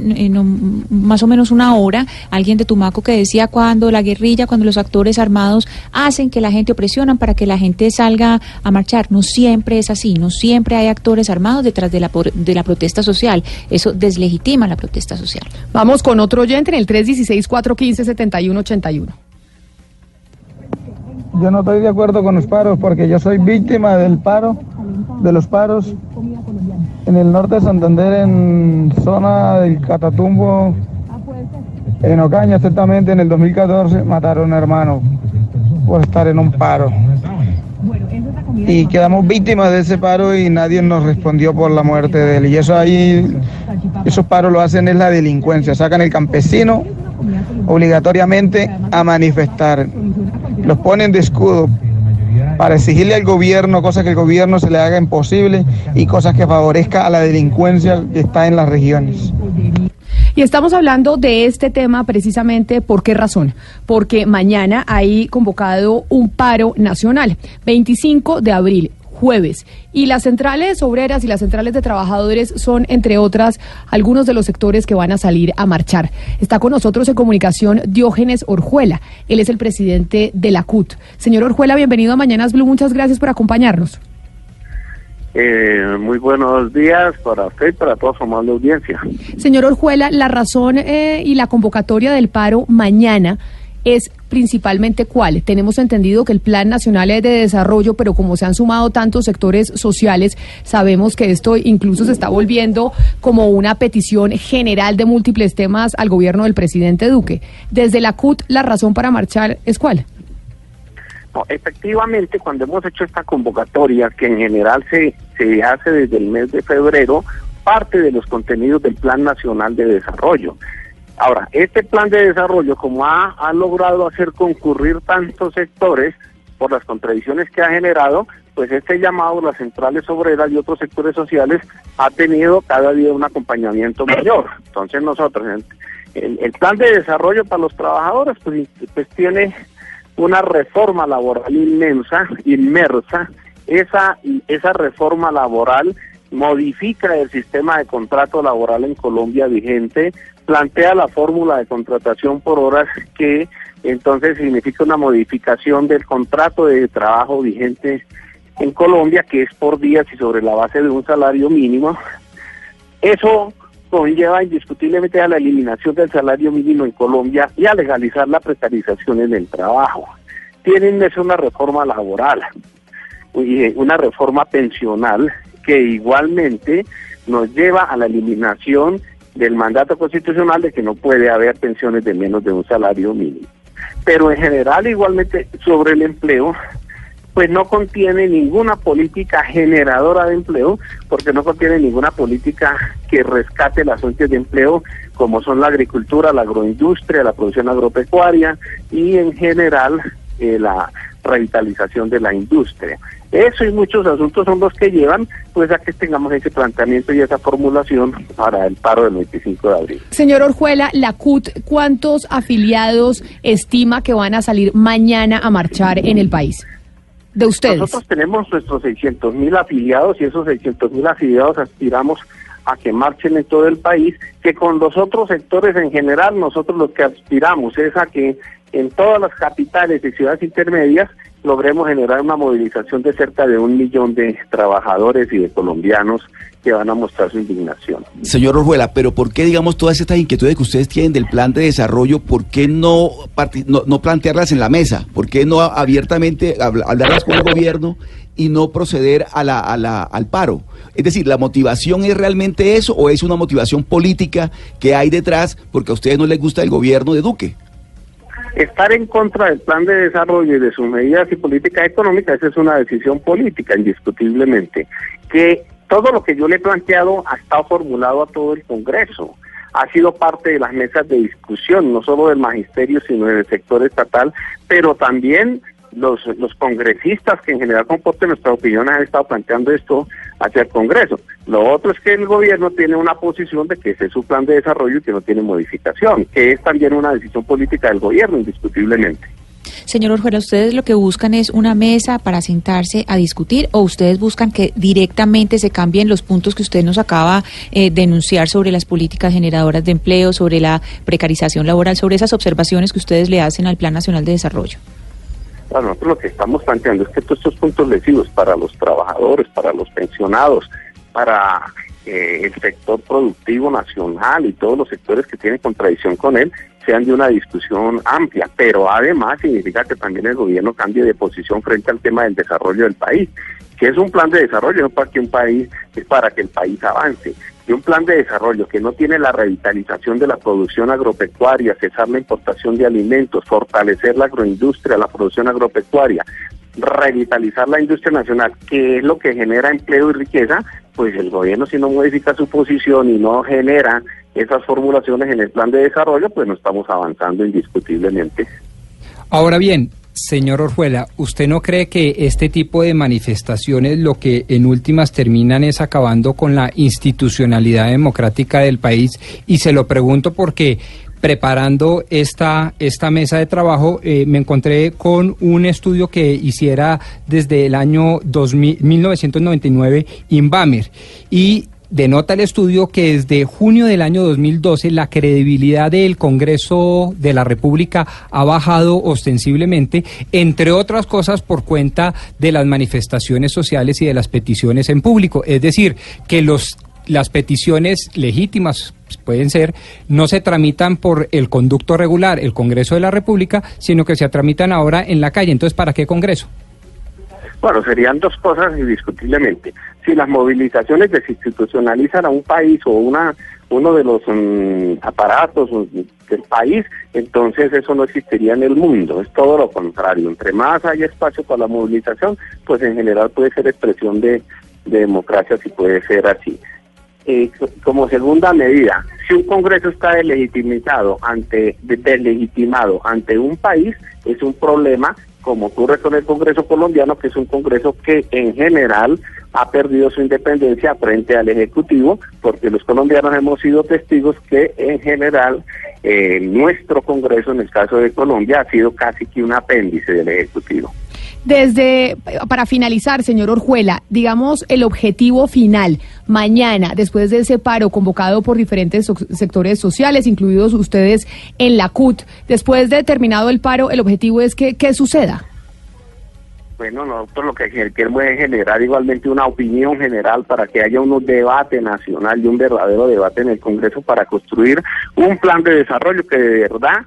más o menos una hora, alguien de Tumaco que decía cuando la guerrilla, cuando los actores armados hacen que la gente presionan para que la gente salga a marchar. No siempre es así, no siempre hay actores armados detrás de la, por- de la protesta social. Eso deslegitima la protesta social. Vamos con otro oyente en el 316-415-7181. Yo no estoy de acuerdo con los paros porque yo soy víctima del paro, de los paros en el norte de Santander, en zona del Catatumbo, en Ocaña exactamente, en el 2014 mataron a un hermano por estar en un paro. Y quedamos víctimas de ese paro y nadie nos respondió por la muerte de él. Y eso ahí, esos paros lo hacen es la delincuencia, sacan el campesino obligatoriamente a manifestar. Los ponen de escudo para exigirle al gobierno cosas que el gobierno se le haga imposible y cosas que favorezca a la delincuencia que está en las regiones. Y estamos hablando de este tema precisamente por qué razón. Porque mañana hay convocado un paro nacional, 25 de abril jueves. Y las centrales obreras y las centrales de trabajadores son, entre otras, algunos de los sectores que van a salir a marchar. Está con nosotros en comunicación Diógenes Orjuela. Él es el presidente de la CUT. Señor Orjuela, bienvenido a Mañanas Blue. Muchas gracias por acompañarnos. Eh, muy buenos días para usted y para toda su amable audiencia. Señor Orjuela, la razón eh, y la convocatoria del paro mañana es principalmente cuál. Tenemos entendido que el Plan Nacional es de Desarrollo, pero como se han sumado tantos sectores sociales, sabemos que esto incluso se está volviendo como una petición general de múltiples temas al gobierno del presidente Duque. Desde la CUT, la razón para marchar es cuál. No, efectivamente, cuando hemos hecho esta convocatoria, que en general se, se hace desde el mes de febrero, parte de los contenidos del Plan Nacional de Desarrollo. Ahora, este plan de desarrollo, como ha, logrado hacer concurrir tantos sectores por las contradicciones que ha generado, pues este llamado las centrales obreras y otros sectores sociales ha tenido cada día un acompañamiento mayor. Entonces nosotros, el plan de desarrollo para los trabajadores, pues, pues tiene una reforma laboral inmensa, inmersa. Esa, esa reforma laboral modifica el sistema de contrato laboral en Colombia vigente, plantea la fórmula de contratación por horas que entonces significa una modificación del contrato de trabajo vigente en Colombia, que es por días y sobre la base de un salario mínimo. Eso conlleva indiscutiblemente a la eliminación del salario mínimo en Colombia y a legalizar la precarización en el trabajo. Tienen es una reforma laboral una reforma pensional que igualmente nos lleva a la eliminación del mandato constitucional de que no puede haber pensiones de menos de un salario mínimo. Pero en general igualmente sobre el empleo pues no contiene ninguna política generadora de empleo, porque no contiene ninguna política que rescate las fuentes de empleo, como son la agricultura, la agroindustria, la producción agropecuaria y en general eh, la revitalización de la industria. Eso y muchos asuntos son los que llevan pues a que tengamos ese planteamiento y esa formulación para el paro del 25 de abril. Señor Orjuela, la CUT, ¿cuántos afiliados estima que van a salir mañana a marchar en el país? De ustedes. Nosotros tenemos nuestros 600 mil afiliados y esos 600 mil afiliados aspiramos a que marchen en todo el país, que con los otros sectores en general nosotros lo que aspiramos es a que en todas las capitales y ciudades intermedias logremos generar una movilización de cerca de un millón de trabajadores y de colombianos que van a mostrar su indignación. Señor Orjuela, pero ¿por qué, digamos, todas estas inquietudes que ustedes tienen del plan de desarrollo, por qué no, no, no plantearlas en la mesa? ¿Por qué no abiertamente habl- hablarlas con el gobierno y no proceder a la, a la, al paro? Es decir, ¿la motivación es realmente eso o es una motivación política que hay detrás porque a ustedes no les gusta el gobierno de Duque? Estar en contra del plan de desarrollo y de sus medidas y políticas económicas esa es una decisión política, indiscutiblemente. Que todo lo que yo le he planteado ha estado formulado a todo el Congreso. Ha sido parte de las mesas de discusión, no solo del magisterio, sino del sector estatal, pero también los, los congresistas que en general comporten nuestra opinión han estado planteando esto hacia el Congreso. Lo otro es que el gobierno tiene una posición de que ese es su plan de desarrollo y que no tiene modificación, que es también una decisión política del gobierno, indiscutiblemente. Señor Orjuela, ¿ustedes lo que buscan es una mesa para sentarse a discutir o ustedes buscan que directamente se cambien los puntos que usted nos acaba eh, de enunciar sobre las políticas generadoras de empleo, sobre la precarización laboral, sobre esas observaciones que ustedes le hacen al Plan Nacional de Desarrollo? Nosotros lo que estamos planteando es que todos estos puntos lesivos para los trabajadores, para los pensionados, para eh, el sector productivo nacional y todos los sectores que tienen contradicción con él, sean de una discusión amplia, pero además significa que también el gobierno cambie de posición frente al tema del desarrollo del país, que es un plan de desarrollo, no para que un país, es para que el país avance. Y un plan de desarrollo que no tiene la revitalización de la producción agropecuaria, cesar la importación de alimentos, fortalecer la agroindustria, la producción agropecuaria, revitalizar la industria nacional, que es lo que genera empleo y riqueza, pues el gobierno si no modifica su posición y no genera esas formulaciones en el plan de desarrollo, pues no estamos avanzando indiscutiblemente. Ahora bien, señor Orjuela, ¿usted no cree que este tipo de manifestaciones lo que en últimas terminan es acabando con la institucionalidad democrática del país? Y se lo pregunto porque preparando esta, esta mesa de trabajo eh, me encontré con un estudio que hiciera desde el año 2000, 1999 Inbamer y denota el estudio que desde junio del año 2012 la credibilidad del Congreso de la República ha bajado ostensiblemente, entre otras cosas por cuenta de las manifestaciones sociales y de las peticiones en público. Es decir, que los las peticiones legítimas pueden ser, no se tramitan por el conducto regular, el Congreso de la República, sino que se tramitan ahora en la calle. Entonces, ¿para qué Congreso? Bueno, serían dos cosas indiscutiblemente. Si las movilizaciones desinstitucionalizan a un país o una uno de los mm, aparatos mm, del país, entonces eso no existiría en el mundo. Es todo lo contrario. Entre más hay espacio para la movilización, pues en general puede ser expresión de, de democracia, si puede ser así. Eh, co- como segunda medida, si un Congreso está delegitimizado ante, de- delegitimado ante un país, es un problema, como ocurre con el Congreso colombiano, que es un Congreso que en general ha perdido su independencia frente al Ejecutivo, porque los colombianos hemos sido testigos que en general eh, nuestro Congreso, en el caso de Colombia, ha sido casi que un apéndice del Ejecutivo. Desde, para finalizar, señor Orjuela, digamos el objetivo final, mañana, después de ese paro convocado por diferentes sectores sociales, incluidos ustedes en la CUT, después de terminado el paro, el objetivo es que, ¿qué suceda? Bueno, nosotros lo que queremos es generar igualmente una opinión general para que haya un debate nacional y un verdadero debate en el Congreso para construir un plan de desarrollo que de verdad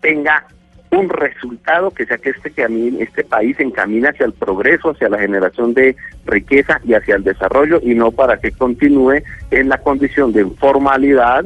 tenga un resultado que sea que este, cami- este país encamine hacia el progreso, hacia la generación de riqueza y hacia el desarrollo y no para que continúe en la condición de informalidad,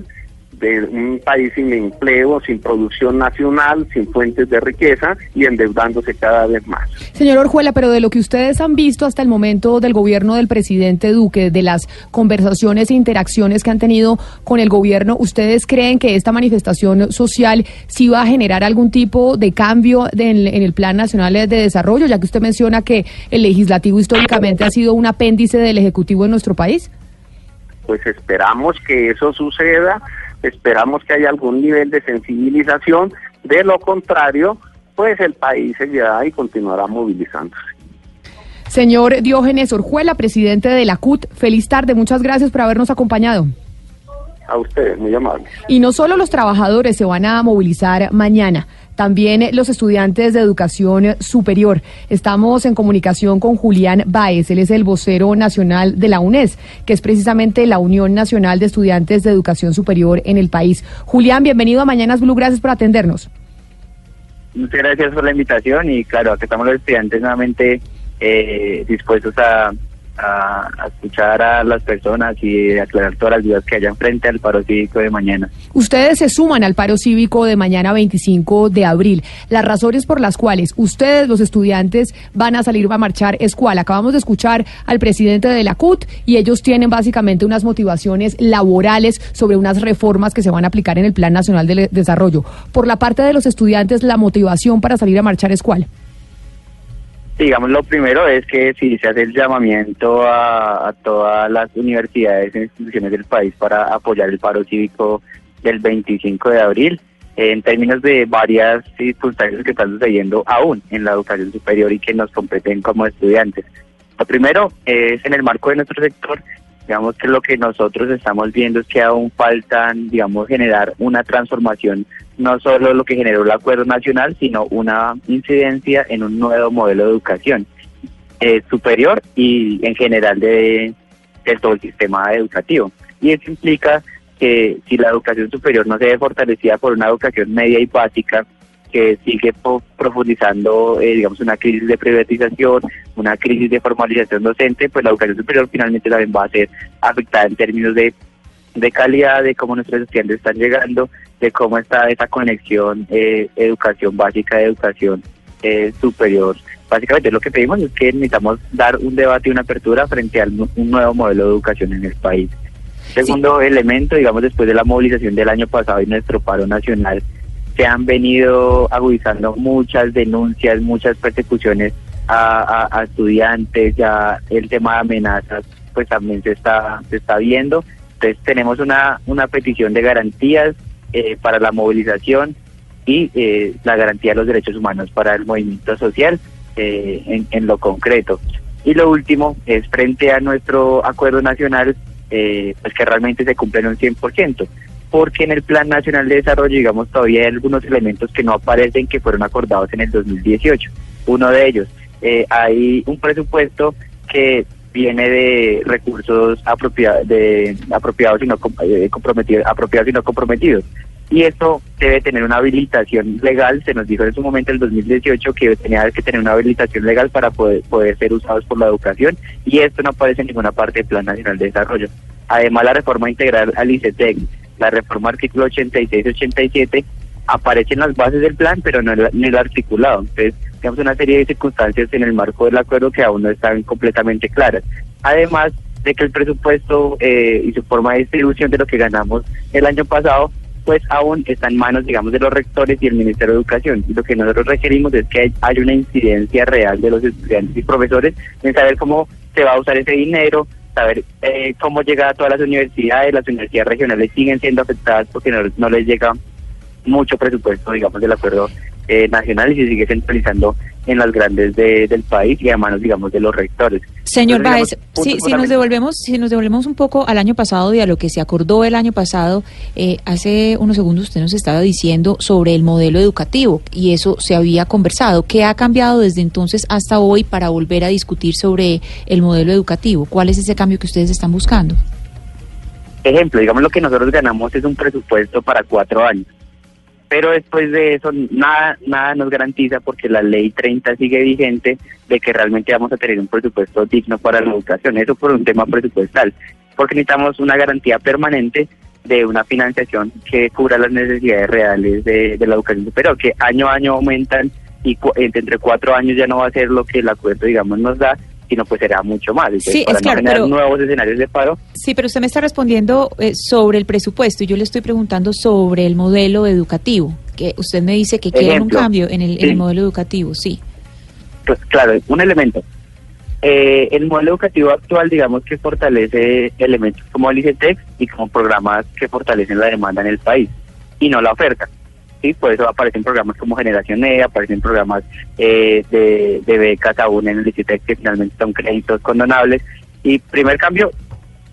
de un país sin empleo, sin producción nacional, sin fuentes de riqueza y endeudándose cada vez más. Señor Orjuela, pero de lo que ustedes han visto hasta el momento del gobierno del presidente Duque, de las conversaciones e interacciones que han tenido con el gobierno, ¿ustedes creen que esta manifestación social sí va a generar algún tipo de cambio de- en, en el Plan Nacional de Desarrollo, ya que usted menciona que el legislativo históricamente ha sido un apéndice del Ejecutivo en nuestro país? Pues esperamos que eso suceda, esperamos que haya algún nivel de sensibilización, de lo contrario, pues el país seguirá y continuará movilizándose. Señor Diógenes Orjuela, presidente de la CUT, feliz tarde, muchas gracias por habernos acompañado. A ustedes, muy amables. Y no solo los trabajadores se van a movilizar mañana, también los estudiantes de educación superior. Estamos en comunicación con Julián Báez, él es el vocero nacional de la UNES, que es precisamente la Unión Nacional de Estudiantes de Educación Superior en el país. Julián, bienvenido a Mañanas Blue, gracias por atendernos. Muchas gracias por la invitación y claro, aquí estamos los estudiantes nuevamente eh, dispuestos a, a- escuchar a las personas y aclarar todas las dudas que hayan frente al paro cívico de mañana. Ustedes se suman al paro cívico de mañana 25 de abril. Las razones por las cuales ustedes, los estudiantes, van a salir a marchar es cuál. Acabamos de escuchar al presidente de la CUT y ellos tienen básicamente unas motivaciones laborales sobre unas reformas que se van a aplicar en el Plan Nacional de Desarrollo. Por la parte de los estudiantes, la motivación para salir a marchar es cuál. Digamos, lo primero es que si se hace el llamamiento a, todas las universidades e instituciones del país para apoyar el paro cívico del 25 de abril, en términos de varias circunstancias que están sucediendo aún en la educación superior y que nos competen como estudiantes. Lo primero es en el marco de nuestro sector, digamos que lo que nosotros estamos viendo es que aún faltan, digamos, generar una transformación, no solo lo que generó el acuerdo nacional, sino una incidencia en un nuevo modelo de educación eh, superior y en general de, de todo el sistema educativo. Y eso implica que si la educación superior no se ve fortalecida por una educación media y básica, que sigue profundizando, eh, digamos, una crisis de privatización, una crisis de formalización docente, pues la educación superior finalmente también va a ser afectada en términos de, de calidad, de cómo nuestros estudiantes están llegando, de cómo está esa conexión eh, educación básica, educación eh, superior. Básicamente lo que pedimos es que necesitamos dar un debate y una apertura frente a un nuevo modelo de educación en el país. Segundo elemento, digamos, después de la movilización del año pasado y nuestro paro nacional, se han venido agudizando muchas denuncias, muchas persecuciones a, estudiantes, ya el tema de amenazas pues también se está, se está viendo. Entonces tenemos una, una petición de garantías eh, para la movilización y eh, la garantía de los derechos humanos para el movimiento social eh, en, en lo concreto. Y lo último es frente a nuestro acuerdo nacional, eh, pues que realmente se cumplen un 100%, porque en el Plan Nacional de Desarrollo, digamos, todavía hay algunos elementos que no aparecen que fueron acordados en el 2018. Uno de ellos, eh, hay un presupuesto que viene de recursos apropia- de, apropiados y no eh, comprometidos, apropiados y no comprometidos. Y esto debe tener una habilitación legal, se nos dijo en su momento, el 2018, que tenía que tener una habilitación legal para poder, poder ser usados por la educación, y esto no aparece en ninguna parte del Plan Nacional de Desarrollo. Además, la reforma integral al ICETEC, la reforma artículo 86-87, aparecen las bases del plan, pero no el- en el articulado. Entonces, tenemos una serie de circunstancias en el marco del acuerdo que aún no están completamente claras. Además de que el presupuesto eh, y su forma de distribución de lo que ganamos el año pasado, pues aún está en manos, digamos, de los rectores y el Ministerio de Educación. Lo que nosotros requerimos es que hay- haya una incidencia real de los estudiantes y profesores en saber cómo se va a usar ese dinero, saber eh, cómo llega a todas las universidades. Las universidades regionales siguen siendo afectadas porque no, no les llega mucho presupuesto, digamos, del acuerdo eh, nacional y se sigue centralizando en las grandes de- del país y a manos, digamos, de los rectores. Señor Entonces, Báez, digamos, punto si, si nos devolvemos, si nos devolvemos un poco al año pasado y a lo que se acordó el año pasado, eh, hace unos segundos usted nos estaba diciendo sobre el modelo educativo y eso se había conversado. ¿Qué ha cambiado desde entonces hasta hoy para volver a discutir sobre el modelo educativo? ¿Cuál es ese cambio que ustedes están buscando? Ejemplo, digamos lo que nosotros ganamos es un presupuesto para cuatro años. Pero después de eso, nada, nada nos garantiza porque la ley 30 sigue vigente de que realmente vamos a tener un presupuesto digno para la educación. Eso por un tema presupuestal. Porque necesitamos una garantía permanente de una financiación que cubra las necesidades reales de, de la educación superior, que año a año aumentan y entre cuatro años ya no va a ser lo que el acuerdo, digamos, nos da, sino pues será mucho más. Entonces, Sí, para es no claro, generar pero- nuevos escenarios de paro, Sí, pero usted me está respondiendo eh, sobre el presupuesto y yo le estoy preguntando sobre el modelo educativo, que usted me dice que quiere un cambio en el, en el Sí. modelo educativo, sí. pues claro, un elemento. Eh, el modelo educativo actual, digamos que fortalece elementos como el ICETEX y como programas que fortalecen la demanda en el país y no la oferta. ¿Sí? Por eso aparecen programas como Generación E, aparecen programas eh, de, de becas aún en el ICETEX que finalmente son créditos condonables. Y primer cambio,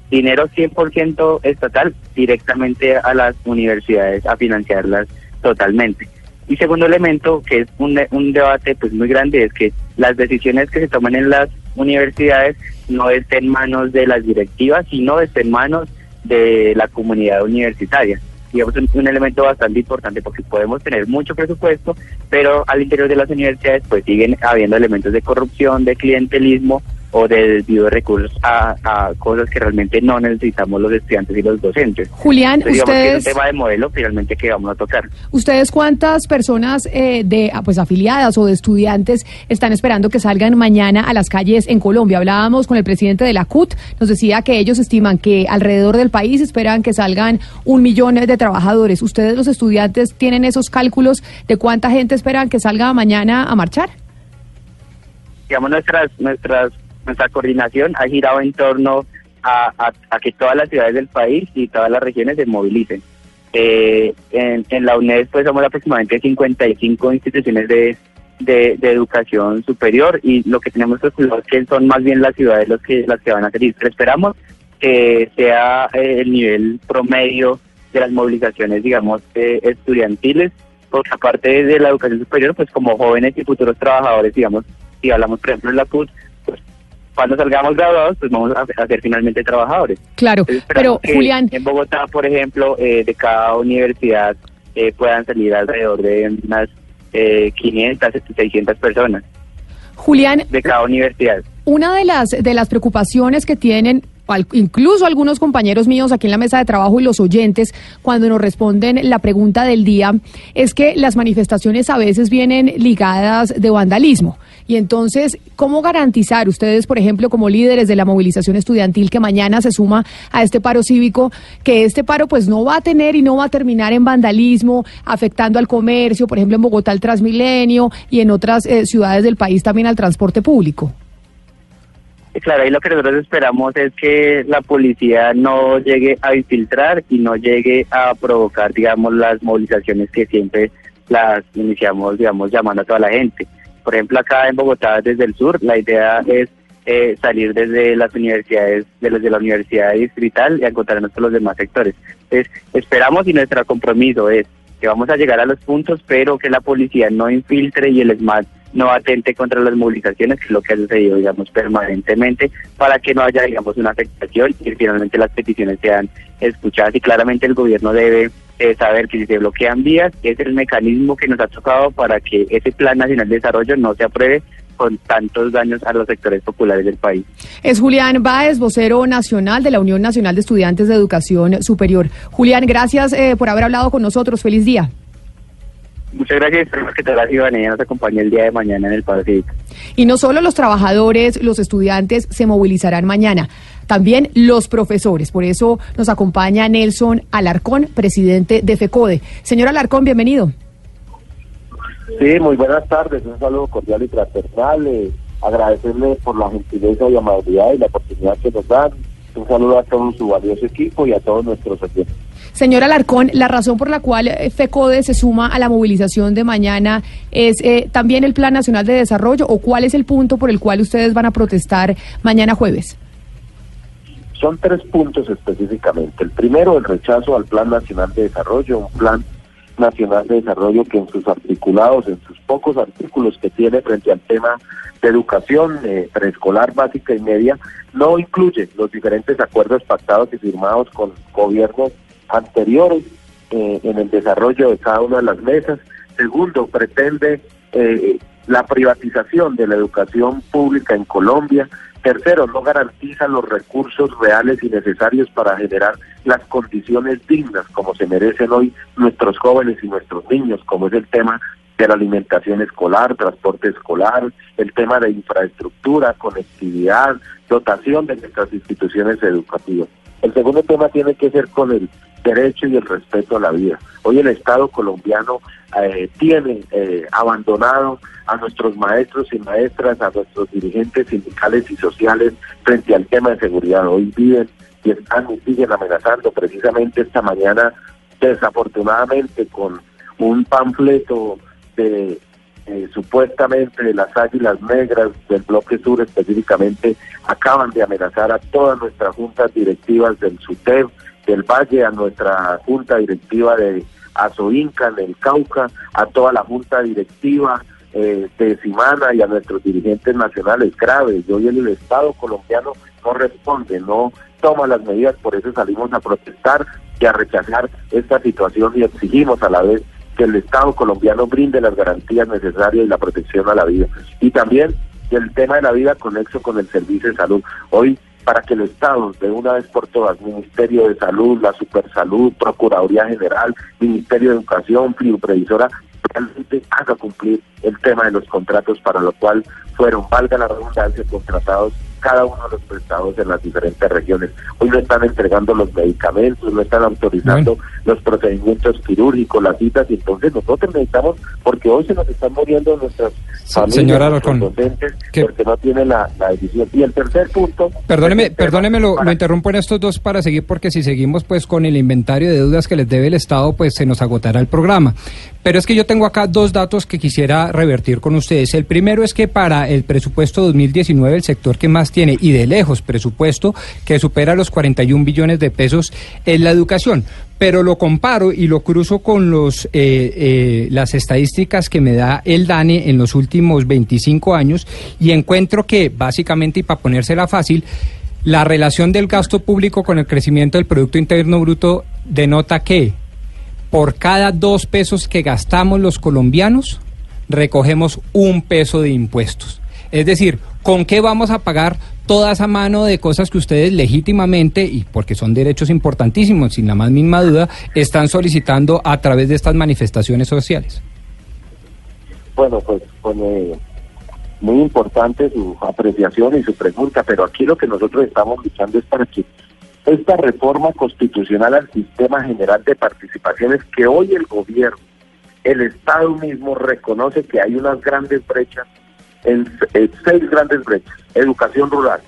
dinero 100% estatal directamente a las universidades a financiarlas totalmente. Y segundo elemento, que es un, un debate pues muy grande, es que las decisiones que se toman en las universidades no estén en manos de las directivas, sino estén en manos de la comunidad universitaria. Digamos, un, elemento bastante importante porque podemos tener mucho presupuesto, pero al interior de las universidades pues siguen habiendo elementos de corrupción, de clientelismo o de desvío de recursos a, a cosas que realmente no necesitamos los estudiantes y los docentes. Julián, Entonces, digamos que es ustedes- un tema de modelo finalmente que vamos a tocar. ¿Ustedes cuántas personas eh, de ah, pues afiliadas o de estudiantes están esperando que salgan mañana a las calles en Colombia? Hablábamos con el presidente de la CUT, nos decía que ellos estiman que alrededor del país esperan que salgan un millón de trabajadores. ¿Ustedes los estudiantes tienen esos cálculos de cuánta gente esperan que salga mañana a marchar? digamos, nuestras, nuestras, nuestra coordinación ha girado en torno a, que todas las ciudades del país y todas las regiones se movilicen. Eh, en, la UNED pues somos aproximadamente 55 instituciones de, de, de educación superior y lo que tenemos calculado es que son más bien las ciudades los que, las que van a salir. Pero esperamos que sea eh, el nivel promedio de las movilizaciones, digamos, eh, estudiantiles, porque aparte de la educación superior, pues como jóvenes y futuros trabajadores, digamos, si hablamos, por ejemplo, en la CUT, pues cuando salgamos graduados, pues vamos a, a ser finalmente trabajadores. Claro, pero Julián, En Bogotá, por ejemplo, eh, de cada universidad eh, puedan salir alrededor de unas eh, 500, 600 personas Julián, de cada universidad. Una de las, de las preocupaciones que tienen incluso algunos compañeros míos aquí en la mesa de trabajo y los oyentes cuando nos responden la pregunta del día es que las manifestaciones a veces vienen ligadas de vandalismo. Y entonces, ¿cómo garantizar ustedes, por ejemplo, como líderes de la movilización estudiantil que mañana se suma a este paro cívico, que este paro pues no va a tener y no va a terminar en vandalismo, afectando al comercio, por ejemplo, en Bogotá al Transmilenio y en otras eh, ciudades del país también al transporte público? Y Claro, ahí lo que nosotros esperamos es que la policía no llegue a infiltrar y no llegue a provocar, digamos, las movilizaciones que siempre las iniciamos, digamos, llamando a toda la gente. Por ejemplo, acá en Bogotá, desde el sur, la idea es eh, salir desde las universidades, de los de la universidad distrital y encontrarnos con los demás sectores. Entonces, esperamos y nuestro compromiso es que vamos a llegar a los puntos, pero que la policía no infiltre y el SMAT no atente contra las movilizaciones, que es lo que ha sucedido, digamos, permanentemente, para que no haya, digamos, una afectación y que finalmente las peticiones sean escuchadas. Y claramente el gobierno debe eh, saber que si se bloquean vías, es el mecanismo que nos ha tocado para que ese Plan Nacional de Desarrollo no se apruebe con tantos daños a los sectores populares del país. Es Julián Báez, vocero nacional de la Unión Nacional de Estudiantes de Educación Superior. Julián, gracias eh, por haber hablado con nosotros. Feliz día. Muchas gracias, esperamos que toda la ciudadanía nos acompañe el día de mañana en el paro cívico. Y no solo los trabajadores, los estudiantes se movilizarán mañana, también los profesores. Por eso nos acompaña Nelson Alarcón, presidente de FECODE. Señor Alarcón, bienvenido. Sí, muy buenas tardes, un saludo cordial y fraternal, eh, agradecerle por la gentileza y amabilidad y la oportunidad que nos dan, un saludo a todo su valioso equipo y a todos nuestros oyentes. Señor Alarcón, la razón por la cual eh, FECODE se suma a la movilización de mañana es eh, también el Plan Nacional de Desarrollo o cuál es el punto por el cual ustedes van a protestar mañana jueves. Son tres puntos específicamente. El primero, el rechazo al Plan Nacional de Desarrollo, un plan nacional de desarrollo que en sus articulados, en sus pocos artículos que tiene frente al tema de educación eh, preescolar básica y media, no incluye los diferentes acuerdos pactados y firmados con gobiernos anteriores eh, en el desarrollo de cada una de las mesas. Segundo, pretende eh, la privatización de la educación pública en Colombia. Tercero, no garantiza los recursos reales y necesarios para generar las condiciones dignas como se merecen hoy nuestros jóvenes y nuestros niños, como es el tema de la alimentación escolar, transporte escolar, el tema de infraestructura, conectividad, dotación de nuestras instituciones educativas. El segundo tema tiene que ver con el derecho y el respeto a la vida. Hoy el Estado colombiano eh, tiene eh, abandonado a nuestros maestros y maestras, a nuestros dirigentes sindicales y sociales frente al tema de seguridad. Hoy viven y están y siguen amenazando precisamente esta mañana, desafortunadamente, con un panfleto de eh, supuestamente las águilas negras del bloque sur específicamente acaban de amenazar a todas nuestras juntas directivas del SUTEP, del Valle, a nuestra junta directiva de Azoinca, en el Cauca, a toda la junta directiva eh, de Simana y a nuestros dirigentes nacionales graves. Hoy el Estado colombiano no responde, no toma las medidas, por eso salimos a protestar y a rechazar esta situación y exigimos a la vez que el Estado colombiano brinde las garantías necesarias y la protección a la vida. Y también el tema de la vida conexo con el servicio de salud. Hoy, para que el Estado, de una vez por todas, Ministerio de Salud, la Supersalud, Procuraduría General, Ministerio de Educación, Previsora, realmente haga cumplir el tema de los contratos para lo cual fueron, valga la redundancia, contratados cada uno de los prestados en las diferentes regiones. Hoy no están entregando los medicamentos, no están autorizando los procedimientos quirúrgicos, las citas, y entonces nosotros necesitamos, porque hoy se nos están muriendo nuestras familias, señora nuestros docentes, porque no tienen la, la decisión. Y el tercer punto... Perdóneme, perdóneme, lo, lo interrumpo en estos dos para seguir, porque si seguimos pues con el inventario de deudas que les debe el Estado, pues se nos agotará el programa. Pero es que yo tengo acá dos datos que quisiera revertir con ustedes. El primero es que para el presupuesto 2019 el sector que más tiene y de lejos presupuesto que supera los 41 billones de pesos es la educación. Pero lo comparo y lo cruzo con los eh, eh, las estadísticas que me da el DANE en los últimos 25 años y encuentro que básicamente, y para ponérsela fácil, la relación del gasto público con el crecimiento del Producto Interno Bruto denota que por cada dos pesos que gastamos los colombianos, recogemos un peso de impuestos. Es decir, ¿con qué vamos a pagar toda esa mano de cosas que ustedes legítimamente, y porque son derechos importantísimos, sin la más mínima duda, están solicitando a través de estas manifestaciones sociales? Bueno, pues, pues eh, muy importante su apreciación y su pregunta, pero aquí lo que nosotros estamos luchando es para que esta reforma constitucional al sistema general de participaciones que hoy el gobierno, el Estado mismo reconoce que hay unas grandes brechas, en, seis grandes brechas, educación rural,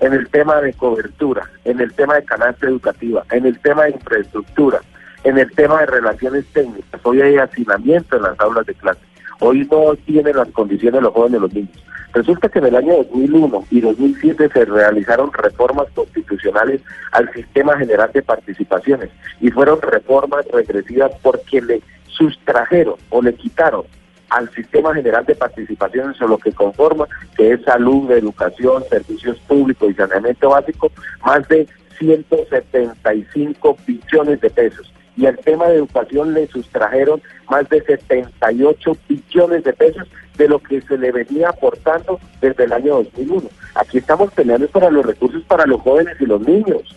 en el tema de cobertura, en el tema de canasta educativa, en el tema de infraestructura, en el tema de relaciones técnicas. Hoy hay hacinamiento en las aulas de clase. Hoy no tienen las condiciones los jóvenes los niños. Resulta que en el año 2001 y 2007 se realizaron reformas constitucionales al sistema general de participaciones y fueron reformas regresivas porque le sustrajeron o le quitaron al sistema general de participaciones o lo que conforma, que es salud, educación, servicios públicos y saneamiento básico, más de 175 billones de pesos y al tema de educación le sustrajeron más de 78 billones de pesos de lo que se le venía aportando desde el año 2001. Aquí estamos peleando para los recursos para los jóvenes y los niños,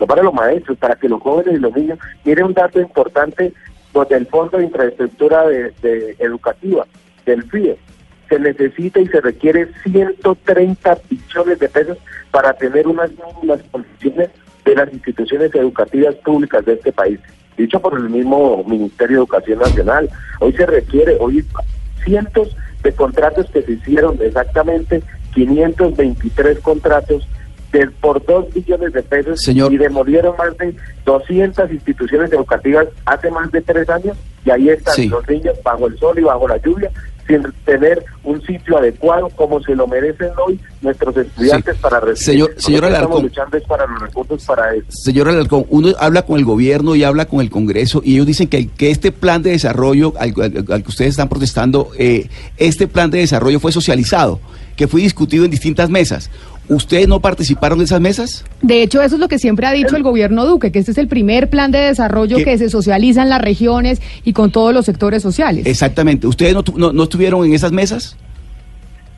no para los maestros, para que los jóvenes y los niños. Mire un dato importante pues, del Fondo de Infraestructura de, Educativa, del FIE. Se necesita y se requiere 130 billones de pesos para tener unas mínimas condiciones de las instituciones educativas públicas de este país dicho por el mismo Ministerio de Educación Nacional. Hoy se requiere, hoy cientos de contratos que se hicieron, exactamente 523 contratos de, por 2 billones de pesos y demolieron más de 200 instituciones educativas hace más de tres años y ahí están los niños bajo el sol y bajo la lluvia sin tener un sitio adecuado como se lo merecen hoy nuestros estudiantes para recibir. Señor, señor Estamos luchando es para los recursos para eso. Señor Alarcón, uno habla con el gobierno y habla con el Congreso y ellos dicen que, que este plan de desarrollo al, al que ustedes están protestando, eh, este plan de desarrollo fue socializado, que fue discutido en distintas mesas. ¿Ustedes no participaron en esas mesas? De hecho, eso es lo que siempre ha dicho el gobierno Duque, que este es el primer plan de desarrollo ¿Qué? que se socializa en las regiones y con todos los sectores sociales. Exactamente. ¿Ustedes no, tu- no- no estuvieron en esas mesas?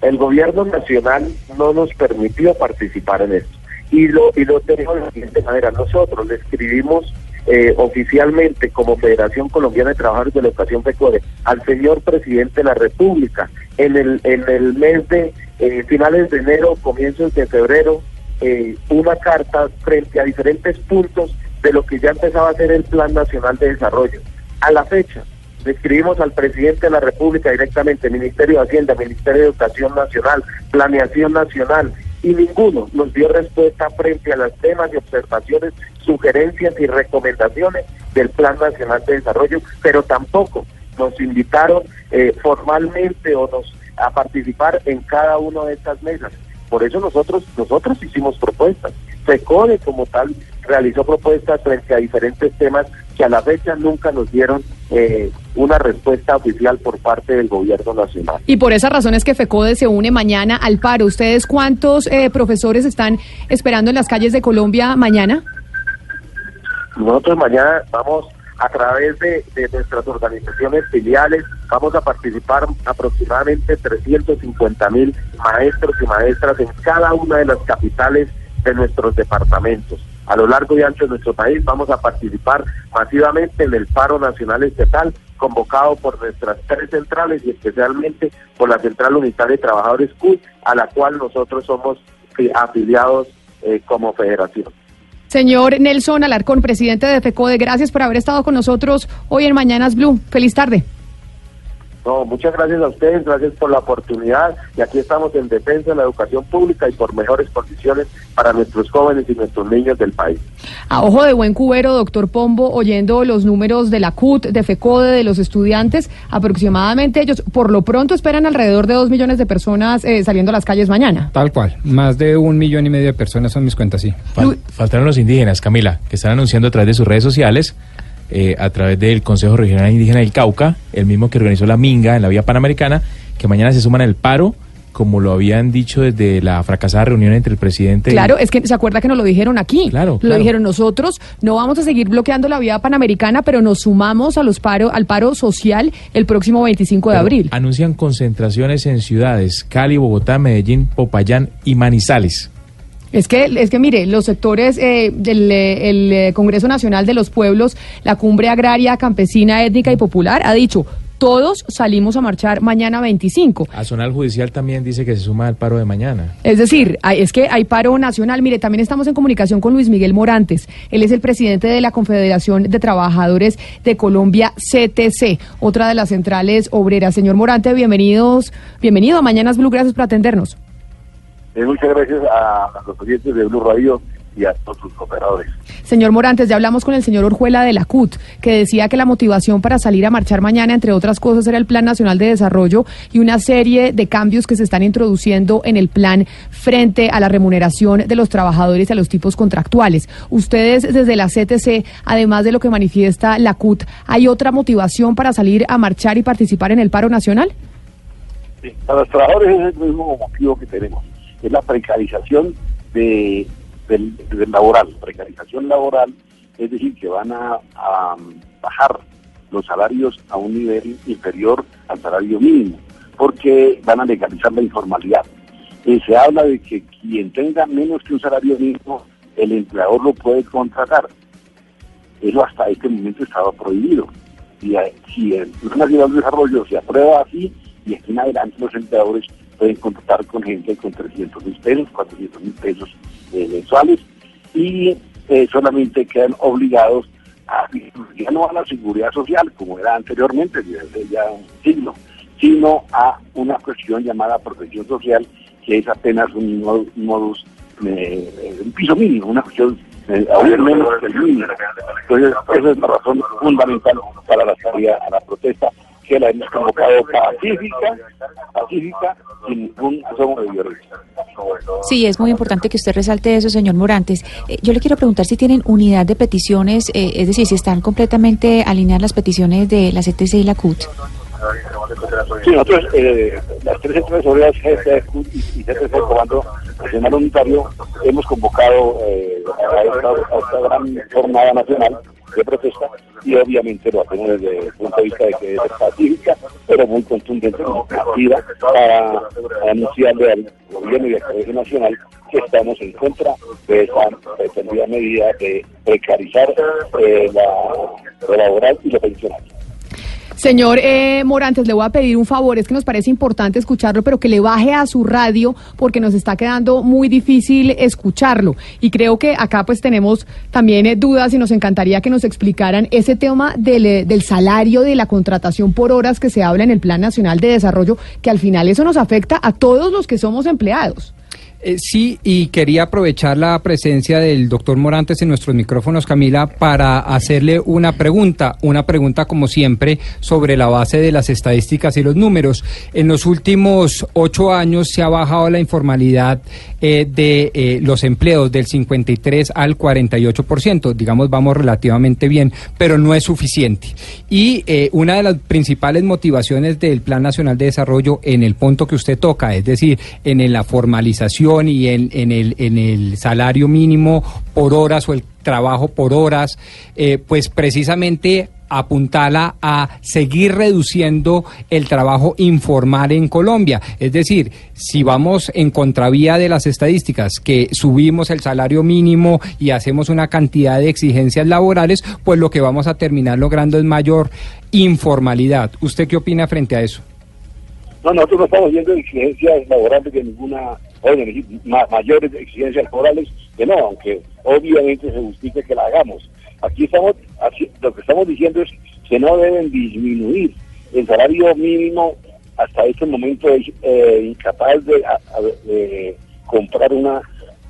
El gobierno nacional no nos permitió participar en esto. Y lo, y lo tenemos de la siguiente manera. Nosotros le escribimos eh, oficialmente como Federación Colombiana de Trabajadores de la Educación FECODE al señor presidente de la República en el, en el mes de eh, finales de enero, comienzos de febrero, eh, una carta frente a diferentes puntos de lo que ya empezaba a ser el Plan Nacional de Desarrollo. A la fecha, le escribimos al presidente de la República directamente, Ministerio de Hacienda, Ministerio de Educación Nacional, Planeación Nacional, y ninguno nos dio respuesta frente a los temas y observaciones, sugerencias y recomendaciones del Plan Nacional de Desarrollo, pero tampoco nos invitaron eh, formalmente o nos a participar en cada una de estas mesas. Por eso nosotros nosotros hicimos propuestas. FECODE como tal realizó propuestas frente a diferentes temas que a la fecha nunca nos dieron eh, una respuesta oficial por parte del gobierno nacional. Y por esa razón es que FECODE se une mañana al paro. ¿Ustedes cuántos eh, profesores están esperando en las calles de Colombia mañana? Nosotros mañana vamos a través de, de nuestras organizaciones filiales, vamos a participar aproximadamente 350 mil maestros y maestras en cada una de las capitales de nuestros departamentos. A lo largo y ancho de nuestro país vamos a participar masivamente en el paro nacional estatal convocado por nuestras tres centrales y especialmente por la Central Unitaria de Trabajadores CUT, a la cual nosotros somos afiliados eh, como federación. Señor Nelson Alarcón, presidente de FECODE, gracias por haber estado con nosotros hoy en Mañanas Blue. Feliz tarde. No, muchas gracias a ustedes, gracias por la oportunidad y aquí estamos en defensa de la educación pública y por mejores condiciones para nuestros jóvenes y nuestros niños del país. A ojo de buen cubero, doctor Pombo, oyendo los números de la CUT, de FECODE, de los estudiantes, aproximadamente ellos por lo pronto esperan alrededor de dos millones de personas eh, saliendo a las calles mañana. Tal cual. Más de un millón y medio de personas son mis cuentas, sí. Fal- faltaron los indígenas, Camila, que están anunciando a través de sus redes sociales, eh, a través del Consejo Regional Indígena del Cauca, el mismo que organizó la Minga en la Vía Panamericana, que mañana se suman al paro, como lo habían dicho desde la fracasada reunión entre el presidente y- Claro, es que se acuerda que nos lo dijeron aquí. Claro, Lo claro. dijeron nosotros, no vamos a seguir bloqueando la vía panamericana, pero nos sumamos a los paro, al paro social el próximo 25 de Pero abril. Anuncian concentraciones en ciudades Cali, Bogotá, Medellín, Popayán y Manizales. Es que, es que mire, los sectores eh, del eh, el, eh, Congreso Nacional de los Pueblos, la Cumbre Agraria, Campesina, Étnica y Popular, ha dicho, todos salimos a marchar mañana 25. Azonal Judicial también dice que se suma al paro de mañana. Es decir, hay- es que hay paro nacional. Mire, también estamos en comunicación con Luis Miguel Morantes. Él es el presidente de la Confederación de Trabajadores de Colombia, CTC, otra de las centrales obreras. Señor Morante, bienvenidos, bienvenido a Mañanas Blue, gracias por atendernos. Eh, muchas gracias a, a los oyentes de Blue Radio y a todos sus operadores. Señor Morantes, ya hablamos con el señor Orjuela de la CUT, que decía que la motivación para salir a marchar mañana, entre otras cosas, era el Plan Nacional de Desarrollo y una serie de cambios que se están introduciendo en el plan frente a la remuneración de los trabajadores y a los tipos contractuales. Ustedes, desde la CTC, además de lo que manifiesta la CUT, ¿hay otra motivación para salir a marchar y participar en el paro nacional? Sí, Para los trabajadores es el mismo motivo que tenemos, es la precarización de, del, laboral, precarización laboral, es decir, que van a, bajar los salarios a un nivel inferior al salario mínimo, porque van a legalizar la informalidad. Eh, se habla de que quien tenga menos que un salario mínimo, el empleador lo puede contratar. Eso hasta este momento estaba prohibido. Y eh, si el Plan Nacional de Desarrollo se aprueba así, y aquí en adelante los empleadores pueden contratar con gente con 300 mil pesos, 400 mil pesos eh, mensuales, y eh, solamente quedan obligados a, ya no a la seguridad social, como era anteriormente, desde ya un siglo, sino a una cuestión llamada protección social, que es apenas un modus, eh, un piso mínimo, una cuestión eh, aún menos que el mínimo. Entonces, esa es la razón fundamental para la salida a la protesta, que la hemos convocado pacífica, pacífica, sin ningún asomo de violencia. Sí, es muy importante que usted resalte eso, señor Morantes. Eh, yo le quiero preguntar si tienen unidad de peticiones, eh, es decir, si están completamente alineadas las peticiones de la CTC y la CUT. Sí, nosotros, eh, las tres empresas obreras GCQ y, y CTC, Comando Nacional Unitario, hemos convocado eh, a, esta, a esta gran jornada nacional de protesta y obviamente lo hacemos desde el punto de vista de que es pacífica, pero muy contundente, muy activa, para anunciarle al gobierno y al Colegio Nacional que estamos en contra de esa pretendida medida de precarizar eh, la, lo laboral y lo pensional. Señor eh, Morantes, le voy a pedir un favor, es que nos parece importante escucharlo, pero que le baje a su radio porque nos está quedando muy difícil escucharlo. Y creo que acá pues tenemos también eh, dudas y nos encantaría que nos explicaran ese tema del, eh, del salario, de la contratación por horas que se habla en el Plan Nacional de Desarrollo, que al final eso nos afecta a todos los que somos empleados. Eh, sí, y quería aprovechar la presencia del doctor Morantes en nuestros micrófonos, Camila, para hacerle una pregunta, una pregunta como siempre sobre la base de las estadísticas y los números. En los últimos ocho años se ha bajado la informalidad eh, de eh, los empleos del 53 al 48%, digamos, vamos relativamente bien, pero no es suficiente. Y eh, una de las principales motivaciones del Plan Nacional de Desarrollo en el punto que usted toca, es decir, en la formalización, y en, en, el, en el salario mínimo por horas o el trabajo por horas, eh, pues precisamente apuntala a seguir reduciendo el trabajo informal en Colombia. Es decir, si vamos en contravía de las estadísticas, que subimos el salario mínimo y hacemos una cantidad de exigencias laborales, pues lo que vamos a terminar logrando es mayor informalidad. ¿Usted qué opina frente a eso? No, nosotros no estamos viendo exigencias laborales de ninguna ma mayores exigencias laborales que no, aunque obviamente se justifique que la hagamos. Aquí estamos, lo que estamos diciendo es que no deben disminuir el salario mínimo hasta este momento es eh, incapaz de, a, de, comprar una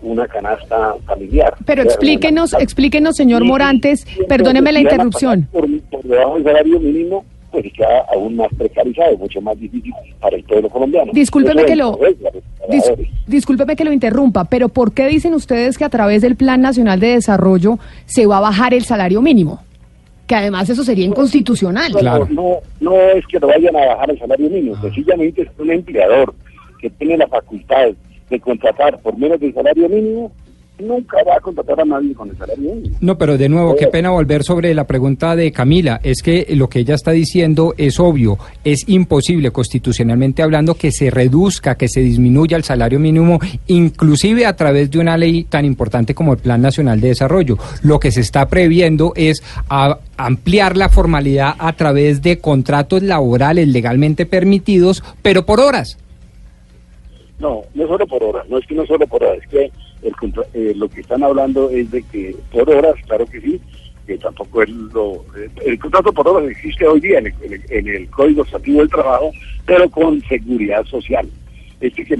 una canasta familiar. Pero explíquenos, explíquenos, señor Morantes, perdóneme la interrupción. Por, por debajo del salario mínimo, pues queda aún más precarizado, mucho más difícil para el pueblo colombiano. Discúlpeme que lo dis, discúlpeme que lo interrumpa, pero ¿por qué dicen ustedes que a través del Plan Nacional de Desarrollo se va a bajar el salario mínimo? Que además eso sería inconstitucional. Claro. No, no es que lo vayan a bajar el salario mínimo, sencillamente es un empleador que tiene la facultad de contratar por menos del salario mínimo nunca va a contratar a nadie con el salario mínimo. No, pero de nuevo, qué pena volver sobre la pregunta de Camila. Es que lo que ella está diciendo es obvio. Es imposible, constitucionalmente hablando, que se reduzca, que se disminuya el salario mínimo, inclusive a través de una ley tan importante como el Plan Nacional de Desarrollo. Lo que se está previendo es a ampliar la formalidad a través de contratos laborales legalmente permitidos, pero por horas. No, no solo por horas, no es que no solo por horas, es que el, eh, lo que están hablando es de que por horas, claro que sí, que tampoco es lo... Eh, el contrato por horas existe hoy día en el, en el, Código Estativo del Trabajo, pero con seguridad social. Este que,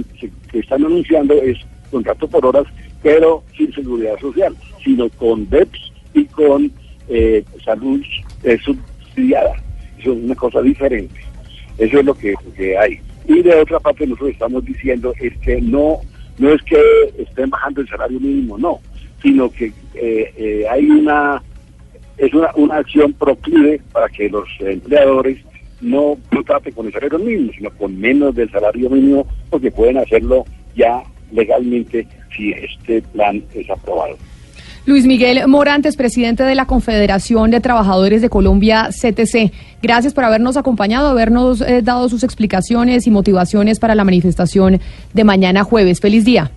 que, están anunciando es contrato por horas, pero sin seguridad social, sino con DEPS y con eh, salud subsidiada. Eso es una cosa diferente. Eso es lo que, que hay. Y de otra parte nosotros estamos diciendo es que no no es que estén bajando el salario mínimo, no, sino que eh, eh, hay una es una, una acción proclive para que los empleadores no, no traten con el salario mínimo, sino con menos del salario mínimo, porque pueden hacerlo ya legalmente si este plan es aprobado. Luis Miguel Morantes, presidente de la Confederación de Trabajadores de Colombia, CTC. Gracias por habernos acompañado, habernos eh, dado sus explicaciones y motivaciones para la manifestación de mañana jueves. Feliz día.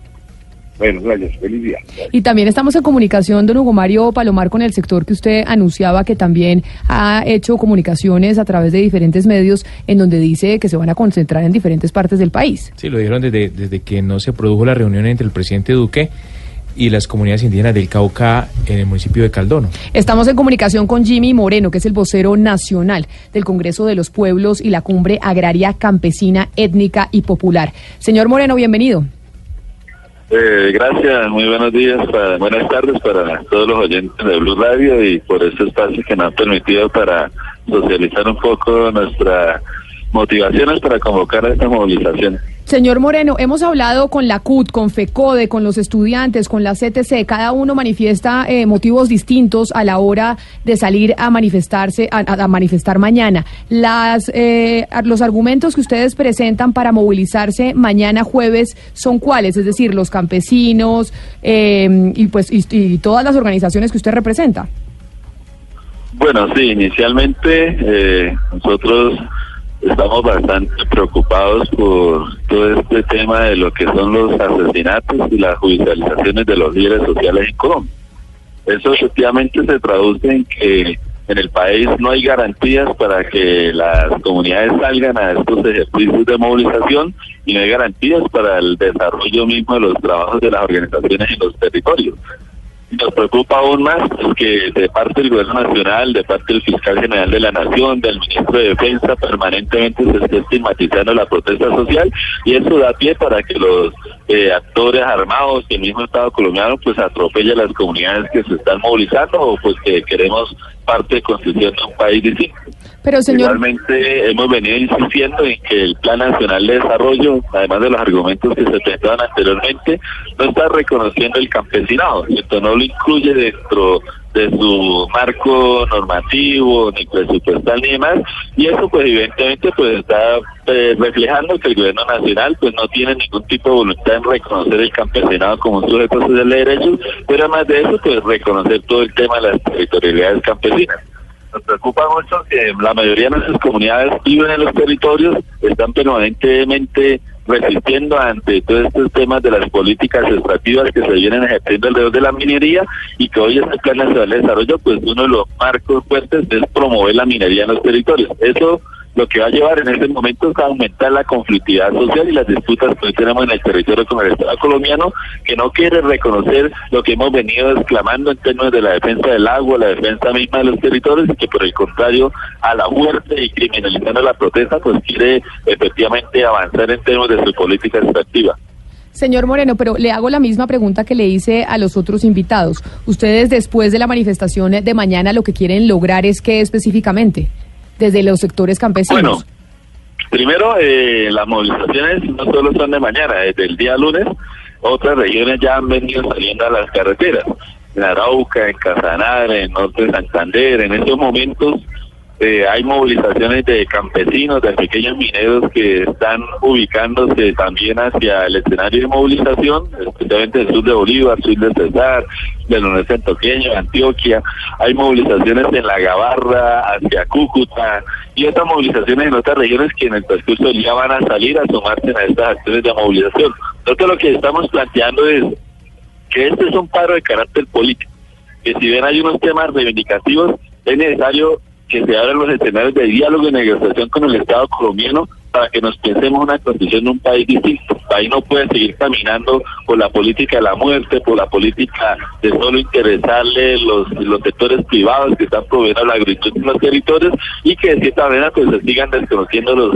Bueno, gracias. Feliz día. Y también estamos en comunicación, don Hugo Mario Palomar, con el sector que usted anunciaba que también ha hecho comunicaciones a través de diferentes medios en donde dice que se van a concentrar en diferentes partes del país. Sí, lo dijeron desde, desde que no se produjo la reunión entre el presidente Duque y las comunidades indígenas del Cauca en el municipio de Caldono. Estamos en comunicación con Jimmy Moreno, que es el vocero nacional del Congreso de los Pueblos y la Cumbre Agraria Campesina, Étnica y Popular. Señor Moreno, bienvenido. Eh, gracias, muy buenos días, para, buenas tardes para todos los oyentes de Blue Radio y por este espacio que nos ha permitido para socializar un poco nuestras motivaciones para convocar a esta movilización. Señor Moreno, hemos hablado con la CUT, con FECODE, con los estudiantes, con la CTC. Cada uno manifiesta eh, motivos distintos a la hora de salir a manifestarse, a, manifestar mañana. Las, eh, los argumentos que ustedes presentan para movilizarse mañana jueves son cuáles, es decir, los campesinos eh, y pues y, y todas las organizaciones que usted representa. Bueno, sí, inicialmente eh, nosotros estamos bastante preocupados por todo este tema de lo que son los asesinatos y las judicializaciones de los líderes sociales en Colombia. Eso efectivamente se traduce en que en el país no hay garantías para que las comunidades salgan a estos ejercicios de movilización y no hay garantías para el desarrollo mismo de los trabajos de las organizaciones en los territorios. Nos preocupa aún más que de parte del gobierno nacional, de parte del fiscal general de la nación, del ministro de defensa, permanentemente se esté estigmatizando la protesta social y eso da pie para que los eh, actores armados y el mismo Estado colombiano pues atropelle a las comunidades que se están movilizando o pues que queremos parte de construcción de un país distinto. Pero señor, Igualmente hemos venido insistiendo en que el Plan Nacional de Desarrollo, además de los argumentos que se presentaban anteriormente, no está reconociendo el campesinado, y esto no lo incluye dentro de su marco normativo, ni presupuestal, ni demás, y eso pues evidentemente pues está eh, reflejando que el gobierno nacional pues no tiene ningún tipo de voluntad en reconocer el campesinado como un sujeto social de derechos, pero además de eso pues reconocer todo el tema de las territorialidades campesinas nos preocupa mucho que la mayoría de nuestras comunidades viven en los territorios, están permanentemente resistiendo ante todos estos temas de las políticas extractivas que se vienen ejerciendo alrededor de la minería y que hoy este Plan Nacional de Desarrollo, pues uno de los marcos fuertes es promover la minería en los territorios. Eso lo que va a llevar en este momento es a aumentar la conflictividad social y las disputas que hoy tenemos en el territorio con el Estado colombiano, que no quiere reconocer lo que hemos venido exclamando en términos de la defensa del agua, la defensa misma de los territorios, y que por el contrario, a la muerte y criminalizando la protesta, pues quiere efectivamente avanzar en términos de su política extractiva. Señor Moreno, pero le hago la misma pregunta que le hice a los otros invitados. Ustedes después de la manifestación de mañana lo que quieren lograr es qué específicamente desde los sectores campesinos. Bueno, primero eh, las movilizaciones no solo son de mañana, desde el día lunes otras regiones ya han venido saliendo a las carreteras. En Arauca, en Casanare, en Norte de Santander, en estos momentos eh, hay movilizaciones de campesinos, de pequeños mineros que están ubicándose también hacia el escenario de movilización, especialmente el sur de Bolívar, sur de Cesar, del noreste antioqueño, Antioquia. Hay movilizaciones en La Gabarra, hacia Cúcuta, y otras movilizaciones en otras regiones que en el transcurso del día van a salir a sumarse a estas acciones de movilización. Nosotros lo que estamos planteando es que este es un paro de carácter político, que si bien hay unos temas reivindicativos, es necesario que se abran los escenarios de diálogo y negociación con el Estado colombiano para que nos pensemos una condición de un país distinto. País no puede seguir caminando por la política de la muerte, por la política de solo interesarle los, los sectores privados que están proveyendo la agricultura en los territorios y que de cierta manera pues se sigan desconociendo los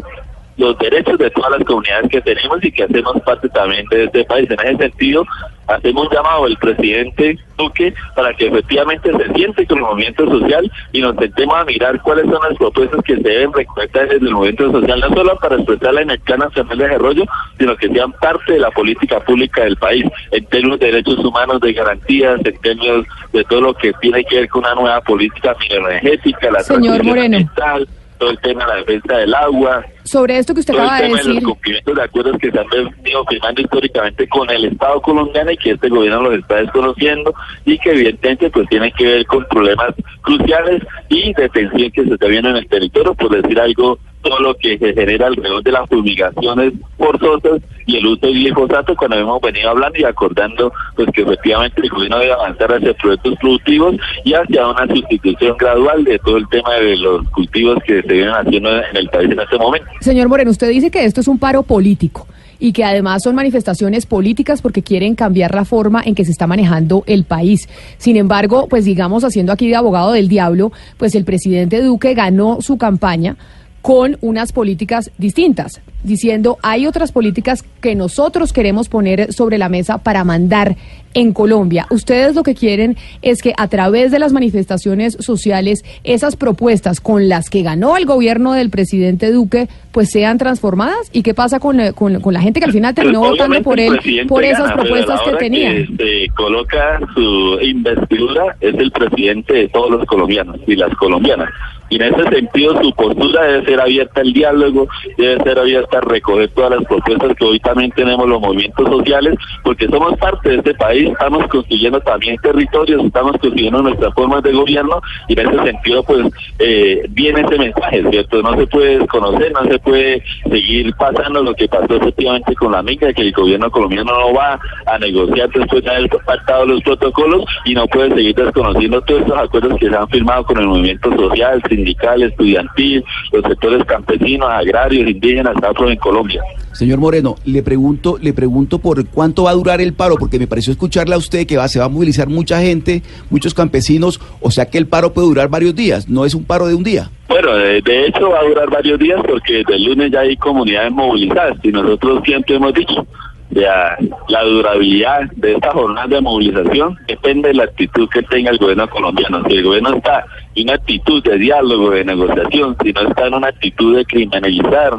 los derechos de todas las comunidades que tenemos y que hacemos parte también de este país. En ese sentido, hacemos un llamado al presidente Duque para que efectivamente se siente con el movimiento social y nos sentemos a mirar cuáles son las propuestas que se deben recolectar desde el movimiento social, no solo para expresarla en el Plan Nacional de Desarrollo, sino que sean parte de la política pública del país, en términos de derechos humanos, de garantías, en términos de todo lo que tiene que ver con una nueva política energética, la Señor transición Moreno. ambiental, todo el tema de la defensa del agua, Sobre esto que usted todo acaba tema de decir, los cumplimientos de acuerdos que se han venido firmando históricamente con el Estado colombiano y que este gobierno los está desconociendo y que evidentemente pues tienen que ver con problemas cruciales y de tensión que se está viendo en el territorio, por decir algo, todo lo que se genera alrededor de las fumigaciones forzosas y el uso del glifosato cuando hemos venido hablando y acordando pues que efectivamente el gobierno debe avanzar hacia proyectos productivos y hacia una sustitución gradual de todo el tema de los cultivos que se vienen haciendo en el país en este momento. señor Moreno, usted dice que esto es un paro político y que además son manifestaciones políticas porque quieren cambiar la forma en que se está manejando el país. Sin embargo, pues digamos, haciendo aquí de abogado del diablo, pues el presidente Duque ganó su campaña con unas políticas distintas, diciendo hay otras políticas que nosotros queremos poner sobre la mesa para mandar en Colombia. Ustedes lo que quieren es que a través de las manifestaciones sociales, esas propuestas con las que ganó el gobierno del presidente Duque, pues sean transformadas. ¿Y qué pasa con, eh, con, con la gente que al final terminó Pues, votando por él por esas gana, propuestas la que tenía? se coloca su investidura, es el presidente de todos los colombianos y las colombianas. Y en ese sentido su postura debe ser abierta al diálogo, debe ser abierta recoger todas las propuestas que hoy también tenemos los movimientos sociales, porque somos parte de este país, estamos construyendo también territorios, estamos construyendo nuestras formas de gobierno y en ese sentido pues eh, viene ese mensaje, ¿cierto? No se puede desconocer, no se puede seguir pasando lo que pasó efectivamente con la mica, que el gobierno colombiano no va a negociar después de haber pactado los protocolos y no puede seguir desconociendo todos estos acuerdos que se han firmado con el movimiento social, sindical, estudiantil, los sectores campesinos, agrarios, indígenas, afro en Colombia. Señor Moreno, le pregunto, le pregunto por cuánto va a durar el paro, porque me pareció escucharle a usted que va, se va a movilizar mucha gente, muchos campesinos, o sea que el paro puede durar varios días, no es un paro de un día. Bueno, de, de hecho va a durar varios días porque desde el lunes ya hay comunidades movilizadas y nosotros siempre hemos dicho, ya, la durabilidad de esta jornada de movilización depende de la actitud que tenga el gobierno colombiano. Si el gobierno está en una actitud de diálogo, de negociación, si no está en una actitud de criminalizar,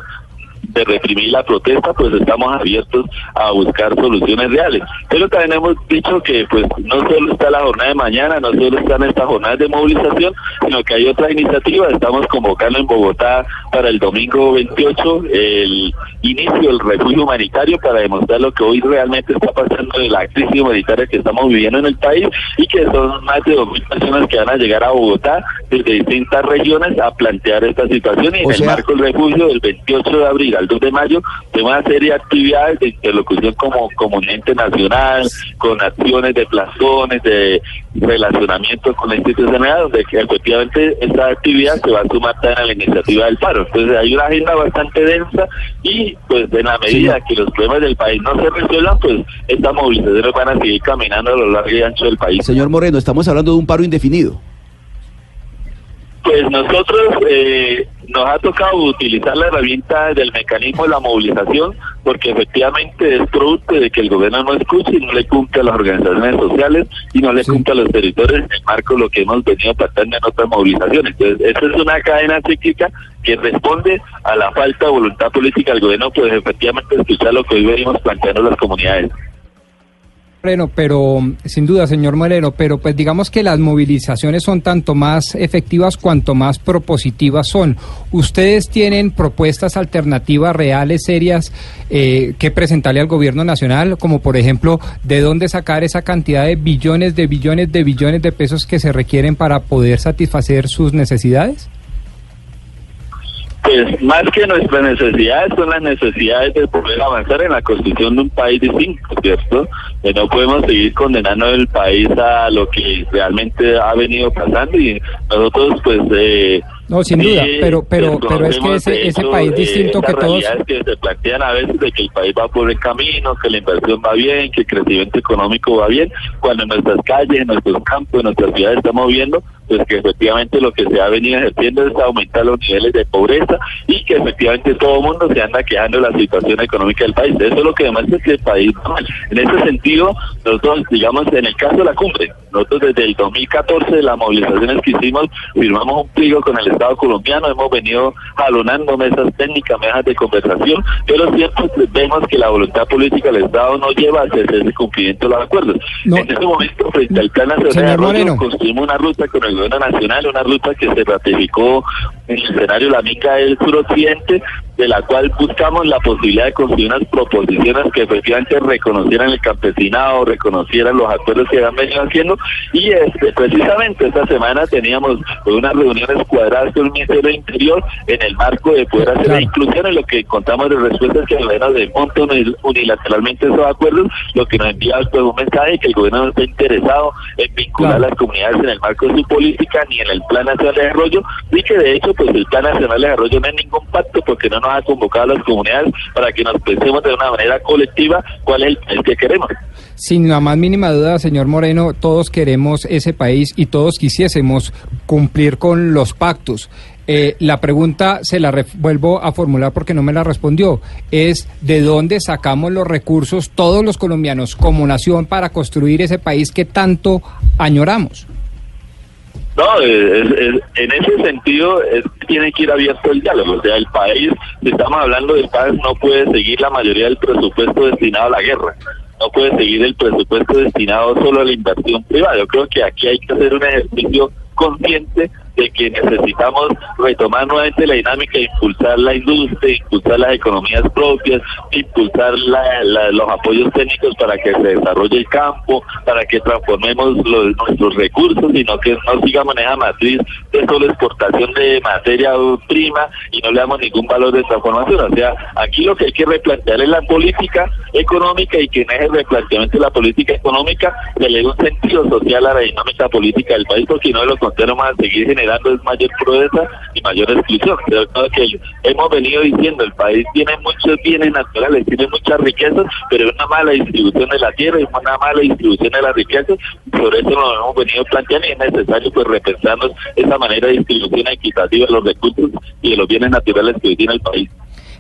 de reprimir la protesta, pues estamos abiertos a buscar soluciones reales. Pero también hemos dicho que pues no solo está la jornada de mañana, no solo están estas jornadas de movilización, sino que hay otras iniciativas. Estamos convocando en Bogotá para el domingo 28 el inicio del refugio humanitario para demostrar lo que hoy realmente está pasando de la crisis humanitaria que estamos viviendo en el país y que son más de 2.000 personas que van a llegar a Bogotá desde distintas regiones a plantear esta situación y O en sea- el marco del refugio del 28 de abril al 2 de mayo de una serie de actividades de interlocución como comunidad nacional, con acciones de plazones, de relacionamiento con la institucionalidad, donde efectivamente esta actividad se va a sumar también a la iniciativa del paro. Entonces hay una agenda bastante densa y pues en la medida que los problemas del país no se resuelvan, pues estas movilizaciones van a seguir caminando a lo largo y ancho del país. Señor Moreno, estamos hablando de un paro indefinido. Pues nosotros eh, nos ha tocado utilizar la herramienta del mecanismo de la movilización porque efectivamente es producto de que el gobierno no escucha y no le cumple a las organizaciones sociales y no le cumple a los territorios en el marco de lo que hemos venido tratando en otras movilizaciones. Entonces, esta es una cadena cíclica que responde a la falta de voluntad política del gobierno, pues efectivamente escuchar lo que hoy venimos planteando las comunidades. Moreno, pero sin duda, señor Moreno, pero pues digamos que las movilizaciones son tanto más efectivas cuanto más propositivas son. ¿Ustedes tienen propuestas alternativas reales, serias, eh, que presentarle al gobierno nacional, como por ejemplo, de dónde sacar esa cantidad de billones, de billones, de billones de pesos que se requieren para poder satisfacer sus necesidades? Pues más que nuestras necesidades son las necesidades de poder avanzar en la construcción de un país distinto, ¿cierto? Que no podemos seguir condenando el país a lo que realmente ha venido pasando y nosotros pues... Eh, No, sin duda, pero pero pero es que ese, ese hecho, país eh, distinto que estas todos que se plantean a veces de que el país va por el camino, que la inversión va bien, que el crecimiento económico va bien, cuando en nuestras calles, en nuestros campos, en nuestras ciudades estamos viendo pues que efectivamente lo que se ha venido ejerciendo es aumentar los niveles de pobreza y que efectivamente todo el mundo se anda quejando de la situación económica del país. Eso es lo que demuestra que el país. En ese sentido, nosotros, digamos, en el caso de la cumbre, nosotros desde el 2014, de las movilizaciones que hicimos, firmamos un pliego con el Estado colombiano, hemos venido jalonando mesas técnicas, mesas de conversación, pero siempre vemos que la voluntad política del Estado no lleva hacia ese cumplimiento de los acuerdos. No. En ese momento, frente al Plan Nacional de construimos una ruta con el gobierno nacional, una ruta que se ratificó en el escenario la mica del suroccidente, de la cual buscamos la posibilidad de construir unas proposiciones que efectivamente reconocieran el campesinado, reconocieran los acuerdos que habían venido haciendo. Y este, precisamente esta semana teníamos unas reuniones cuadradas con el Ministerio del Interior en el marco de poder hacer la inclusión en lo que contamos de respuestas que el gobierno desmonta uni- unilateralmente esos acuerdos, lo que nos envía pues, un mensaje que el gobierno no está interesado en vincular a las comunidades en el marco de su política ni en el plan nacional de desarrollo y que de hecho pues el Plan Nacional de Desarrollo no es ningún pacto porque no nos ha convocado a las comunidades para que nos pensemos de una manera colectiva cuál es el país que queremos. Sin la más mínima duda, señor Moreno, todos queremos ese país y todos quisiésemos cumplir con los pactos. Eh, la pregunta se la vuelvo a formular porque no me la respondió. Es de dónde sacamos los recursos todos los colombianos como nación para construir ese país que tanto añoramos. No, es- en ese sentido es, tiene que ir abierto el diálogo. O sea, el país, si estamos hablando del país, no puede seguir la mayoría del presupuesto destinado a la guerra. No puede seguir el presupuesto destinado solo a la inversión privada. Yo creo que aquí hay que hacer un ejercicio consciente de que necesitamos retomar nuevamente la dinámica impulsar la industria, impulsar las economías propias, impulsar los apoyos técnicos para que se desarrolle el campo, para que transformemos nuestros recursos, sino que no sigamos en esa matriz de solo exportación de materia prima y no le damos ningún valor de transformación. O sea, aquí lo que hay que replantear es la política económica y que en ese replanteamiento de la política económica se le dé un sentido social a la dinámica política del país, porque no lo contrario vamos a seguir generando es mayor pobreza y mayor exclusión. Que hemos venido diciendo, el país tiene muchos bienes naturales, tiene muchas riquezas, pero es una mala distribución de la tierra, es una mala distribución de las riquezas, por eso lo hemos venido planteando y es necesario pues repensarnos esa manera de distribución equitativa de los recursos y de los bienes naturales que hoy tiene el país.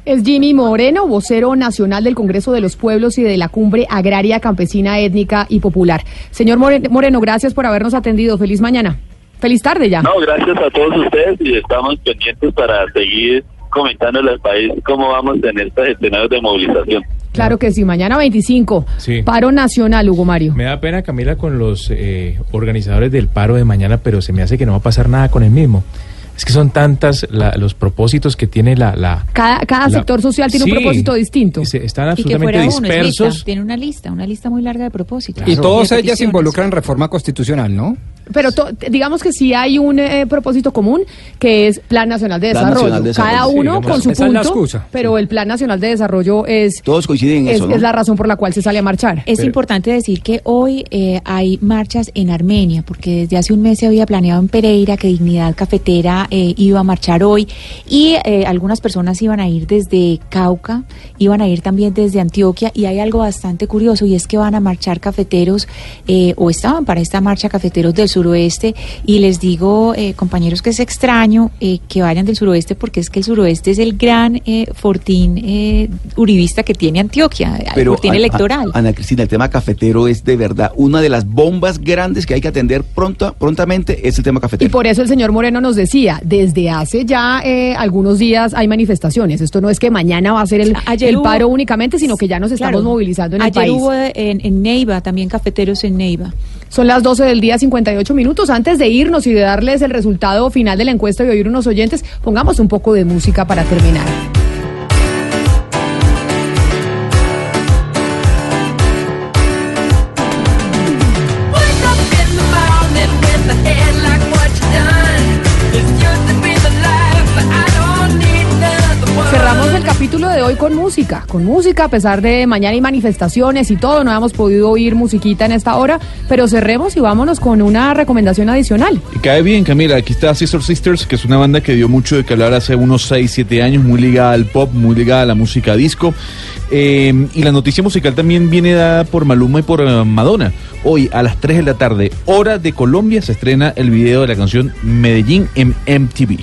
Es Jimmy Moreno, vocero nacional del Congreso de los Pueblos y de la Cumbre Agraria, Campesina, Étnica y Popular. Señor More- Moreno, gracias por habernos atendido. Feliz mañana. Feliz tarde ya. No, gracias a todos ustedes y estamos pendientes para seguir comentándole al país cómo vamos en estos escenarios de movilización. Claro que sí, mañana 25. Sí. Paro nacional, Hugo Mario. Me da pena, Camila, con los eh, organizadores del paro de mañana, pero se me hace que no va a pasar nada con el mismo. Es que son tantas la- los propósitos que tiene la... la Cada, cada la- sector social tiene Sí. un propósito distinto. se- están Y que absolutamente fuera uno, es lista, dispersos. tiene una lista, una lista muy larga de propósitos. y todas De ellas peticiones. involucran reforma constitucional, ¿no? Pero to- digamos que sí hay un eh, propósito común que es Plan Nacional de Plan Desarrollo. Nacional de Desarrollo. Cada Sí, uno con su esa es la punto, excusa. pero el Plan Nacional de Desarrollo es, Todos coinciden en es, eso, ¿no? es la razón por la cual se sale a marchar. Es importante decir que hoy eh, hay marchas en Armenia, porque desde hace un mes se había planeado en Pereira que Dignidad Cafetera eh, iba a marchar hoy y eh, algunas personas iban a ir desde Cauca, iban a ir también desde Antioquia y hay algo bastante curioso y es que van a marchar cafeteros eh, o estaban para esta marcha cafeteros del suroeste y les digo, eh, compañeros, que es extraño eh, que vayan del suroeste porque es que el suroeste es el gran eh, fortín eh, uribista que tiene Antioquia, el fortín electoral. A- Ana Cristina, el tema cafetero es de verdad una de las bombas grandes que hay que atender pronto, prontamente, es el tema Y cafetero. por eso el señor Moreno nos decía, desde hace ya eh, algunos días hay manifestaciones. Esto no es que mañana va a ser el, Ayer el hubo- paro únicamente, sino que ya nos estamos Claro. movilizando en el Ayer país. hubo en, en Neiva, también cafeteros en Neiva. Son las 12 del día, 58 minutos. Antes de irnos y de darles el resultado final de la encuesta y oír unos oyentes, pongamos un poco de música para terminar. Con música, a pesar de mañana hay manifestaciones y todo, no hemos podido oír musiquita en esta hora, pero cerremos y vámonos con una recomendación adicional. Y cae bien, Camila. Aquí está Sister Sisters, que es una banda que dio mucho de que hablar hace unos 6, 7 años, muy ligada al pop, muy ligada a la música disco. Eh, y la noticia musical también viene dada por Maluma y por eh, Madonna. Hoy a las 3 de la tarde, hora de Colombia, se estrena el video de la canción Medellín en MTV.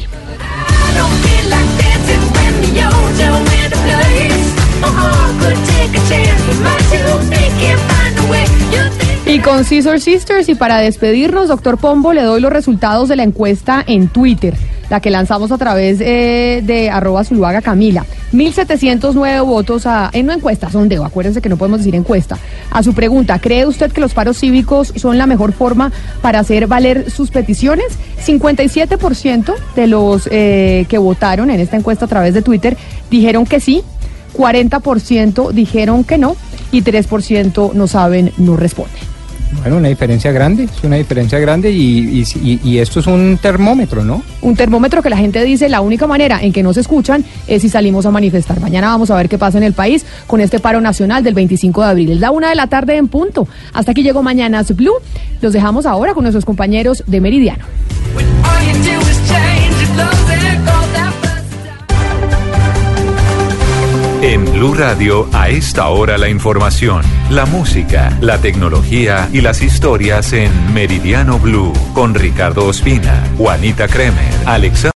Y con Scissor Sisters y para despedirnos, doctor Pombo, le doy los resultados de la encuesta en Twitter, la que lanzamos a través eh, de arroba Zuluaga Camila. 1.709 votos a, en una encuesta, sondeo, acuérdense que no podemos decir encuesta. A su pregunta, ¿cree usted que los paros cívicos son la mejor forma para hacer valer sus peticiones? 57% de los eh, que votaron en esta encuesta a través de Twitter dijeron que sí, 40% dijeron que no y 3% no saben, no responden. Bueno, una diferencia grande, es una diferencia grande y, y- y- y esto es un termómetro, ¿no? Un termómetro que la gente dice la única manera en que no se escuchan es si salimos a manifestar. Mañana vamos a ver qué pasa en el país con este paro nacional del 25 de abril. Es la una de la tarde en punto. Hasta aquí llegó Mañanas Blue. Los dejamos ahora con nuestros compañeros de Meridiano. En Blue Radio, a esta hora la información, la música, la tecnología y las historias en Meridiano Blue con Ricardo Ospina, Juanita Kremer, Alexander.